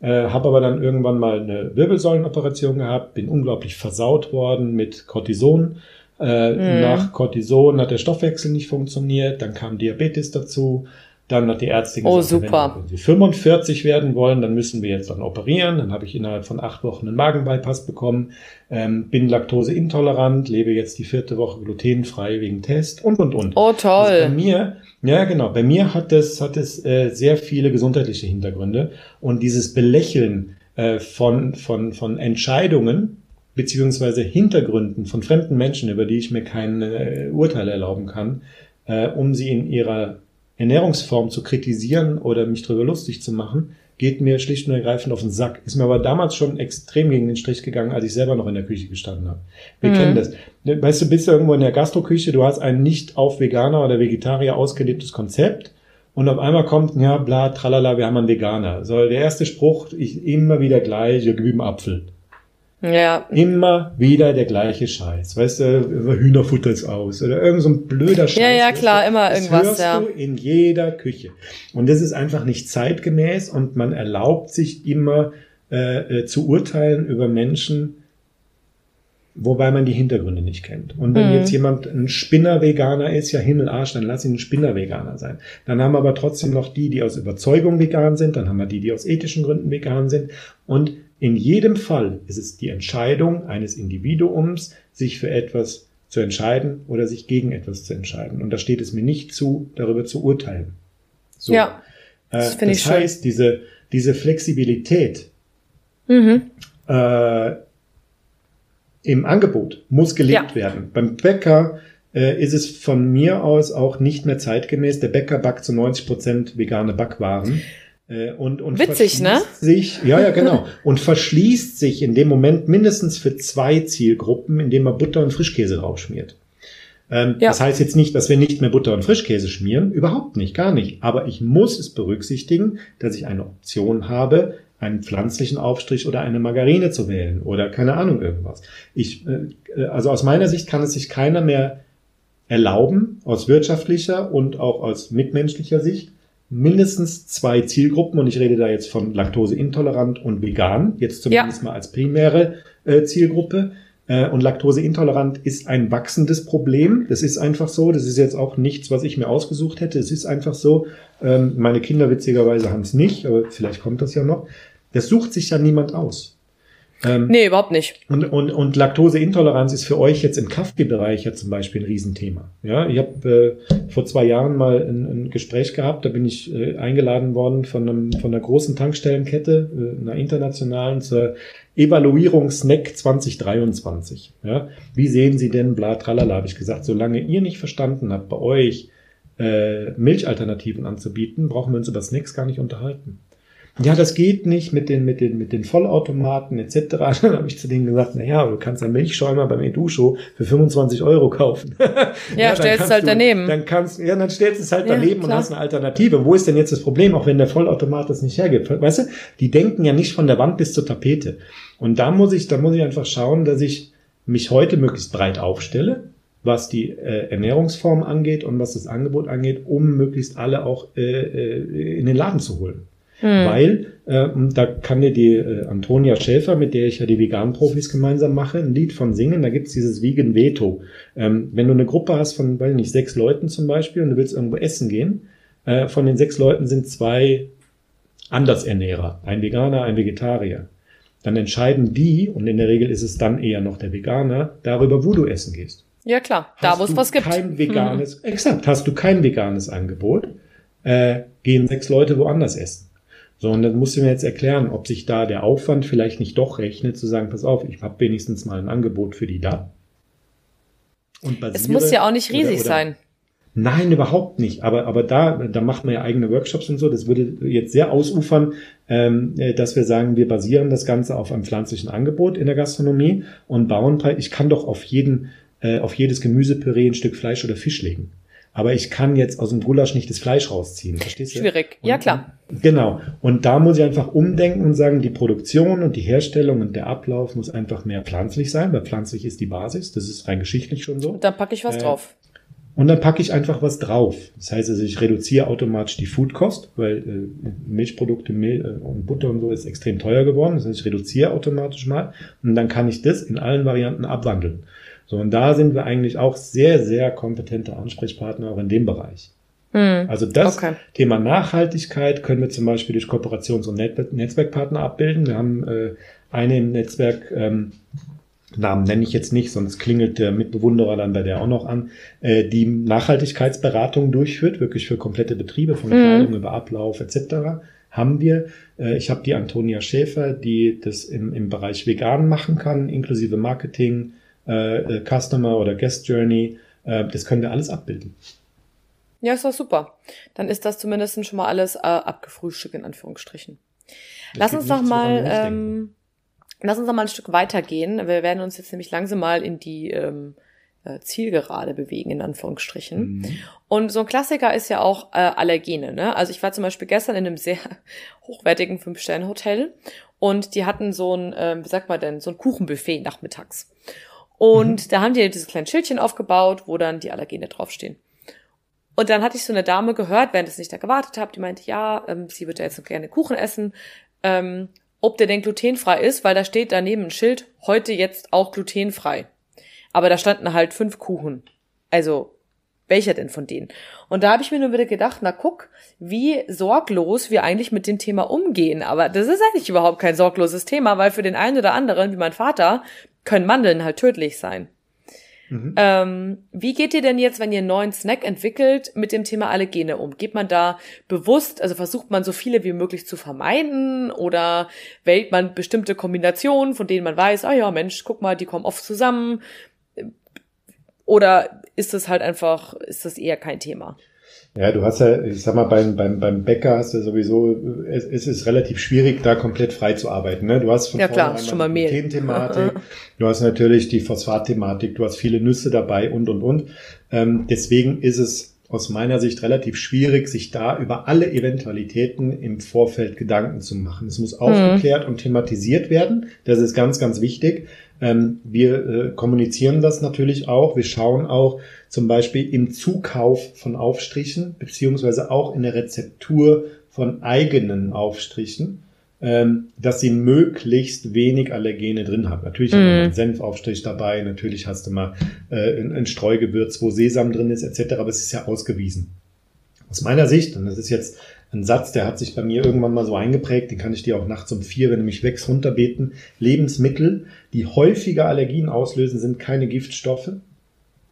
Äh, habe aber dann irgendwann mal eine Wirbelsäulenoperation gehabt, bin unglaublich versaut worden mit Cortison äh, mhm. Nach Cortison hat der Stoffwechsel nicht funktioniert, dann kam Diabetes dazu. Dann hat die Ärztin oh, gesagt, oh, super. wenn, Sie 45 werden wollen, dann müssen wir jetzt dann operieren. Dann habe ich innerhalb von acht Wochen einen Magenbypass bekommen, ähm, bin laktoseintolerant, lebe jetzt die vierte Woche glutenfrei wegen Test und und und. Oh toll. Also bei mir, ja genau, bei mir hat es hat es äh, sehr viele gesundheitliche Hintergründe und dieses Belächeln äh, von von von Entscheidungen beziehungsweise Hintergründen von fremden Menschen, über die ich mir kein äh, Urteil erlauben kann, äh, um sie in ihrer Ernährungsform zu kritisieren oder mich darüber lustig zu machen, geht mir schlicht und ergreifend auf den Sack. Ist mir aber damals schon extrem gegen den Strich gegangen, als ich selber noch in der Küche gestanden habe. Wir mhm. kennen das. Weißt du, bist du irgendwo in der Gastroküche, du hast ein nicht auf Veganer oder Vegetarier ausgelebtes Konzept und auf einmal kommt, ja, bla, tralala, wir haben einen Veganer. So, der erste Spruch, ich immer wieder gleich, ja, gib ihm Apfel. Ja. Immer wieder der gleiche Scheiß. Weißt du, Hühnerfutter ist aus oder irgend so ein blöder Scheiß. Ja, ja, klar, immer das irgendwas, hörst ja. Du in jeder Küche. Und das ist einfach nicht zeitgemäß und man erlaubt sich immer äh, äh, zu urteilen über Menschen, wobei man die Hintergründe nicht kennt. Und wenn mhm. jetzt jemand ein Spinner-Veganer ist, ja Himmelarsch, dann lass ihn ein Spinner-Veganer sein. Dann haben wir aber trotzdem noch die, die aus Überzeugung vegan sind, dann haben wir die, die aus ethischen Gründen vegan sind. Und in jedem Fall ist es die Entscheidung eines Individuums, sich für etwas zu entscheiden oder sich gegen etwas zu entscheiden. Und da steht es mir nicht zu, darüber zu urteilen. So. Ja, das, äh, das heißt, schön. diese, diese Flexibilität mhm. äh, im Angebot muss gelebt ja. werden. Beim Bäcker äh, ist es von mir aus auch nicht mehr zeitgemäß. Der Bäcker backt zu 90 Prozent vegane Backwaren. Äh, und, und Witzig, ne? Sich, ja, ja, genau. und verschließt sich in dem Moment mindestens für zwei Zielgruppen, indem man Butter und Frischkäse draufschmiert. Ähm, ja. Das heißt jetzt nicht, dass wir nicht mehr Butter und Frischkäse schmieren. Überhaupt nicht, gar nicht. Aber ich muss es berücksichtigen, dass ich eine Option habe, einen pflanzlichen Aufstrich oder eine Margarine zu wählen oder keine Ahnung irgendwas. Ich, äh, also aus meiner Sicht kann es sich keiner mehr erlauben, aus wirtschaftlicher und auch aus mitmenschlicher Sicht, mindestens zwei Zielgruppen, und ich rede da jetzt von laktoseintolerant und vegan, jetzt zumindest ja. mal als primäre äh, Zielgruppe. Äh, und laktoseintolerant ist ein wachsendes Problem. Das ist einfach so. Das ist jetzt auch nichts, was ich mir ausgesucht hätte. Es ist einfach so. Ähm, meine Kinder witzigerweise haben es nicht, aber vielleicht kommt das ja noch. Das sucht sich ja niemand aus. Ähm, nee, überhaupt nicht. Und, und, und Laktoseintoleranz ist für euch jetzt im Kaffeebereich ja zum Beispiel ein Riesenthema. Ja, ich habe äh, vor zwei Jahren mal ein, ein Gespräch gehabt, da bin ich äh, eingeladen worden von, einem, von einer großen Tankstellenkette, äh, einer internationalen, zur Evaluierung Snack 2023. Ja, wie sehen Sie denn bla tralala, habe ich gesagt, solange ihr nicht verstanden habt, bei euch äh, Milchalternativen anzubieten, brauchen wir uns über Snacks gar nicht unterhalten ja, das geht nicht mit den, mit den, mit den Vollautomaten etc. Dann habe ich zu denen gesagt, na ja, du kannst einen Milchschäumer beim Edusho für 25 Euro kaufen. Ja, ja stellst es halt du, daneben. Dann kannst, ja, dann stellst du es halt ja, daneben klar. und hast eine Alternative. Wo ist denn jetzt das Problem, auch wenn der Vollautomat das nicht hergibt? Weißt du, die denken ja nicht von der Wand bis zur Tapete. Und da muss ich, da muss ich einfach schauen, dass ich mich heute möglichst breit aufstelle, was die äh, Ernährungsform angeht und was das Angebot angeht, um möglichst alle auch äh, äh in den Laden zu holen. Hm. Weil, äh, da kann dir die äh, Antonia Schäfer, mit der ich ja die Vegan-Profis gemeinsam mache, ein Lied von singen. Da gibt's dieses Vegan Veto. Ähm, wenn du eine Gruppe hast von, weiß nicht, sechs Leuten zum Beispiel und du willst irgendwo essen gehen, äh, von den sechs Leuten sind zwei Andersernährer, ein Veganer, ein Vegetarier. Dann entscheiden die, und in der Regel ist es dann eher noch der Veganer, darüber, wo du essen gehst. Ja klar, da wo es was gibt. Kein veganes, mhm. exakt, hast du kein veganes Angebot, äh, gehen sechs Leute woanders essen. So, und dann musst du mir jetzt erklären, ob sich da der Aufwand vielleicht nicht doch rechnet, zu sagen, pass auf, ich habe wenigstens mal ein Angebot für die da. Und basiere, es muss ja auch nicht riesig oder, oder, sein. Nein, überhaupt nicht. Aber, aber da, da macht man ja eigene Workshops und so. Das würde jetzt sehr ausufern, ähm, äh, dass wir sagen, wir basieren das Ganze auf einem pflanzlichen Angebot in der Gastronomie und bauen. Ich kann doch auf jeden, äh, auf jedes Gemüsepüree ein Stück Fleisch oder Fisch legen. Aber ich kann jetzt aus dem Gulasch nicht das Fleisch rausziehen. Verstehst du? Schwierig. Und, ja, klar. Genau. Und da muss ich einfach umdenken und sagen, die Produktion und die Herstellung und der Ablauf muss einfach mehr pflanzlich sein, weil pflanzlich ist die Basis. Das ist rein geschichtlich schon so. Da packe ich was äh, drauf. Und dann packe ich einfach was drauf. Das heißt also, ich reduziere automatisch die Foodkost, weil äh, Milchprodukte Mil äh, und Butter und so ist extrem teuer geworden. Das heißt, ich reduziere automatisch mal und dann kann ich das in allen Varianten abwandeln. So, und da sind wir eigentlich auch sehr, sehr kompetente Ansprechpartner auch in dem Bereich. Mhm. Also das okay. Thema Nachhaltigkeit können wir zum Beispiel durch Kooperations- und Netzwerkpartner abbilden. Wir haben äh, eine im Netzwerk, ähm, Namen nenne ich jetzt nicht, sonst klingelt der Mitbewunderer dann bei der auch noch an, äh, die Nachhaltigkeitsberatung durchführt, wirklich für komplette Betriebe, von Kleidung mhm. über Ablauf etc. haben wir. Äh, ich habe die Antonia Schäfer, die das im, im Bereich vegan machen kann, inklusive Marketing, äh, äh Customer oder Guest Journey. Äh, das können wir alles abbilden. Ja, ist doch super. Dann ist das zumindest schon mal alles äh, abgefrühstückt, in Anführungsstrichen. Lass uns noch mal ähm, Lass uns noch mal ein Stück weitergehen. Wir werden uns jetzt nämlich langsam mal in die ähm, äh, Zielgerade bewegen, in Anführungsstrichen. Mhm. Und so ein Klassiker ist ja auch äh, Allergene. Ne? Also ich war zum Beispiel gestern in einem sehr hochwertigen Fünf-Sterne-Hotel und die hatten so ein, äh, wie sagt man denn, so ein Kuchenbuffet nachmittags. Und mhm. da haben die dieses kleine Schildchen aufgebaut, wo dann die Allergene draufstehen. Und dann hatte ich so eine Dame gehört, während ich nicht da gewartet habe, die meinte, ja, ähm, sie würde jetzt noch gerne Kuchen essen. Ähm, ob der denn glutenfrei ist, weil da steht daneben ein Schild, heute jetzt auch glutenfrei. Aber da standen halt fünf Kuchen. Also, welcher denn von denen? Und da habe ich mir nur wieder gedacht, na guck, wie sorglos wir eigentlich mit dem Thema umgehen. Aber das ist eigentlich überhaupt kein sorgloses Thema, weil für den einen oder anderen, wie mein Vater, können Mandeln halt tödlich sein. Mhm. Ähm, wie geht ihr denn jetzt, wenn ihr einen neuen Snack entwickelt, mit dem Thema Allergene um? Geht man da bewusst, also versucht man so viele wie möglich zu vermeiden oder wählt man bestimmte Kombinationen, von denen man weiß, ah ja, Mensch, guck mal, die kommen oft zusammen? Oder ist das halt einfach, ist das eher kein Thema? Ja, du hast ja, ich sag mal, beim, beim, beim Bäcker hast du sowieso, es, es ist relativ schwierig, da komplett frei zu arbeiten. Ne? Du hast von ja, klar, schon mal Mehl. Thematik, du hast natürlich die Phosphatthematik, du hast viele Nüsse dabei und und und. Ähm, deswegen ist es aus meiner Sicht relativ schwierig, sich da über alle Eventualitäten im Vorfeld Gedanken zu machen. Es muss aufgeklärt mhm. und thematisiert werden. Das ist ganz, ganz wichtig. Ähm, wir äh, kommunizieren das natürlich auch. Wir schauen auch zum Beispiel im Zukauf von Aufstrichen, beziehungsweise auch in der Rezeptur von eigenen Aufstrichen, ähm, dass sie möglichst wenig Allergene drin haben. Natürlich mm. haben wir mhm. einen Senfaufstrich dabei, natürlich hast du mal äh, ein, ein Streugewürz, wo Sesam drin ist, etc., aber es ist ja ausgewiesen. Aus meiner Sicht, und das ist jetzt ein Satz, der hat sich bei mir irgendwann mal so eingeprägt, den kann ich dir auch nachts um vier, wenn du mich wächst, runterbeten. Lebensmittel, die häufiger Allergien auslösen, sind keine Giftstoffe,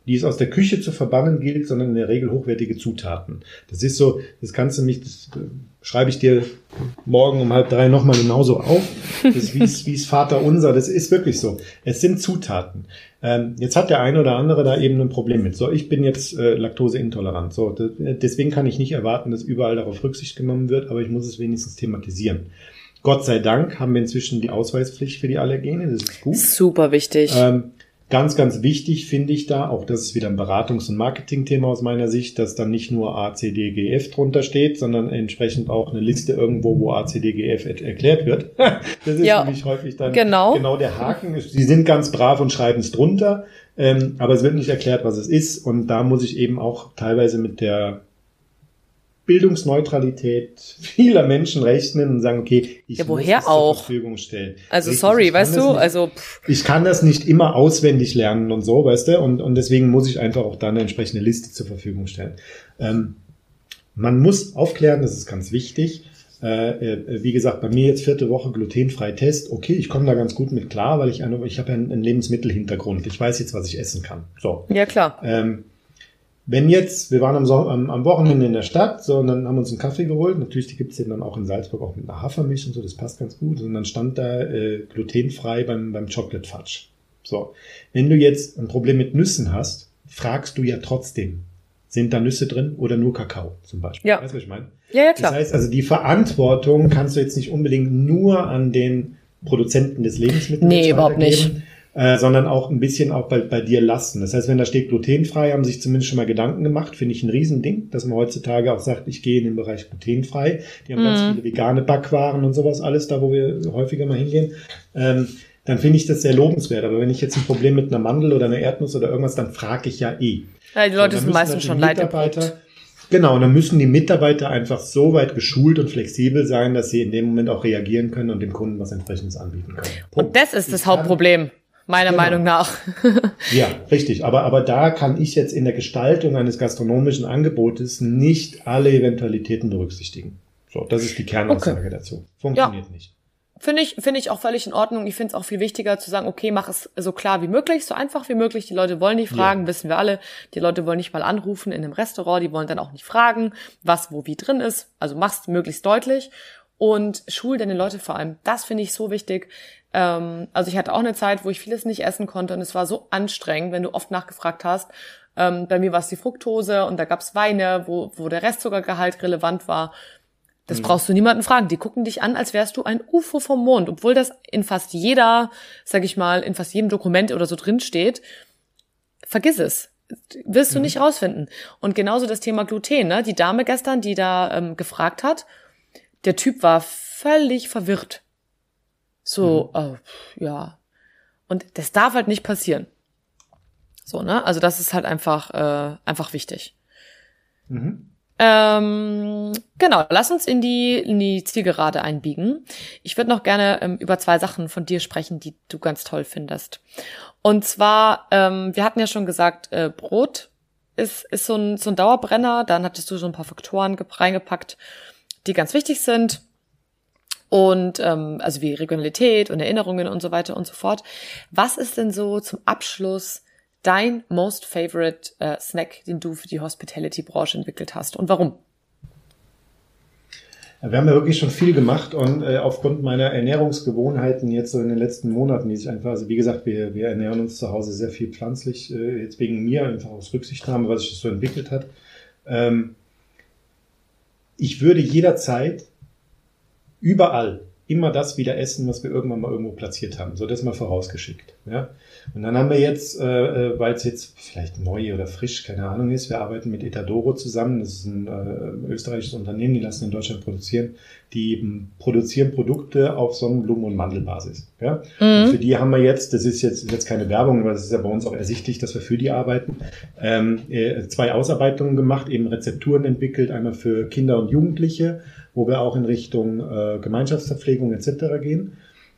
die es aus der Küche zu verbannen gilt, sondern in der Regel hochwertige Zutaten. Das ist so, das kannst du mich, das äh, schreibe ich dir morgen um halb drei nochmal genauso auf. Das ist wie es, wie es Vater unser, das ist wirklich so. Es sind Zutaten. Ähm, jetzt hat der eine oder andere da eben ein Problem mit. So, ich bin jetzt äh, laktoseintolerant. So, deswegen kann ich nicht erwarten, dass überall darauf Rücksicht genommen wird, aber ich muss es wenigstens thematisieren. Gott sei Dank haben wir inzwischen die Ausweispflicht für die Allergene. Das ist gut. Super wichtig. Ähm, Ganz, ganz wichtig finde ich da, auch das ist wieder ein Beratungs- und Marketingthema aus meiner Sicht, dass dann nicht nur A, C, D, G, F drunter steht, sondern entsprechend auch eine Liste irgendwo, wo A, C, D, G, F erklärt wird. das ist ja, nämlich häufig dann genau. genau der Haken. Sie sind ganz brav und schreiben es drunter, ähm, aber es wird nicht erklärt, was es ist. Und da muss ich eben auch teilweise mit der Bildungsneutralität vieler Menschen rechnen und sagen, okay, ich ja, woher muss das auch? zur Verfügung stellen. Also Richtig, sorry, weißt du, nicht, also pff. ich kann das nicht immer auswendig lernen und so, weißt du, und, und deswegen muss ich einfach auch dann eine entsprechende Liste zur Verfügung stellen. Ähm, man muss aufklären, das ist ganz wichtig. äh, äh, wie gesagt, bei mir jetzt vierte Woche glutenfrei Test. Okay, ich komme da ganz gut mit klar, weil ich eine, ich habe ja einen, einen Lebensmittelhintergrund. Ich weiß jetzt, was ich essen kann. So. Ja, klar. Ähm, wenn jetzt, wir waren am, so am, am, Wochenende in der Stadt, so, und dann haben wir uns einen Kaffee geholt. Natürlich, die gibt's den dann auch in Salzburg auch mit einer Hafermilch und so, das passt ganz gut. Und dann stand da äh, glutenfrei beim, beim Chocolate Fudge. So. Wenn du jetzt ein Problem mit Nüssen hast, fragst du ja trotzdem, sind da Nüsse drin oder nur Kakao zum Beispiel? Ja. Weißt du, was ich meine? Ja, ja, klar. Das heißt also, die Verantwortung kannst du jetzt nicht unbedingt nur an den Produzenten des Lebensmittels nee, überhaupt nicht. Äh, sondern auch ein bisschen auch bei, bei dir lassen. Das heißt, wenn da steht glutenfrei, haben sich zumindest schon mal Gedanken gemacht, finde ich ein Riesending, dass man heutzutage auch sagt, ich gehe in den Bereich glutenfrei. Die haben mhm. ganz viele vegane Backwaren und sowas alles, da wo wir häufiger mal hingehen. Ähm, dann finde ich das sehr lobenswert. Aber wenn ich jetzt ein Problem mit einer Mandel oder einer Erdnuss oder irgendwas, dann frage ich ja eh. Ja, die Leute so, sind meistens schon leid Genau, und dann müssen die Mitarbeiter einfach so weit geschult und flexibel sein, dass sie in dem Moment auch reagieren können und dem Kunden was entsprechendes anbieten können. Punkt. Und das ist das Hauptproblem meiner genau. Meinung nach. ja, richtig. Aber, aber da kann ich jetzt in der Gestaltung eines gastronomischen Angebotes nicht alle Eventualitäten berücksichtigen. So, das ist die Kernaussage okay. dazu. Funktioniert ja. nicht. Finde ich, finde ich auch völlig in Ordnung. Ich finde es auch viel wichtiger zu sagen, okay, mach es so klar wie möglich, so einfach wie möglich. Die Leute wollen nicht fragen, ja. wissen wir alle. Die Leute wollen nicht mal anrufen in einem Restaurant, die wollen dann auch nicht fragen, was wo wie drin ist. Also mach's möglichst deutlich und schul deine Leute vor allem. Das finde ich so wichtig. Ähm, also ich hatte auch eine Zeit, wo ich vieles nicht essen konnte und es war so anstrengend, wenn du oft nachgefragt hast. Ähm, bei mir war es die Fructose und da gab's Weine, wo, wo der Restzuckergehalt relevant war. Das mhm. brauchst du niemanden fragen. Die gucken dich an, als wärst du ein UFO vom Mond, obwohl das in fast jeder, sag ich mal, in fast jedem Dokument oder so drin steht. Vergiss es. Wirst du mhm. nicht rausfinden. Und genauso das Thema Gluten, ne? Die Dame gestern, die da ähm, gefragt hat, der Typ war völlig verwirrt. So, mhm. oh, ja. Und das darf halt nicht passieren. So, ne? Also das ist halt einfach, äh, einfach wichtig. Mhm. Ähm, genau, lass uns in die, in die Zielgerade einbiegen. Ich würde noch gerne ähm, über zwei Sachen von dir sprechen, die du ganz toll findest. Und zwar, ähm, wir hatten ja schon gesagt, äh, Brot ist, ist so, ein, so ein Dauerbrenner. Dann hattest du so ein paar Faktoren reingepackt, die ganz wichtig sind und ähm, also wie Regionalität und Erinnerungen und so weiter und so fort. Was ist denn so zum Abschluss dein most favorite äh, Snack, den du für die Hospitality-Branche entwickelt hast und warum? Wir haben ja wirklich schon viel gemacht und äh, aufgrund meiner Ernährungsgewohnheiten jetzt so in den letzten Monaten, die sich einfach, also wie gesagt, wir, wir ernähren uns zu Hause sehr viel pflanzlich, äh, jetzt wegen mir, einfach aus Rücksichtnahme, was sich das so entwickelt hat. Ähm, ich würde jederzeit überall immer das wieder essen, was wir irgendwann mal irgendwo platziert haben. So das mal vorausgeschickt. Ja? Und dann haben wir jetzt, äh, äh weil es jetzt vielleicht neu oder frisch, keine Ahnung ist, wir arbeiten mit Etadoro zusammen. Das ist ein äh, österreichisches Unternehmen, die lassen in Deutschland produzieren. Die m, produzieren Produkte auf Sonnenblumen- und Mandelbasis. Ja? Mhm. Und für die haben wir jetzt, das ist jetzt, jetzt keine Werbung, aber das ist ja bei uns auch ersichtlich, dass wir für die arbeiten, ähm, äh, zwei Ausarbeitungen gemacht, eben Rezepturen entwickelt, einmal für Kinder und Jugendliche wo wir auch in Richtung äh, Gemeinschaftsverpflegung etc. gehen.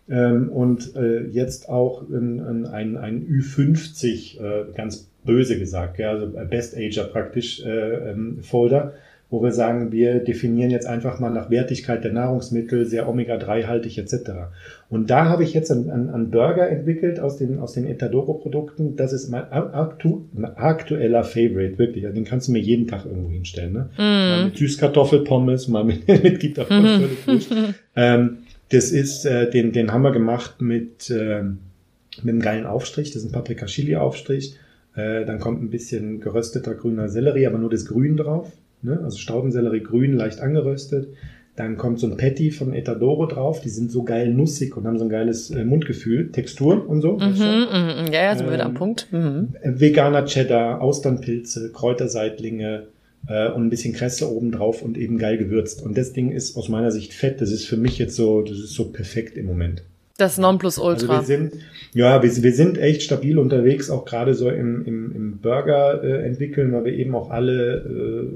Ähm, und äh, jetzt auch in, in ein, ein Ü50, äh, ganz böse gesagt, ja, also Best Ager praktisch äh, ähm, Folder, wo wir sagen, wir definieren jetzt einfach mal nach Wertigkeit der Nahrungsmittel, sehr Omega-3-haltig etc. Und da habe ich jetzt einen, einen Burger entwickelt aus den, aus den Etadoro-Produkten. Das ist mein aktu, aktueller Favorite, wirklich. Also den kannst du mir jeden Tag irgendwo hinstellen. Ne? Mm. Mal mit Süßkartoffelpommes, mal mit, mit Gitterpommes. ähm, das ist, äh, den, den haben wir gemacht mit, äh, mit einem geilen Aufstrich. Das ist ein Paprika-Chili-Aufstrich. Äh, dann kommt ein bisschen gerösteter grüner Sellerie, aber nur das Grün drauf. Ne? Also Staudensellerie grün, leicht angeröstet. Dann kommt so ein Patty von Etadoro drauf. Die sind so geil nussig und haben so ein geiles äh, Mundgefühl, Textur und so. Mhm, mhm, ja, ja, sind ähm, wir am Punkt. Mhm. Veganer Cheddar, Austernpilze, Kräuterseitlinge äh, und ein bisschen Kresse oben drauf und eben geil gewürzt. Und das Ding ist aus meiner Sicht fett. Das ist für mich jetzt so, das ist so perfekt im Moment. Das Nonplusultra. Also wir sind, ja, wir, wir sind echt stabil unterwegs, auch gerade so im, im, im Burger äh, entwickeln, weil wir eben auch alle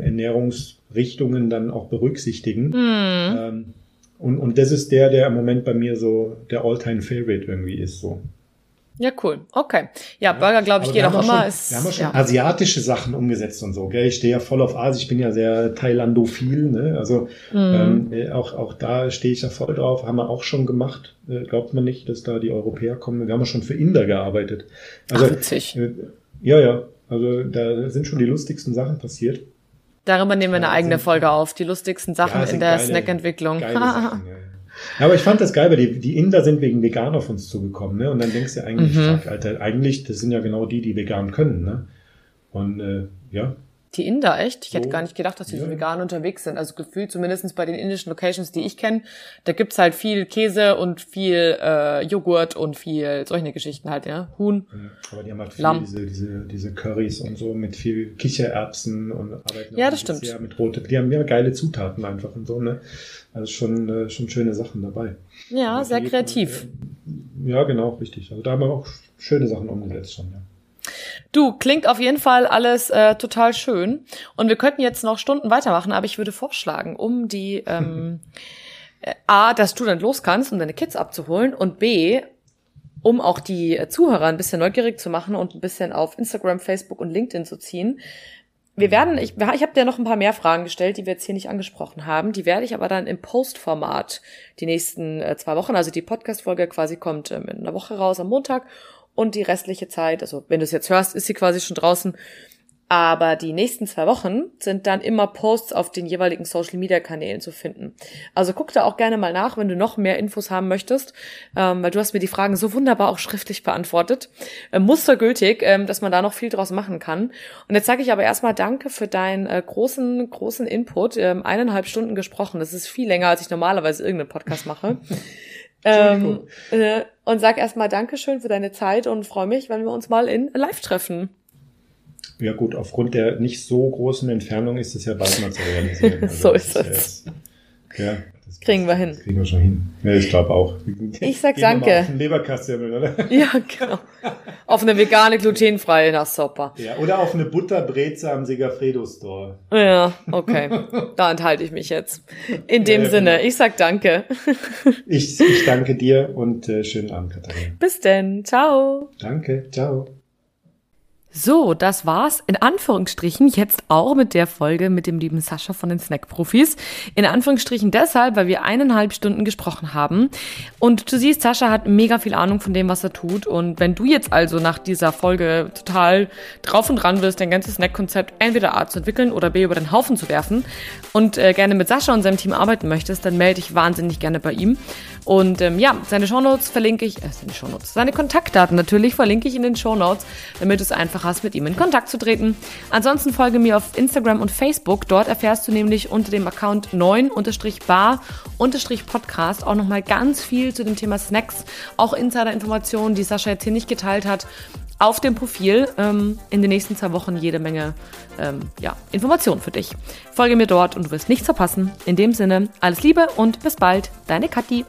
äh, Ernährungsrichtungen dann auch berücksichtigen. Mhm. Ähm, und, und das ist der, der im Moment bei mir so der All-Time-Favorite irgendwie ist. So. Ja, cool. Okay. Ja, Burger, glaube ich, geht auch immer. Schon, ist, wir haben ja schon ja. asiatische Sachen umgesetzt und so. Gell? Ich stehe ja voll auf Asien. Ich bin ja sehr thailandophil. Ne? Also Mhm. ähm, auch, auch da stehe ich ja voll drauf. Haben wir auch schon gemacht. Äh, glaubt man nicht, dass da die Europäer kommen. Wir haben ja schon für Inder gearbeitet. Also, Ach, witzig. äh, ja, ja. Also da sind schon die lustigsten Sachen passiert. Darüber nehmen wir eine Ja, eigene Folge auf. Die lustigsten Sachen in der geile- Snackentwicklung. Geile Sachen, ja, ja. Ja, aber ich fand das geil, weil die, die Inder sind wegen vegan auf uns zugekommen, ne? Und dann denkst du eigentlich, Mhm. fuck, Alter, eigentlich, das sind ja genau die, die vegan können, ne? Und äh, ja, Die Inder, echt? Ich hätte So. gar nicht gedacht, dass die so Ja. vegan unterwegs sind. Also gefühlt zumindest bei den indischen Locations, die ich kenne, da gibt's halt viel Käse und viel äh, Joghurt und viel solche Geschichten halt, ja. Huhn. Aber die haben halt viel Lamm. diese, diese, diese Currys und so mit viel Kichererbsen und arbeiten Ja, das stimmt. Mit rote, die haben ja geile Zutaten einfach und so, ne? Also schon, äh, schon schöne Sachen dabei. Ja, sehr Die- kreativ. Ja, genau, richtig. Also da haben wir auch schöne Sachen umgesetzt schon, ja. Du, klingt auf jeden Fall alles äh, total schön. Und wir könnten jetzt noch Stunden weitermachen, aber ich würde vorschlagen, um die ähm, äh, A, dass du dann los kannst, um deine Kids abzuholen und B, um auch die Zuhörer ein bisschen neugierig zu machen und ein bisschen auf Instagram, Facebook und LinkedIn zu ziehen. Wir werden, ich, ich habe dir noch ein paar mehr Fragen gestellt, die wir jetzt hier nicht angesprochen haben. Die werde ich aber dann im Post-Format die nächsten äh, zwei Wochen, also die Podcast-Folge quasi kommt ähm, in einer Woche raus am Montag und die restliche Zeit, also wenn du es jetzt hörst, ist sie quasi schon draußen. Aber die nächsten zwei Wochen sind dann immer Posts auf den jeweiligen Social Media Kanälen zu finden. Also guck da auch gerne mal nach, wenn du noch mehr Infos haben möchtest, ähm, weil du hast mir die Fragen so wunderbar auch schriftlich beantwortet. Äh, mustergültig, ähm, dass man da noch viel draus machen kann. Und jetzt sage ich aber erstmal Danke für deinen äh, großen, großen Input. Ähm, eineinhalb Stunden gesprochen. Das ist viel länger, als ich normalerweise irgendeinen Podcast mache. Ähm, äh, und sag erstmal Dankeschön für deine Zeit und freue mich, wenn wir uns mal in Live treffen. Ja gut, aufgrund der nicht so großen Entfernung ist es ja bald mal zu realisieren. So das ist es. Ja, das Kriegen wir hin. Kriegen wir schon hin. Ja, ich glaube auch. Ich sag Gehen danke. Auf Leberkassemmel, oder? Ja, genau. Auf eine vegane, glutenfreie Nasssopper. Ja, oder auf eine Butterbreze am Segafredo Store. Ja, okay. Da enthalte ich mich jetzt. In dem ja, Sinne, genau. ich sag danke. Ich, ich danke dir und äh, schönen Abend, Katharina. Bis denn. Ciao. Danke, ciao. So, das war's in Anführungsstrichen jetzt auch mit der Folge mit dem lieben Sascha von den Snack-Profis. In Anführungsstrichen deshalb, weil wir eineinhalb Stunden gesprochen haben. Und du siehst, Sascha hat mega viel Ahnung von dem, was er tut. Und wenn du jetzt also nach dieser Folge total drauf und dran bist, dein ganzes Snack-Konzept entweder A zu entwickeln oder B über den Haufen zu werfen und äh, gerne mit Sascha und seinem Team arbeiten möchtest, dann melde dich wahnsinnig gerne bei ihm. Und ähm, ja, seine Shownotes verlinke ich, äh, seine Shownotes, seine Kontaktdaten natürlich verlinke ich in den Shownotes, damit du es einfach hast, mit ihm in Kontakt zu treten. Ansonsten folge mir auf Instagram und Facebook. Dort erfährst du nämlich unter dem Account 9-bar-podcast auch nochmal ganz viel zu dem Thema Snacks, auch Insider-Informationen, die Sascha jetzt hier nicht geteilt hat auf dem Profil ähm, in den nächsten zwei Wochen jede Menge ähm, ja, Informationen für dich. Folge mir dort und du wirst nichts verpassen. In dem Sinne, alles Liebe und bis bald, deine Kathi.